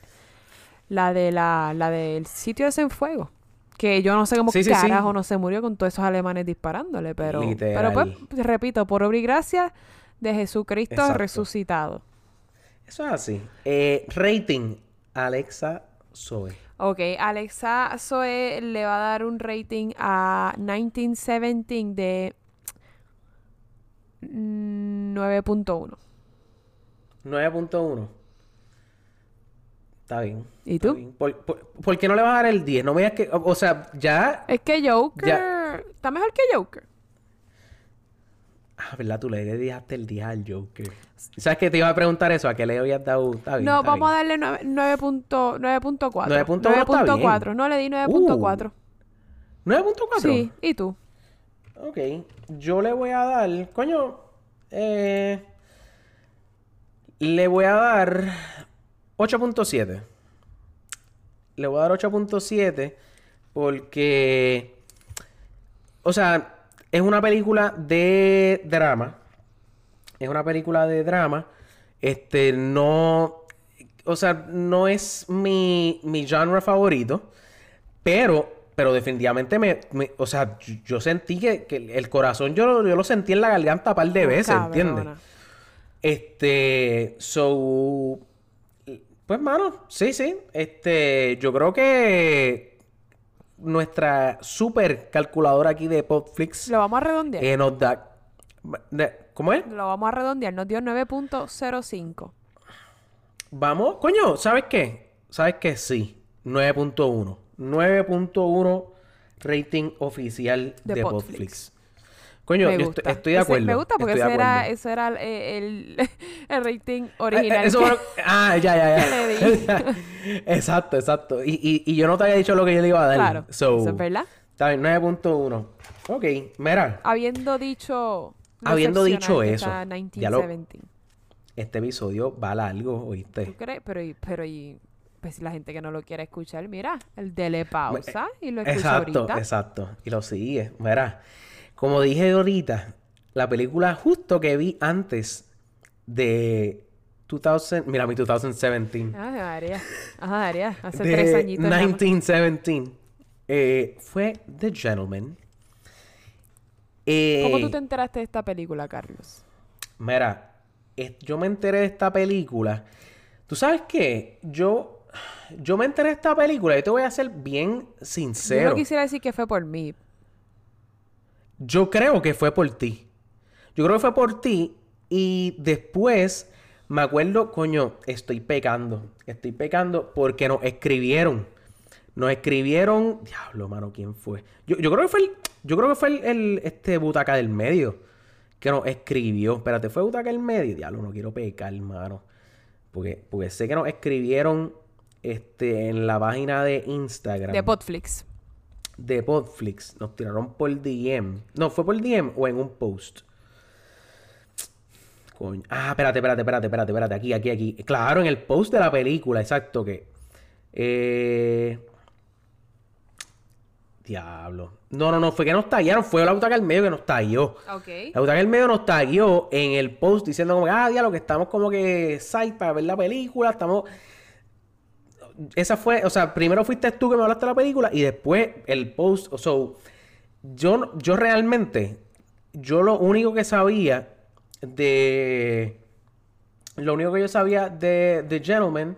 Speaker 6: la de la, la del sitio ese en fuego. Que yo no sé cómo
Speaker 5: Sí, sí, sí.
Speaker 6: carajo no se murió con todos esos alemanes disparándole, pero
Speaker 5: Literal.
Speaker 6: pero pues repito, por obra y gracia de Jesucristo
Speaker 5: Exacto.
Speaker 6: resucitado.
Speaker 5: Eso es así. Eh, rating, Alexa Zoe.
Speaker 6: Ok, Alexa Zoe le va a dar un rating a 1917 de 9.1.
Speaker 5: 9.1. Está bien.
Speaker 6: ¿Y tú?
Speaker 5: bien. ¿Por, por, por qué no le vas a dar el 10? No me digas que. O, o sea, ya.
Speaker 6: Es que Joker
Speaker 5: Ya.
Speaker 6: está mejor que Joker.
Speaker 5: Ah, ¿verdad? Tú le dejaste el 10 al Joker. ¿Sabes que te iba a preguntar eso? ¿A qué le habías dado? Está bien.
Speaker 6: No,
Speaker 5: está
Speaker 6: vamos a
Speaker 5: bien.
Speaker 6: darle nueve- 9.4.
Speaker 5: 9.1 está bien.
Speaker 6: 9.4. No, le di 9.4.
Speaker 5: 9.4.
Speaker 6: Sí, ¿y tú?
Speaker 5: Ok. Yo le voy a dar. Coño. Eh, le voy a dar 8.7. Le voy a dar 8.7 porque. O sea, es una película de drama. Es una película de drama. Este, no. O sea, no es mi, mi genre favorito. Pero, pero definitivamente me, me- o sea, yo, yo sentí que, que el corazón yo, lo- yo lo sentí en la garganta un par de veces, ¿entiendes? Este, so, pues mano, sí, sí, este, yo creo que nuestra super calculadora aquí de Popflix
Speaker 6: Lo vamos a redondear.
Speaker 5: eh, nos da, ¿cómo es?
Speaker 6: Lo vamos a redondear. Nos dio 9.05.
Speaker 5: Vamos, coño, ¿sabes qué? ¿Sabes qué? Sí, 9.1. 9.1 rating oficial
Speaker 6: De
Speaker 5: de,
Speaker 6: Podflix.
Speaker 5: Podflix. Coño,
Speaker 6: me
Speaker 5: yo
Speaker 6: gusta.
Speaker 5: estoy, estoy de
Speaker 6: Ese-
Speaker 5: acuerdo.
Speaker 6: me gusta porque ese era, eso era el, el, [laughs] el rating
Speaker 5: Eh, eh,
Speaker 6: original.
Speaker 5: eso
Speaker 6: que- [laughs]
Speaker 5: Ah, ya, ya, ya. [laughs] exacto, exacto. Y, y, y yo no te había dicho lo que yo le iba a dar.
Speaker 6: Claro,
Speaker 5: So,
Speaker 6: eso es verdad.
Speaker 5: Está bien, 9.1. Ok, mira.
Speaker 6: Habiendo dicho...
Speaker 5: Habiendo dicho eso, ya lo-
Speaker 6: 1917.
Speaker 5: Este episodio va largo,
Speaker 6: ¿Tú
Speaker 5: ¿oíste?
Speaker 6: crees? Pero, pero y, pues la gente que no lo quiere escuchar, mira, el dele pausa y lo escucha
Speaker 5: Exacto,
Speaker 6: ahorita.
Speaker 5: exacto. Y lo sigue. Mira, como dije ahorita, la película justo que vi antes de 2000, mira mi 2017.
Speaker 6: Ah, María. Ajá, María. Hace
Speaker 5: de
Speaker 6: tres añitos. nada más.
Speaker 5: 1917 eh, fue The Gentleman. Eh,
Speaker 6: ¿Cómo tú te enteraste de esta película, Carlos?
Speaker 5: Mira, yo me enteré de esta película. ¿Tú sabes qué? Yo, yo me enteré de esta película y te voy a ser bien
Speaker 6: Yo
Speaker 5: sincero.
Speaker 6: no quisiera decir que fue por mí.
Speaker 5: Yo creo que fue por ti. Yo creo que fue por ti. Y después me acuerdo, coño, estoy pecando. Estoy pecando porque nos escribieron. Nos escribieron. Diablo, mano, ¿quién fue? Yo, yo creo que fue el. Yo creo que fue el, el- este butaca del medio. Que nos escribió. Espérate, fue butaca del medio. Diablo, no quiero pecar, mano. Porque, porque sé que nos escribieron este, en la página de Instagram
Speaker 6: De Potflix.
Speaker 5: de Podflix. Nos tiraron por DM. No, ¿fue por DM o en un post? Coño. Ah, espérate, espérate, espérate, espérate, espérate. Aquí, aquí, aquí. Claro, en el post de la película, exacto que. Eh... Diablo. No, no, no, fue que nos taguearon. Fue la butaca del medio que nos tagueó.
Speaker 6: Ok.
Speaker 5: La butaca del medio nos tagueó en el post diciendo como, ah, diablo, que estamos como que site para ver la película. Estamos esa fue, o sea, primero fuiste tú que me hablaste de la película y después el post, o sea, yo, yo realmente, yo lo único que sabía de, lo único que yo sabía de The Gentleman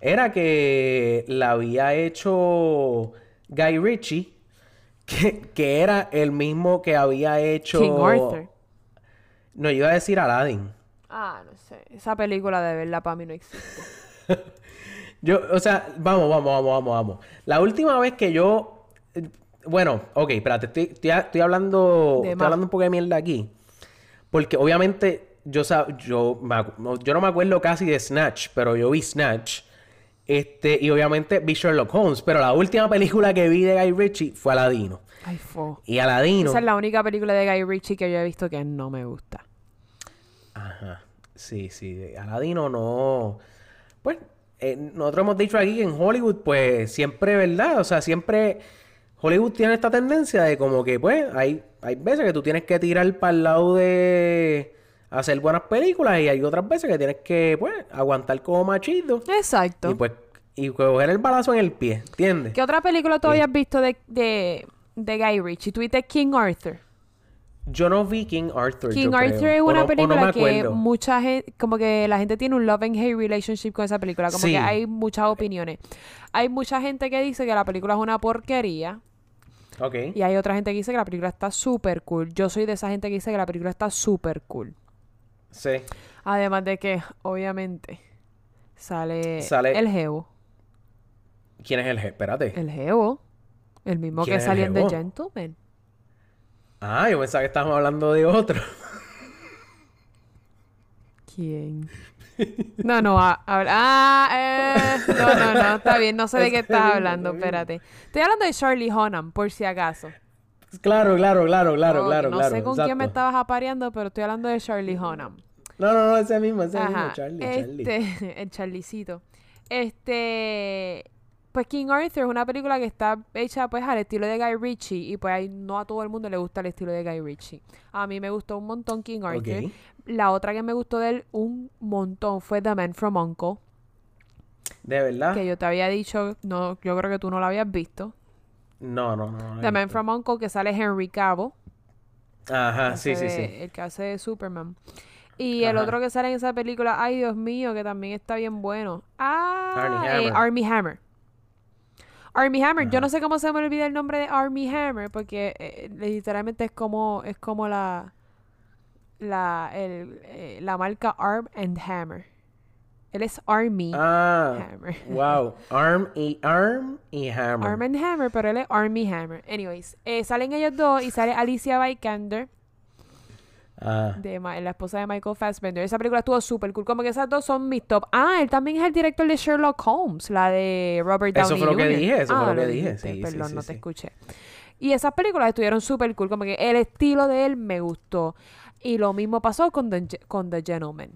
Speaker 5: era que la había hecho Guy Ritchie, que, que era el mismo que había hecho...
Speaker 6: King Arthur.
Speaker 5: No, yo iba a decir Aladdin.
Speaker 6: Ah, no sé. Esa película de verdad para mí no existe. [laughs]
Speaker 5: Yo, o sea, vamos, vamos, vamos, vamos, vamos. La última vez que yo. eh, Bueno, ok, espérate, estoy, estoy, estoy hablando.
Speaker 6: De
Speaker 5: estoy hablando un poco de mierda aquí. Porque obviamente, yo yo, me yo no me acuerdo casi de Snatch, pero yo vi Snatch. Este, y obviamente vi Sherlock Holmes. Pero la última película que vi de Guy Ritchie fue Aladino.
Speaker 6: Ay, fo.
Speaker 5: Y Aladino.
Speaker 6: Esa es la única película de Guy Ritchie que yo he visto que no me gusta.
Speaker 5: Ajá. Sí, sí. Aladino no. Pues, eh, nosotros hemos dicho aquí que en Hollywood, pues, siempre, ¿verdad? O sea, siempre. Hollywood tiene esta tendencia de como que, pues, hay, hay veces que tú tienes que tirar para el lado de hacer buenas películas y hay otras veces que tienes que, pues, aguantar como machito
Speaker 6: Exacto.
Speaker 5: y, pues, y coger el balazo en el pie, ¿entiendes?
Speaker 6: ¿Qué otra película tú habías visto de, de, de Guy Ritchie? ¿Tuviste King Arthur?
Speaker 5: Yo no vi King Arthur.
Speaker 6: King
Speaker 5: yo
Speaker 6: Arthur
Speaker 5: creo.
Speaker 6: es una
Speaker 5: o no
Speaker 6: película que mucha gente, como que la gente tiene un love and hate relationship con esa película, como
Speaker 5: Sí.
Speaker 6: que hay muchas opiniones. Hay mucha gente que dice que la película es una porquería
Speaker 5: Ok.
Speaker 6: y hay otra gente que dice que la película está súper cool. Yo soy de esa gente que dice que la película está súper cool.
Speaker 5: Sí.
Speaker 6: Además de que, obviamente, sale,
Speaker 5: Sale-
Speaker 6: el Geo.
Speaker 5: ¿Quién es el jefe? Espérate.
Speaker 6: El Geo. El mismo
Speaker 5: ¿Quién
Speaker 6: que salió en The
Speaker 5: Geo?
Speaker 6: Gentleman.
Speaker 5: Ah, yo pensaba que estábamos hablando de otro.
Speaker 6: ¿Quién? No, no, a- ah, eh, no, no, no, está bien, no sé de qué
Speaker 5: Está
Speaker 6: estás hablando, espérate. Estoy hablando de Charlie Hunnam, por si acaso.
Speaker 5: Claro, claro, claro, claro, claro,
Speaker 6: no
Speaker 5: claro.
Speaker 6: sé con quién me estabas apareando, pero estoy hablando de Charlie Hunnam.
Speaker 5: No, no, no, ese mismo, ese mismo,
Speaker 6: Ajá,
Speaker 5: Charlie, Charlie.
Speaker 6: este, [laughs] el Charlicito. Este, pues King Arthur es una película que está hecha pues al estilo de Guy Ritchie y pues ahí no a todo el mundo le gusta el estilo de Guy Ritchie. A mí me gustó un montón King Arthur. La otra que me gustó de él un montón fue The Man from Uncle.
Speaker 5: ¿De verdad?
Speaker 6: que yo te había dicho, no, yo creo que tú no la habías visto.
Speaker 5: No, no, no. no
Speaker 6: The
Speaker 5: he
Speaker 6: Man from Uncle, que sale Henry Cavill.
Speaker 5: Ajá, sí, sí,
Speaker 6: de-
Speaker 5: sí.
Speaker 6: El que hace de Superman. Y el otro que sale en esa película, ay Dios mío, que también está bien bueno. Ah,
Speaker 5: Armie
Speaker 6: eh,
Speaker 5: Hammer.
Speaker 6: Armie Hammer. Yo no sé cómo se me olvida el nombre de Armie Hammer, porque eh, literalmente es como, es como la, la, el, eh, la marca Arm and Hammer. Él es Army
Speaker 5: Ah,
Speaker 6: Hammer. [laughs]
Speaker 5: wow. Arm y Arm y Hammer.
Speaker 6: Arm and Hammer, pero él es Army Hammer. Anyways, eh, salen ellos dos y sale Alicia Vikander,
Speaker 5: Ah,
Speaker 6: de Ma- la esposa de Michael Fassbender. Esa película estuvo súper cool. Como que esas dos son mis top. Ah, él también es el director de Sherlock Holmes, la de Robert Downey
Speaker 5: Eso fue lo que
Speaker 6: Jr..
Speaker 5: dije, eso
Speaker 6: Ah,
Speaker 5: fue lo que dije. Sí, sí,
Speaker 6: Perdón,
Speaker 5: sí,
Speaker 6: no te escuché. Y esas películas estuvieron súper cool. Como que el estilo de él me gustó. Y lo mismo pasó con The, con The Gentleman.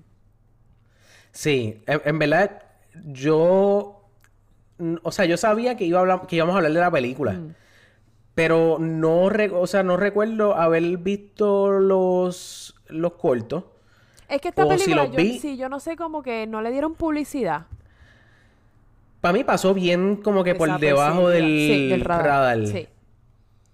Speaker 5: sí, en, en verdad, yo. O sea, yo sabía que, iba a hablar, que íbamos a hablar de la película.
Speaker 6: Mm.
Speaker 5: Pero no, re- o sea, no recuerdo haber visto los, los cortos.
Speaker 6: Es que esta
Speaker 5: O si
Speaker 6: película,
Speaker 5: los
Speaker 6: yo,
Speaker 5: vi-
Speaker 6: sí, yo no sé, como que no le dieron publicidad.
Speaker 5: Para mí pasó bien como que por debajo del,
Speaker 6: Desapercibida. Sí, del radar.
Speaker 5: radar.
Speaker 6: Sí.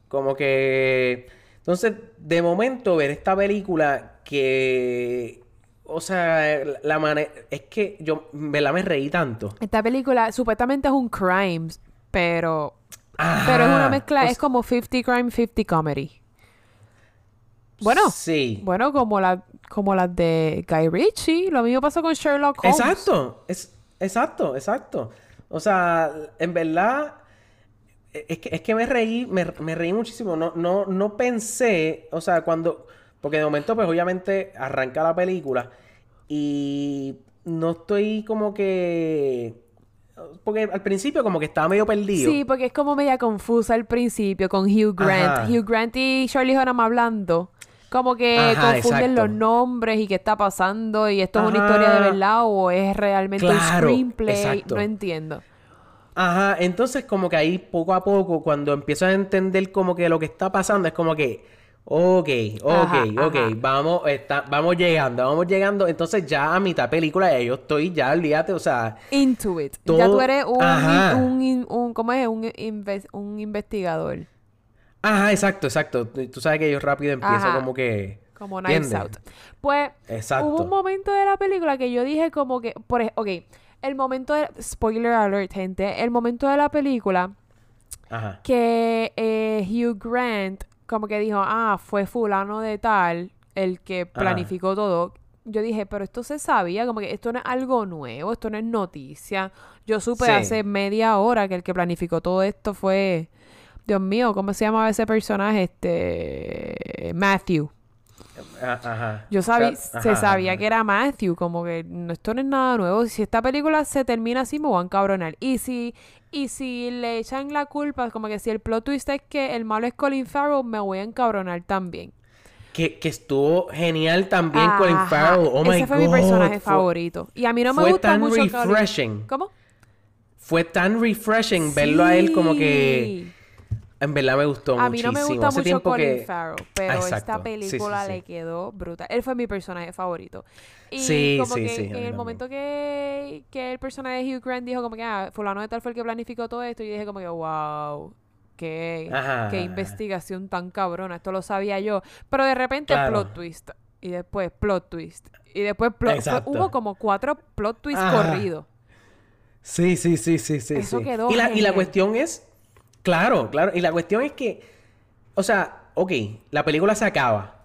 Speaker 5: Como que... Entonces, de momento, ver esta película que... O sea, la manera... Es que yo, ¿verdad? Me reí tanto.
Speaker 6: Esta película supuestamente es un crime, pero Pero es una mezcla, es como 50 crime, 50 comedy. Bueno,
Speaker 5: Sí.
Speaker 6: bueno, como la, como las de Guy Ritchie. Lo mismo pasó con Sherlock Holmes.
Speaker 5: Exacto, es, exacto, exacto. O sea, en verdad, es que, es que me reí, me, me reí muchísimo. No, no, no pensé, o sea, cuando, porque de momento, pues obviamente arranca la película y no estoy como que, porque al principio como que estaba medio perdido.
Speaker 6: Sí, porque es como media confusa al principio con Hugh Grant.
Speaker 5: Ajá.
Speaker 6: Hugh Grant y Charlie Hunnam hablando. Como que
Speaker 5: Ajá,
Speaker 6: confunden
Speaker 5: exacto.
Speaker 6: los nombres y qué está pasando y esto es una historia de verdad o es realmente
Speaker 5: Claro,
Speaker 6: un screenplay.
Speaker 5: exacto.
Speaker 6: No entiendo.
Speaker 5: Ajá, entonces como que ahí poco a poco, cuando empiezas a entender como que lo que está pasando, es como que, ok, ok,
Speaker 6: Ajá,
Speaker 5: ok,
Speaker 6: ajá.
Speaker 5: vamos, está, vamos llegando, vamos llegando. Entonces ya a mitad película ya yo estoy, ya olvídate, o sea,
Speaker 6: Into it. Ya tú eres un, un, un- ¿cómo es? Un, inves- un investigador.
Speaker 5: ajá, exacto, exacto. Tú sabes que yo rápido empiezo
Speaker 6: Ajá.
Speaker 5: como que...
Speaker 6: Como Knives. Out. Pues
Speaker 5: Exacto.
Speaker 6: hubo un momento de la película que yo dije como que, por ok, el momento de, spoiler alert, gente, el momento de la película
Speaker 5: Ajá.
Speaker 6: que eh, Hugh Grant como que dijo, ah, fue fulano de tal el que planificó todo. Yo dije, pero esto se sabía, como que esto no es algo nuevo, esto no es noticia. Yo supe
Speaker 5: Sí.
Speaker 6: hace media hora que el que planificó todo esto fue, Dios mío, ¿cómo se llamaba ese personaje? Este, Matthew.
Speaker 5: Ajá.
Speaker 6: Yo sabía,
Speaker 5: Sa-
Speaker 6: se sabía
Speaker 5: ajá.
Speaker 6: que era Matthew, como que no, esto no es nada nuevo. Si esta película se termina así, me van a encabronar. Y si, y si le echan la culpa, como que si el plot twist es que el malo es Colin Farrell, me voy a encabronar también.
Speaker 5: Que, que estuvo genial también Colin. Farrell. Oh my
Speaker 6: Ese fue mi
Speaker 5: God,
Speaker 6: personaje
Speaker 5: fue-
Speaker 6: favorito. Y a mí no me
Speaker 5: fue
Speaker 6: gusta
Speaker 5: tan
Speaker 6: mucho Colin-
Speaker 5: refreshing.
Speaker 6: ¿Cómo?
Speaker 5: Fue tan refreshing verlo a él como que... En verdad me gustó
Speaker 6: A mí no me
Speaker 5: muchísimo.
Speaker 6: gusta
Speaker 5: Hace
Speaker 6: mucho Colin
Speaker 5: que...
Speaker 6: Farrell, pero
Speaker 5: Ah,
Speaker 6: esta
Speaker 5: exacto. Sí, sí,
Speaker 6: película
Speaker 5: sí.
Speaker 6: le quedó brutal. Él fue mi personaje favorito. Y
Speaker 5: Sí,
Speaker 6: como
Speaker 5: sí,
Speaker 6: que en el
Speaker 5: también.
Speaker 6: momento que, que el personaje de Hugh Grant dijo como que, ah, fulano de tal fue el que planificó todo esto, yo dije como que, wow, qué, qué investigación tan cabrona, esto lo sabía yo. Pero de repente
Speaker 5: Claro.
Speaker 6: plot twist, y después plot twist, y después plot
Speaker 5: Exacto.
Speaker 6: Hubo como cuatro plot twists corridos.
Speaker 5: Sí, sí, sí, sí, sí.
Speaker 6: Eso quedó
Speaker 5: y la, y la cuestión es, claro, claro, y la cuestión es que, o sea, ok, la película se acaba.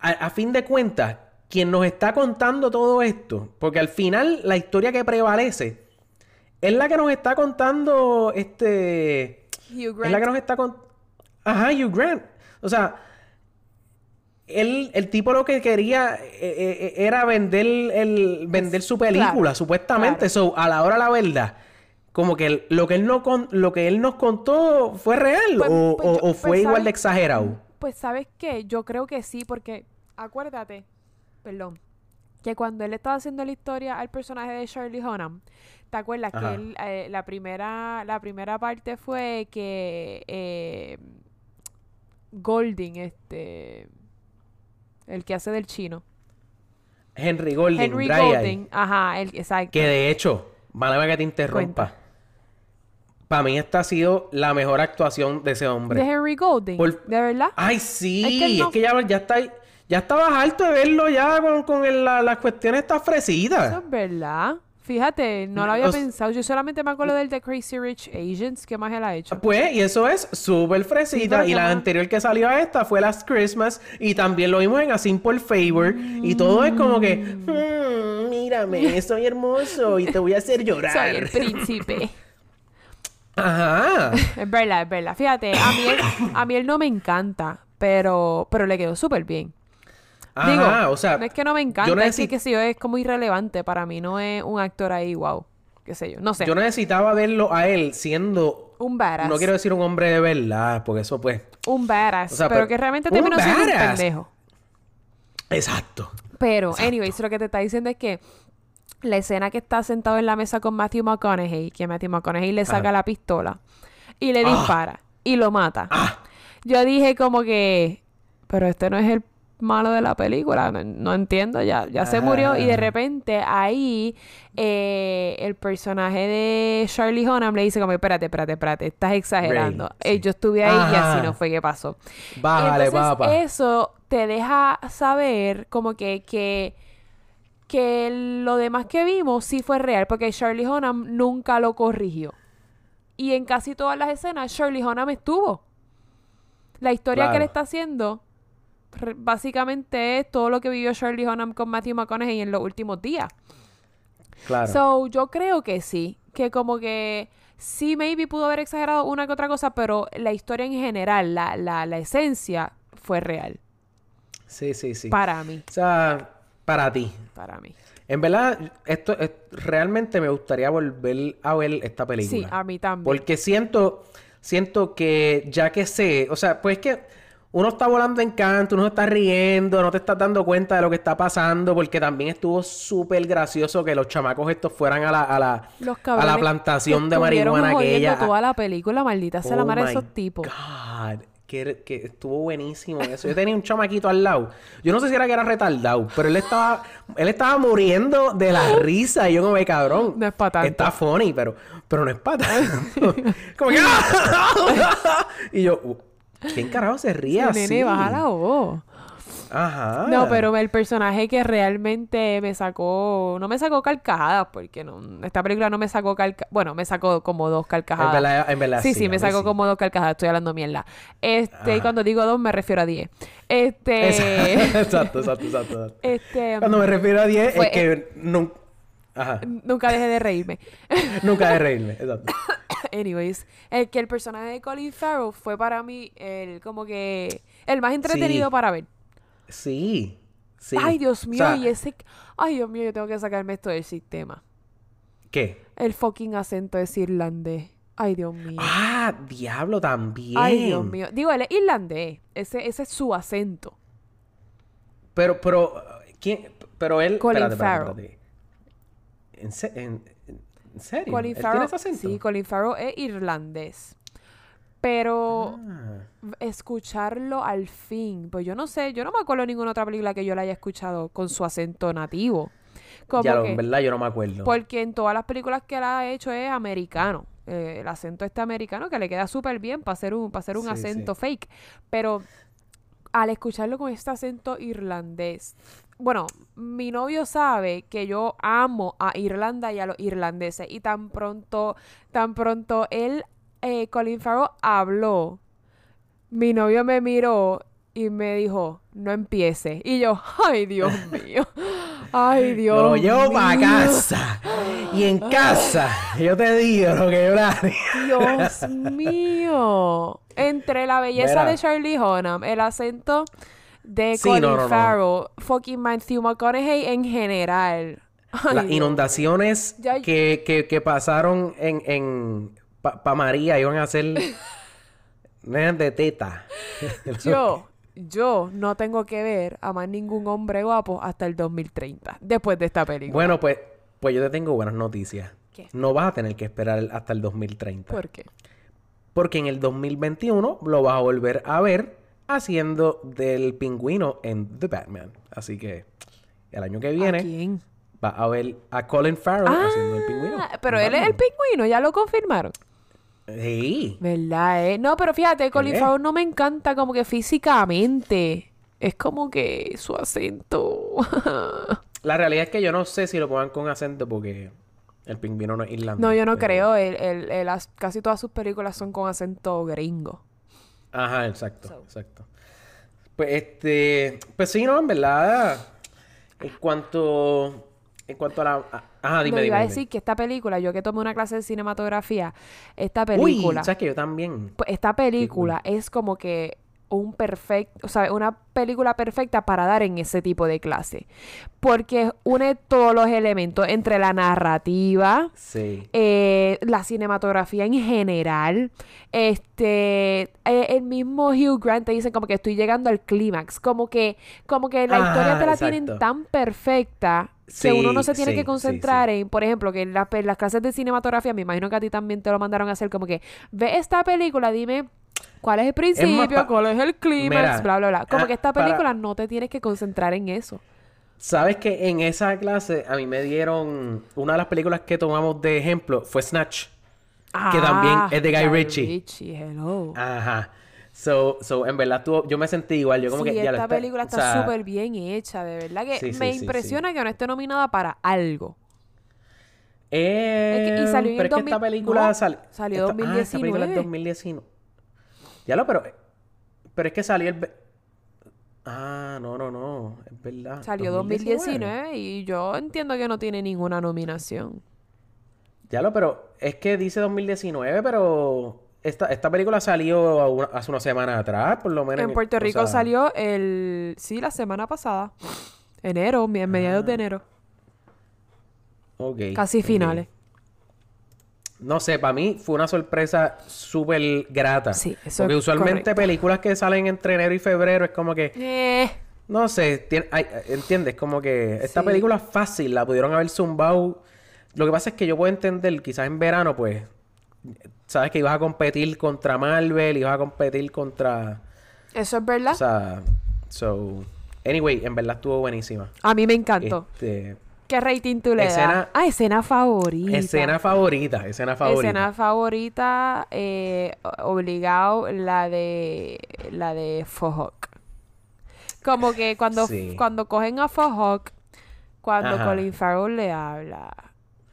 Speaker 5: A, a fin de cuentas, quien nos está contando todo esto, porque al final la historia que prevalece es la que nos está contando
Speaker 6: Hugh
Speaker 5: este... Es la
Speaker 6: Grant.
Speaker 5: que nos está contando... Ajá, Hugh Grant. O sea, él, el tipo lo que quería eh, eh, era vender, el, vender su película,
Speaker 6: Claro,
Speaker 5: supuestamente.
Speaker 6: claro.
Speaker 5: So, a la hora de la verdad, como que lo que él, no con, lo que él nos contó fue real
Speaker 6: Pues-
Speaker 5: o,
Speaker 6: pues
Speaker 5: o-
Speaker 6: yo-
Speaker 5: o
Speaker 6: pues,
Speaker 5: fue igual de exagerado.
Speaker 6: Pues sabes qué, yo creo que sí, porque acuérdate, perdón, que cuando él estaba haciendo la historia al personaje de Shirley Hunnam, ¿te acuerdas
Speaker 5: Ajá.
Speaker 6: que él, eh, la primera la primera parte fue que eh, Golding, este, el que hace del chino,
Speaker 5: Henry Golding,
Speaker 6: Henry Golding, ajá, el exacto.
Speaker 5: que de hecho, válame que te interrumpa.
Speaker 6: Cuenta.
Speaker 5: Para mí esta ha sido la mejor actuación de ese hombre.
Speaker 6: de Henry Golding,
Speaker 5: Por-
Speaker 6: ¿de verdad?
Speaker 5: Ay, sí,
Speaker 6: Es que
Speaker 5: ya, ya está ya estabas harto de verlo ya con, con el- la- las cuestiones estas fresitas.
Speaker 6: Eso es verdad. Fíjate, no lo había
Speaker 5: O
Speaker 6: pensado. Yo solamente me acuerdo del de Crazy Rich Asians. ¿Qué más él ha hecho?
Speaker 5: Pues, y eso es súper fresita. y la anterior que salió a esta fue Last Christmas. Y también lo vimos en A Simple Favor. Y todo es como que, "Mm, mírame, [laughs] soy hermoso y te voy a hacer llorar.
Speaker 6: Soy el príncipe. [laughs]
Speaker 5: Ajá.
Speaker 6: es verdad, es verdad. Fíjate, a mí él, a mí él no me encanta, pero, pero le quedó súper bien. Digo,
Speaker 5: Ajá, o sea,
Speaker 6: no es que no me encanta,
Speaker 5: yo
Speaker 6: es que, sé yo, es como irrelevante. Para mí no es un actor ahí, wow. Qué sé yo, no sé.
Speaker 5: yo necesitaba verlo a él siendo,
Speaker 6: Un badass.
Speaker 5: no quiero decir un hombre de verdad, porque eso pues,
Speaker 6: Un badass.
Speaker 5: O sea,
Speaker 6: pero
Speaker 5: pero-
Speaker 6: que realmente terminó siendo un pendejo.
Speaker 5: exacto.
Speaker 6: Pero, anyways, lo que te está diciendo es que la escena que está sentado en la mesa con Matthew McConaughey, que Matthew McConaughey le saca
Speaker 5: Ajá.
Speaker 6: la pistola y le
Speaker 5: Ah.
Speaker 6: dispara y lo mata.
Speaker 5: Ah.
Speaker 6: Yo dije como que, pero este no es el malo de la película, no, no entiendo, ya, ya se murió y de
Speaker 5: Ah.
Speaker 6: repente ahí eh, el personaje de Charlie Hunnam le dice como, espérate, espérate, espérate, estás exagerando.
Speaker 5: Ray,
Speaker 6: Eh,
Speaker 5: sí.
Speaker 6: yo estuve ahí y así no fue que pasó.
Speaker 5: Bájale,
Speaker 6: Entonces,
Speaker 5: papá.
Speaker 6: eso te deja saber como que, que, que lo demás que vimos sí fue real, porque Charlie Hunnam nunca lo corrigió. Y en casi todas las escenas, Charlie Hunnam estuvo. La historia que él está haciendo básicamente es todo lo que vivió Shirley Hunnam con Matthew McConaughey en los últimos días.
Speaker 5: Claro.
Speaker 6: So, yo creo que sí. Que como que sí, maybe pudo haber exagerado una que otra cosa, pero la historia en general, la, la, la esencia, fue real.
Speaker 5: sí, sí, sí.
Speaker 6: Para mí.
Speaker 5: O sea, para ti.
Speaker 6: Para mí.
Speaker 5: En verdad, esto es- realmente me gustaría volver a ver esta película.
Speaker 6: Sí, a mí también.
Speaker 5: Porque siento, siento que ya que sé, o sea, pues que uno está volando en canto, uno está riendo, no te estás dando cuenta de lo que está pasando, porque también estuvo súper gracioso que los chamacos estos fueran a la, a la,
Speaker 6: Los
Speaker 5: a la
Speaker 6: que
Speaker 5: plantación de marihuana
Speaker 6: jodiendo
Speaker 5: aquella.
Speaker 6: toda la película, maldita sea la
Speaker 5: Oh
Speaker 6: madre de esos tipos.
Speaker 5: God, que, que estuvo buenísimo eso. Yo tenía un chamaquito al lado. Yo no sé si era que era retardado, pero él estaba, él estaba muriendo de la [gasps] risa. Y yo como, "Ay, cabrón.
Speaker 6: No es pa' tanto".
Speaker 5: Está funny, pero, pero no es para tanto. [laughs] como que, [laughs] "Ah". y yo, "Uh, ¿quién carajo se ríe así?
Speaker 6: Nene, baja la voz.
Speaker 5: Ajá.
Speaker 6: No, pero el personaje que realmente me sacó, no me sacó carcajadas, porque no, esta película no me sacó carcajadas, bueno, me sacó como dos carcajadas.
Speaker 5: En verdad, en verdad
Speaker 6: sí,
Speaker 5: sí,
Speaker 6: sí, me sacó
Speaker 5: sí.
Speaker 6: como dos carcajadas, estoy hablando mierda. Este, y cuando digo dos me refiero a diez. Este, [laughs]
Speaker 5: Exacto, exacto, exacto. exacto. [laughs]
Speaker 6: este,
Speaker 5: Cuando me refiero a 10
Speaker 6: Fue-
Speaker 5: es que nun- Ajá.
Speaker 6: nunca dejé de reírme. [laughs]
Speaker 5: Nunca de reírme. Exacto. [coughs]
Speaker 6: Anyways, el que el personaje de Colin Farrell fue para mí el como que el más entretenido
Speaker 5: Sí.
Speaker 6: para ver.
Speaker 5: Sí. Sí.
Speaker 6: Ay, Dios
Speaker 5: O
Speaker 6: mío,
Speaker 5: sea,
Speaker 6: y ese Ay, Dios mío, yo tengo que sacarme esto del sistema.
Speaker 5: ¿Qué?
Speaker 6: El fucking acento es irlandés. Ay, Dios mío.
Speaker 5: Ah, diablo también.
Speaker 6: Ay, Dios mío. Digo, él es irlandés. Ese, ese es su acento.
Speaker 5: Pero, pero, ¿quién? Pero él.
Speaker 6: Colin
Speaker 5: espérate, espérate,
Speaker 6: Farrell.
Speaker 5: espérate. ¿En, se- en- en serio?
Speaker 6: Colin
Speaker 5: ¿Él tiene
Speaker 6: Farrell.
Speaker 5: ese acento?
Speaker 6: Sí, Colin Farrell es irlandés. Pero
Speaker 5: Ah.
Speaker 6: escucharlo al fin, pues yo no sé, yo no me acuerdo de ninguna otra película que yo la haya escuchado con su acento nativo. Como
Speaker 5: ya, lo-
Speaker 6: que-
Speaker 5: en verdad yo no me acuerdo.
Speaker 6: Porque en todas las películas que él ha hecho es americano. Eh, el acento este americano que le queda súper bien para hacer un, para hacer un
Speaker 5: Sí,
Speaker 6: acento
Speaker 5: sí.
Speaker 6: fake. Pero al escucharlo con este acento irlandés. Bueno, mi novio sabe que yo amo a Irlanda y a los irlandeses. Y tan pronto, tan pronto él, eh, Colin Farrell, habló, mi novio me miró y me dijo, no empiece. Y yo, ay, Dios [laughs] mío. Ay, Dios
Speaker 5: lo llevo para casa. Y en casa, yo te digo lo que yo haré.
Speaker 6: Dios [laughs] mío. Entre la belleza
Speaker 5: Mira.
Speaker 6: de Charlie Hunnam, el acento de
Speaker 5: Sí,
Speaker 6: Colin
Speaker 5: no, no, no.
Speaker 6: Farrell, fucking Matthew McConaughey en general. Ay,
Speaker 5: Las inundaciones
Speaker 6: Ya-
Speaker 5: que, que, que pasaron en, en María iban a ser de teta. [laughs]
Speaker 6: Yo, yo no tengo que ver a más ningún hombre guapo hasta el 2030, después de esta película.
Speaker 5: Bueno, pues, pues yo te tengo buenas noticias.
Speaker 6: ¿Qué?
Speaker 5: No vas a tener que esperar hasta el 2030.
Speaker 6: ¿Por qué?
Speaker 5: Porque en el 2021 lo vas a volver a ver haciendo del pingüino en The Batman. Así que el año que
Speaker 6: ¿A
Speaker 5: viene
Speaker 6: quién?
Speaker 5: vas a ver a Colin Farrell haciendo el pingüino.
Speaker 6: Ah, pero él es el pingüino, ya lo confirmaron.
Speaker 5: Sí.
Speaker 6: ¿Verdad, eh? No, pero fíjate, Colin
Speaker 5: es?
Speaker 6: Farrell no me encanta como que físicamente. Es como que su acento. [laughs]
Speaker 5: La realidad es que yo no sé si lo pongan con acento porque el pingüino no es irlandés.
Speaker 6: no, yo no
Speaker 5: pero-
Speaker 6: creo. El, el- el as- casi todas sus películas son con acento gringo.
Speaker 5: Ajá, exacto, exacto. Pues este, pues sí, no, en verdad, en cuanto, en cuanto a la, a- ajá, dime,
Speaker 6: no,
Speaker 5: dime,
Speaker 6: iba a decir que esta película, yo que tomé una clase de cinematografía, esta
Speaker 5: Uy,
Speaker 6: película,
Speaker 5: sabes que yo también.
Speaker 6: pues, esta película es como que un perfecto, o sea, una película perfecta para dar en ese tipo de clase. Porque une todos los elementos entre la narrativa,
Speaker 5: Sí.
Speaker 6: eh, la cinematografía en general. Este, eh, el mismo Hugh Grant te dice como que estoy llegando al clímax, como que, como que la historia
Speaker 5: Ajá,
Speaker 6: te la
Speaker 5: exacto.
Speaker 6: tienen tan perfecta que uno no se tiene
Speaker 5: sí,
Speaker 6: que
Speaker 5: sí,
Speaker 6: concentrar en, por ejemplo, que en pe- las clases de cinematografía, me imagino que a ti también te lo mandaron a hacer como que ve esta película, dime cuál es el principio, cuál es el clímax,
Speaker 5: Mira,
Speaker 6: bla, bla, bla. Como
Speaker 5: ah,
Speaker 6: que esta
Speaker 5: para-
Speaker 6: película no te tienes que concentrar en eso.
Speaker 5: Sabes que en esa clase a mí me dieron una de las películas que tomamos de ejemplo fue Snatch. Que también es de Guy Ritchie.
Speaker 6: Ritchie, hello.
Speaker 5: Ajá. So, so, en verdad tú, yo me sentí igual. Yo como
Speaker 6: sí,
Speaker 5: que ya lo
Speaker 6: esta
Speaker 5: está-
Speaker 6: película
Speaker 5: o
Speaker 6: está
Speaker 5: sea,
Speaker 6: súper bien hecha, de verdad que
Speaker 5: Sí, sí,
Speaker 6: me impresiona que no esté nominada para algo.
Speaker 5: Eh,
Speaker 6: Es que- y salió en
Speaker 5: pero
Speaker 6: el
Speaker 5: es que esta
Speaker 6: 2000
Speaker 5: película
Speaker 6: no,
Speaker 5: sal-
Speaker 6: salió
Speaker 5: esta- ah, esta película es
Speaker 6: 2019.
Speaker 5: 2019. Ya lo, pero, pero es que salió el... Ah, no, no, no. Es verdad.
Speaker 6: Salió 2019 y yo entiendo que no tiene ninguna nominación.
Speaker 5: Ya lo, pero es que dice 2019, pero esta, esta película salió una- hace una semana atrás, por lo menos.
Speaker 6: En Puerto Rico
Speaker 5: sea,
Speaker 6: salió el... Sí, la semana pasada. Enero, mi- mediados
Speaker 5: Ah.
Speaker 6: de enero.
Speaker 5: ok,
Speaker 6: Casi finales.
Speaker 5: No sé, para mí fue una sorpresa súper grata.
Speaker 6: Sí, eso
Speaker 5: Porque usualmente
Speaker 6: correcto.
Speaker 5: películas que salen entre enero y febrero es como que,
Speaker 6: Eh,
Speaker 5: no sé, ay, ¿entiendes? Como que esta
Speaker 6: Sí.
Speaker 5: película es fácil, la pudieron haber zumbado. Lo que pasa es que yo puedo entender, quizás en verano, pues, sabes que ibas a competir contra Marvel, ibas a competir contra,
Speaker 6: eso es verdad.
Speaker 5: o sea, so, anyway, en verdad estuvo buenísima.
Speaker 6: a mí me encantó.
Speaker 5: Este,
Speaker 6: ¿Qué rating tú le
Speaker 5: escena-
Speaker 6: das? Ah, escena favorita.
Speaker 5: escena favorita, escena favorita.
Speaker 6: Escena favorita, eh, obligado, la de la de Fohawk. Como que cuando,
Speaker 5: Sí.
Speaker 6: cuando cogen a Fohawk, cuando
Speaker 5: Ajá.
Speaker 6: Colin Farrell le habla.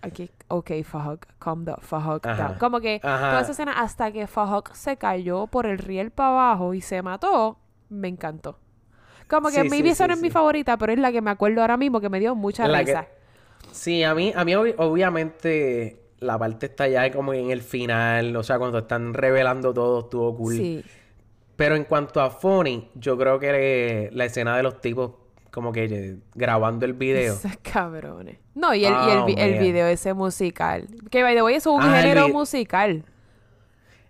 Speaker 6: Aquí, ok, Fohawk, calm down, Fohawk
Speaker 5: Ajá.
Speaker 6: down. Como que
Speaker 5: Ajá.
Speaker 6: toda esa escena hasta que Fohawk se cayó por el riel para abajo y se mató, me encantó. Como que
Speaker 5: Sí,
Speaker 6: maybe
Speaker 5: sí,
Speaker 6: esa
Speaker 5: sí,
Speaker 6: no es mi favorita, pero es la que me acuerdo ahora mismo que me dio mucha
Speaker 5: La que-
Speaker 6: risa.
Speaker 5: Sí, a mí, a mí obvi- obviamente la parte está ya como en el final, o sea, cuando están revelando todo estuvo cool.
Speaker 6: Sí.
Speaker 5: Pero en cuanto a funny, yo creo que la escena de los tipos como que eh, grabando el video. [laughs]
Speaker 6: Esos cabrones. No, y el, y el, vi- el video ese musical. Que by the way, eso es un
Speaker 5: Ah,
Speaker 6: género
Speaker 5: vi-
Speaker 6: musical.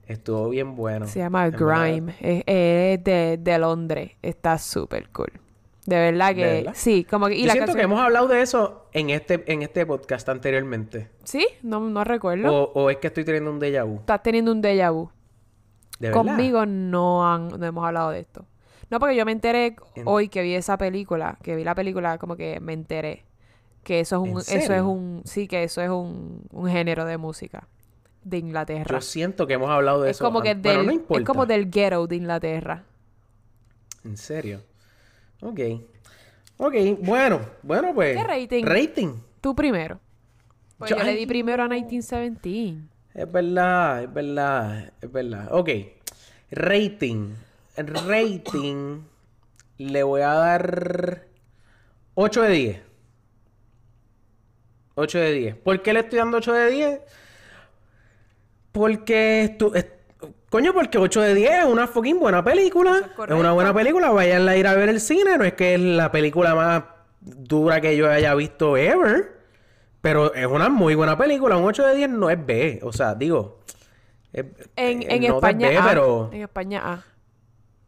Speaker 5: Estuvo bien bueno.
Speaker 6: Se llama. Grime. Es, es de, de Londres. Está súper cool. De verdad que.
Speaker 5: ¿De verdad?
Speaker 6: Sí, como que. Y
Speaker 5: Yo
Speaker 6: la
Speaker 5: siento
Speaker 6: canción.
Speaker 5: que hemos hablado de eso en este, en este podcast anteriormente.
Speaker 6: Sí, no, no recuerdo.
Speaker 5: O, o es que estoy teniendo un déjà vu.
Speaker 6: Estás teniendo un déjà vu.
Speaker 5: ¿De verdad?
Speaker 6: Conmigo no, han, no hemos hablado de esto. No, porque yo me enteré
Speaker 5: En-
Speaker 6: hoy que vi esa película, que vi la película, como que me enteré que eso es
Speaker 5: ¿En
Speaker 6: un, eso es un, sí, que eso es un, un género de música de Inglaterra.
Speaker 5: Yo siento que hemos hablado de
Speaker 6: es
Speaker 5: eso.
Speaker 6: como que del,
Speaker 5: Bueno, no
Speaker 6: es
Speaker 5: importa.
Speaker 6: como del ghetto de Inglaterra.
Speaker 5: ¿En serio? Ok. Ok, bueno. Bueno, pues.
Speaker 6: ¿Qué rating?
Speaker 5: Rating.
Speaker 6: Tú primero. Pues
Speaker 5: Yo-
Speaker 6: yo, le di primero a 1917.
Speaker 5: Es verdad, es verdad, es verdad. Ok. Rating. Rating. Le voy a dar 8 de 10. 8 de 10. ¿Por qué le estoy dando 8 de 10? Porque es- Coño, porque 8 de 10 es una fucking buena película. Es, una buena película. Vayan a ir a ver el cine. No es que es la película más dura que yo haya visto ever. Pero es una muy buena película. Un 8 de 10 no es B. O sea, digo. es-
Speaker 6: En,
Speaker 5: eh,
Speaker 6: en España
Speaker 5: B,
Speaker 6: A.
Speaker 5: pero,
Speaker 6: En España A.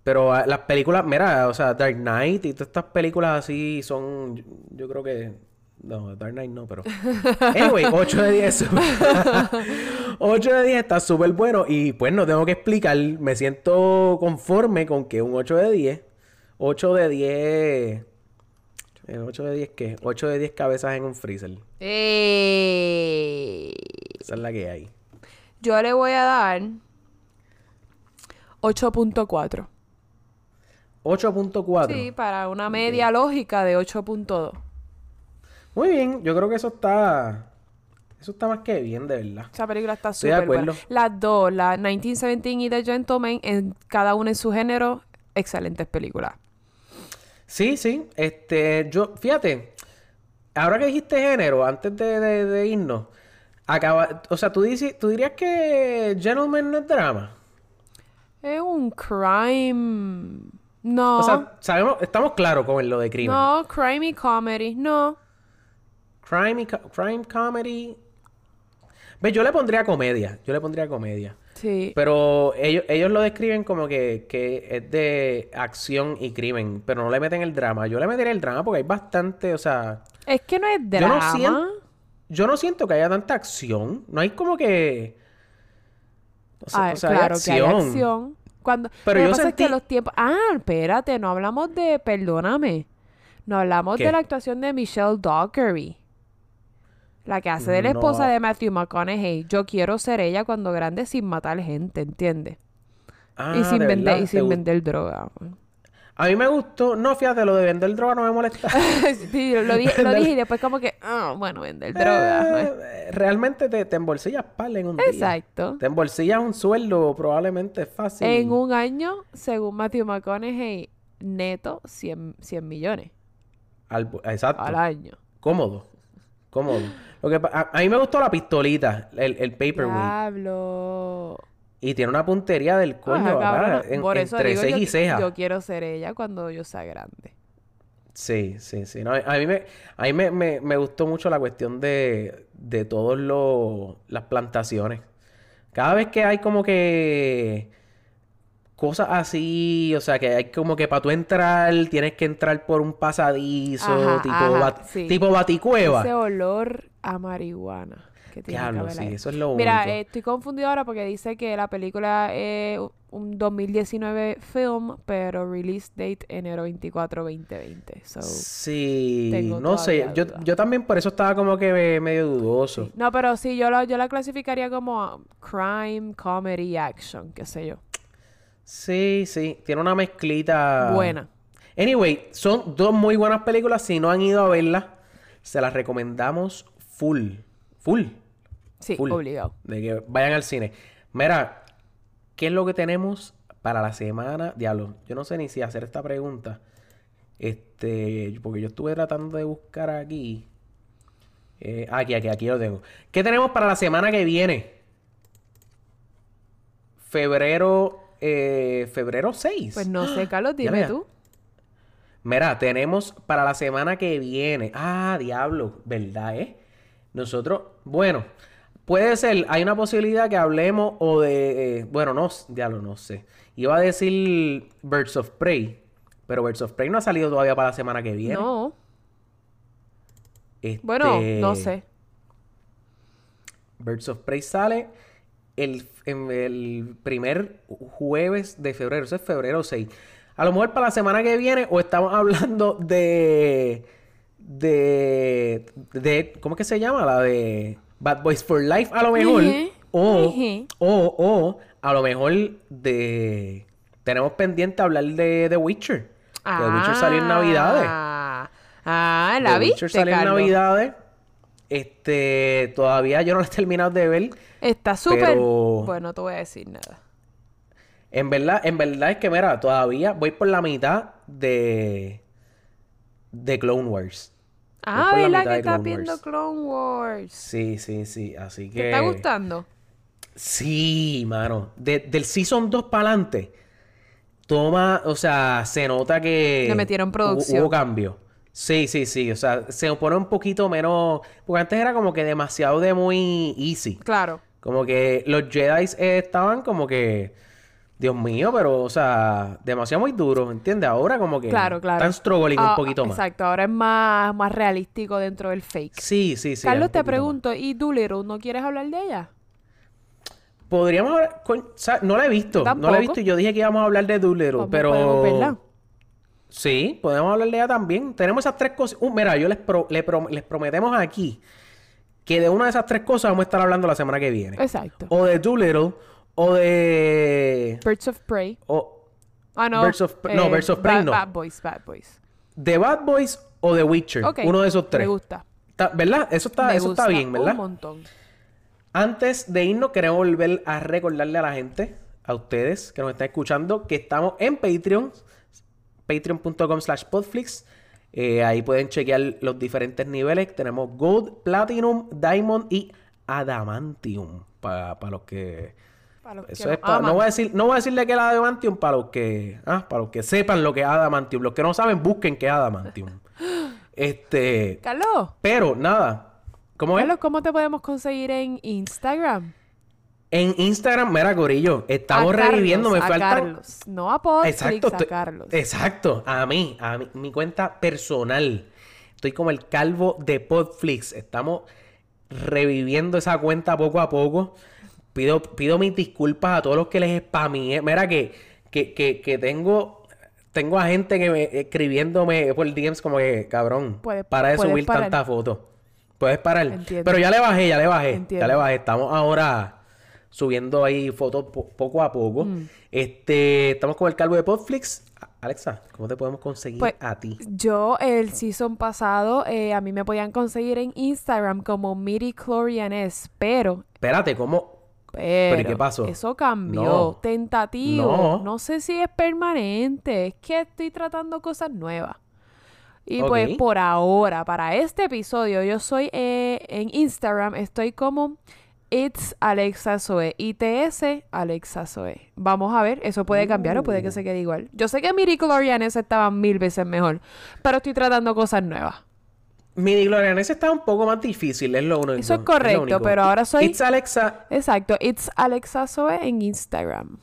Speaker 5: pero ah, las películas, mira, o sea, Dark Knight y todas estas películas así son. Yo creo que. No, Dark Knight no, pero. Anyway, [laughs] 8 de 10. 8 [laughs] de 10 está súper bueno. Y pues no tengo que explicar. Me siento conforme con que un 8 de 10. 8 de 10. eh, 8 de 10 qué? 8 de 10 cabezas en un freezer.
Speaker 6: Eh,
Speaker 5: Esa es la que hay.
Speaker 6: Yo le voy a dar 8.4.
Speaker 5: 8.4.
Speaker 6: Sí, para una media lógica de 8.2.
Speaker 5: Muy bien, yo creo que eso está. Eso está más que bien, de verdad.
Speaker 6: Esa película está súper buena. Las dos, la 1917 y The Gentleman, en cada una en su género, excelentes películas.
Speaker 5: Sí, sí. Este, yo, fíjate, ahora que dijiste género, antes de, de- de irnos, acaba, o sea, tú, dices, tú dirías que Gentleman no es drama.
Speaker 6: Es un crime. No.
Speaker 5: O sea, sabemos, estamos claros con lo de crimen.
Speaker 6: no, crime y comedy. No.
Speaker 5: Crime, y co- crime comedy. Ve, yo le pondría comedia. Yo le pondría comedia.
Speaker 6: Sí.
Speaker 5: Pero ellos, ellos lo describen como que, que es de acción y crimen, pero no le meten el drama. Yo le metería el drama porque hay bastante, o sea,
Speaker 6: Es que no es
Speaker 5: Yo no
Speaker 6: drama.
Speaker 5: siento- yo no siento que haya tanta acción. No hay como que. O sea,
Speaker 6: Ah,
Speaker 5: o sea, hay
Speaker 6: claro que hay
Speaker 5: acción.
Speaker 6: acción. Cuando,
Speaker 5: Pero
Speaker 6: lo que
Speaker 5: yo
Speaker 6: pasa es que
Speaker 5: sentí-
Speaker 6: los tiempos. Ah, espérate, no hablamos de. Perdóname. No hablamos
Speaker 5: ¿Qué?
Speaker 6: de la actuación de Michelle Dockery. La que hace de la esposa de Matthew McConaughey. Yo quiero ser ella cuando grande sin matar gente, ¿entiendes?
Speaker 5: Ah,
Speaker 6: y sin,
Speaker 5: de
Speaker 6: vender, y
Speaker 5: ¿te
Speaker 6: sin vender droga.
Speaker 5: A mí me gustó. No, fíjate, lo de vender droga no me molesta. [laughs]
Speaker 6: Sí, lo, dije, lo dije y después como que, ah, bueno, vender droga.
Speaker 5: Eh, realmente te, te embolsillas pal en un día.
Speaker 6: Exacto.
Speaker 5: Te embolsillas un sueldo, probablemente es fácil.
Speaker 6: En un año, según Matthew McConaughey, neto 100, 100 millones
Speaker 5: Al- exacto.
Speaker 6: al año.
Speaker 5: Cómodo. Cómodo. Lo que, a, a mí me gustó la pistolita, el, el paperweight.
Speaker 6: Diablo.
Speaker 5: Y tiene una puntería del coño,
Speaker 6: Ajá,
Speaker 5: en-
Speaker 6: Por eso
Speaker 5: entre
Speaker 6: digo,
Speaker 5: ceja
Speaker 6: yo,
Speaker 5: y ceja.
Speaker 6: yo quiero ser ella cuando yo sea grande.
Speaker 5: Sí, sí, sí. No, a mí me, a mí me, me- me gustó mucho la cuestión de, de todas las plantaciones. Cada vez que hay como que cosas así, o sea, que hay como que para tú entrar tienes que entrar por un pasadizo,
Speaker 6: Ajá,
Speaker 5: tipo,
Speaker 6: ajá,
Speaker 5: bat-
Speaker 6: sí.
Speaker 5: tipo baticueva.
Speaker 6: Ese olor a marihuana que tiene
Speaker 5: Diablo, sí,
Speaker 6: ahí.
Speaker 5: eso es lo
Speaker 6: Mira,
Speaker 5: único.
Speaker 6: eh, estoy confundido ahora porque dice que la película es un 2019 film, pero release date enero 24, 2020. So,
Speaker 5: Sí, no sé, yo, yo también por eso estaba como que me- medio dudoso.
Speaker 6: No, pero sí, yo, lo, yo la clasificaría como um, crime, comedy, action, qué sé yo.
Speaker 5: Sí, sí, tiene una mezclita
Speaker 6: Buena.
Speaker 5: Anyway, son dos muy buenas películas. Si no han ido a verlas, se las recomendamos full. Full.
Speaker 6: Sí,
Speaker 5: Full.
Speaker 6: obligado.
Speaker 5: De que vayan al cine. Mira, ¿qué es lo que tenemos para la semana? Diablo, yo no sé ni si hacer esta pregunta. Este, porque yo estuve tratando de buscar aquí. Eh, aquí, aquí, aquí lo tengo. ¿Qué tenemos para la semana que viene? Febrero, eh, febrero 6.
Speaker 6: Pues no sé, [gasps] Carlos, dime tú.
Speaker 5: Mira, tenemos para la semana que viene. Ah, diablo, ¿verdad, eh? Nosotros, bueno, puede ser, hay una posibilidad que hablemos o de, eh, bueno, no, diablo, no sé. Iba a decir Birds of Prey, pero Birds of Prey no ha salido todavía para la semana que viene.
Speaker 6: No.
Speaker 5: Este,
Speaker 6: Bueno, no sé.
Speaker 5: Birds of Prey sale el, en el primer jueves de febrero. Eso es febrero 6. A lo mejor para la semana que viene o estamos hablando de... De... de ¿Cómo es que se llama? La de Bad Boys for Life a lo mejor. O, o, o a lo mejor de... Tenemos pendiente hablar de The Witcher. Que The Witcher salió en Navidades.
Speaker 6: Ah, ah, la
Speaker 5: The
Speaker 6: viste,
Speaker 5: Witcher salió en? Navidades. Este, todavía yo no lo he terminado de ver.
Speaker 6: Está súper...
Speaker 5: Pero-
Speaker 6: Bueno, no te voy a decir nada.
Speaker 5: En verdad, en verdad es que, mira, todavía voy por la mitad de. de Clone Wars.
Speaker 6: Ah, ¿verdad que estás viendo. Clone Wars?
Speaker 5: Sí, sí, sí. Así que.
Speaker 6: ¿Te está gustando?
Speaker 5: Sí, mano. De- del Season 2 para adelante. Toma, o sea, se nota que.
Speaker 6: Le metieron
Speaker 5: hubo-
Speaker 6: producción.
Speaker 5: Hubo, cambio. Sí, sí, sí. O sea, se pone un poquito menos. Porque antes era como que demasiado de muy easy.
Speaker 6: Claro.
Speaker 5: Como que los Jedi estaban como que. Dios mío, pero, o sea, demasiado muy duro, ¿entiendes? Ahora como que.
Speaker 6: Claro, claro.
Speaker 5: Están struggling
Speaker 6: Ah,
Speaker 5: un poquito más.
Speaker 6: Exacto, ahora es más, más realístico dentro del fake.
Speaker 5: Sí, sí, sí.
Speaker 6: Carlos, te
Speaker 5: más.
Speaker 6: pregunto, ¿y Doolittle no quieres hablar de ella?
Speaker 5: Podríamos hablar. o sea, no la he visto. No la he visto y yo dije que íbamos a hablar de Doolittle,
Speaker 6: Pues,
Speaker 5: pero.
Speaker 6: verla.
Speaker 5: Sí, podemos hablar de ella también. Tenemos esas tres cosas. Uh, mira, yo les, pro- les prometemos aquí que de una de esas tres cosas vamos a estar hablando la semana que viene.
Speaker 6: Exacto.
Speaker 5: O de Doolittle, o de.
Speaker 6: Birds of Prey.
Speaker 5: O
Speaker 6: Ah, no.
Speaker 5: Birds of Pre- no, Birds of Prey
Speaker 6: Bad,
Speaker 5: no.
Speaker 6: Bad Boys, Bad Boys.
Speaker 5: de Bad Boys o de Witcher.
Speaker 6: Ok.
Speaker 5: Uno de esos tres.
Speaker 6: Me gusta.
Speaker 5: Ta- ¿Verdad? Eso está,
Speaker 6: Me
Speaker 5: eso está bien, ¿verdad?
Speaker 6: Un montón.
Speaker 5: Antes de irnos, queremos volver a recordarle a la gente, a ustedes que nos están escuchando, que estamos en Patreon, patreon.com slash podflix. Eh, ahí pueden chequear los diferentes niveles. Tenemos Gold, Platinum, Diamond y Adamantium. Para los que...
Speaker 6: Para los que
Speaker 5: Eso es para... No voy, a decir, no voy a decirle que es Adamantium para los que... Ah, para los que sepan lo que es Adamantium. Los que no saben, busquen qué es Adamantium. [gasps] este...
Speaker 6: Carlos,
Speaker 5: Pero, nada. ¿Cómo es?
Speaker 6: Carlos, ¿cómo te podemos conseguir en Instagram?
Speaker 5: En Instagram, mira, Corillo, estamos
Speaker 6: A Carlos,
Speaker 5: reviviendo, me
Speaker 6: a
Speaker 5: falta.
Speaker 6: Carlos. No a Podflix,
Speaker 5: Exacto,
Speaker 6: a
Speaker 5: estoy-
Speaker 6: Carlos.
Speaker 5: Exacto, a mí, a mí, mi cuenta personal. Estoy como el calvo de Podflix. Estamos reviviendo esa cuenta poco a poco. Pido, pido mis disculpas a todos los que les spamé. Mira que, que, que, que tengo, tengo a gente que me escribiéndome por DMs como que, cabrón,
Speaker 6: Puedes-
Speaker 5: para de
Speaker 6: puedes
Speaker 5: subir tantas fotos. Puedes parar.
Speaker 6: Entiendo.
Speaker 5: Pero ya le bajé, ya le bajé.
Speaker 6: Entiendo.
Speaker 5: Ya le bajé. Estamos ahora subiendo ahí fotos po- poco a poco.
Speaker 6: Mm.
Speaker 5: Este, estamos con el calvo de Podflix. Alexa, ¿cómo te podemos conseguir
Speaker 6: Pues,
Speaker 5: a ti?
Speaker 6: Yo, el season pasado, eh, a mí me podían conseguir en Instagram como MiriClorianes, pero
Speaker 5: Espérate, ¿cómo,
Speaker 6: Pero,
Speaker 5: ¿y qué pasó?
Speaker 6: Eso cambió.
Speaker 5: No.
Speaker 6: Tentativo.
Speaker 5: No.
Speaker 6: No. sé si es permanente. Es que estoy tratando cosas nuevas. Y pues por ahora, para este episodio, yo soy eh, en Instagram, estoy como It's Alexa Zoe. ITS Alexa Zoe. Vamos a ver, eso puede cambiar o puede que
Speaker 5: Uh.
Speaker 6: se quede igual. Yo sé que Miracle Orianes estaba mil veces mejor, pero estoy tratando cosas nuevas.
Speaker 5: Midi Glorianese está un poco más difícil, es lo único.
Speaker 6: Eso es correcto, pero ahora soy-
Speaker 5: It's Alexa.
Speaker 6: Exacto, It's Alexa Zoe en Instagram.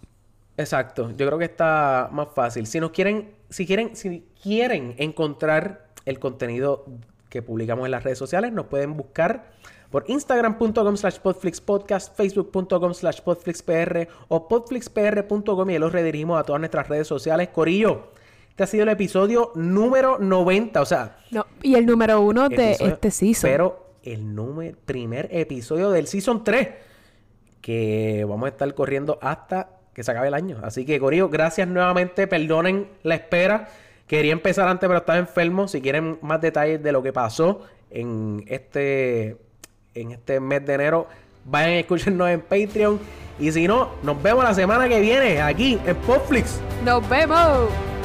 Speaker 5: Exacto, yo creo que está más fácil. Si nos quieren, si quieren, si quieren encontrar el contenido que publicamos en las redes sociales, nos pueden buscar por instagram.com slash podflixpodcast, facebook.com slash podflixpr o podflixpr.com y ahí los redirigimos a todas nuestras redes sociales. Corillo, este ha sido el episodio número 90, o sea,
Speaker 6: No, y el número uno de
Speaker 5: episodio-
Speaker 6: este season.
Speaker 5: Pero el número, primer episodio del Season 3. Que vamos a estar corriendo hasta que se acabe el año. Así que, Corillo, gracias nuevamente. Perdonen la espera. Quería empezar antes, pero estaba enfermo. Si quieren más detalles de lo que pasó en este, en este mes de enero, vayan a escucharnos en Patreon. Y si no, nos vemos la semana que viene aquí en Popflix.
Speaker 6: ¡Nos vemos!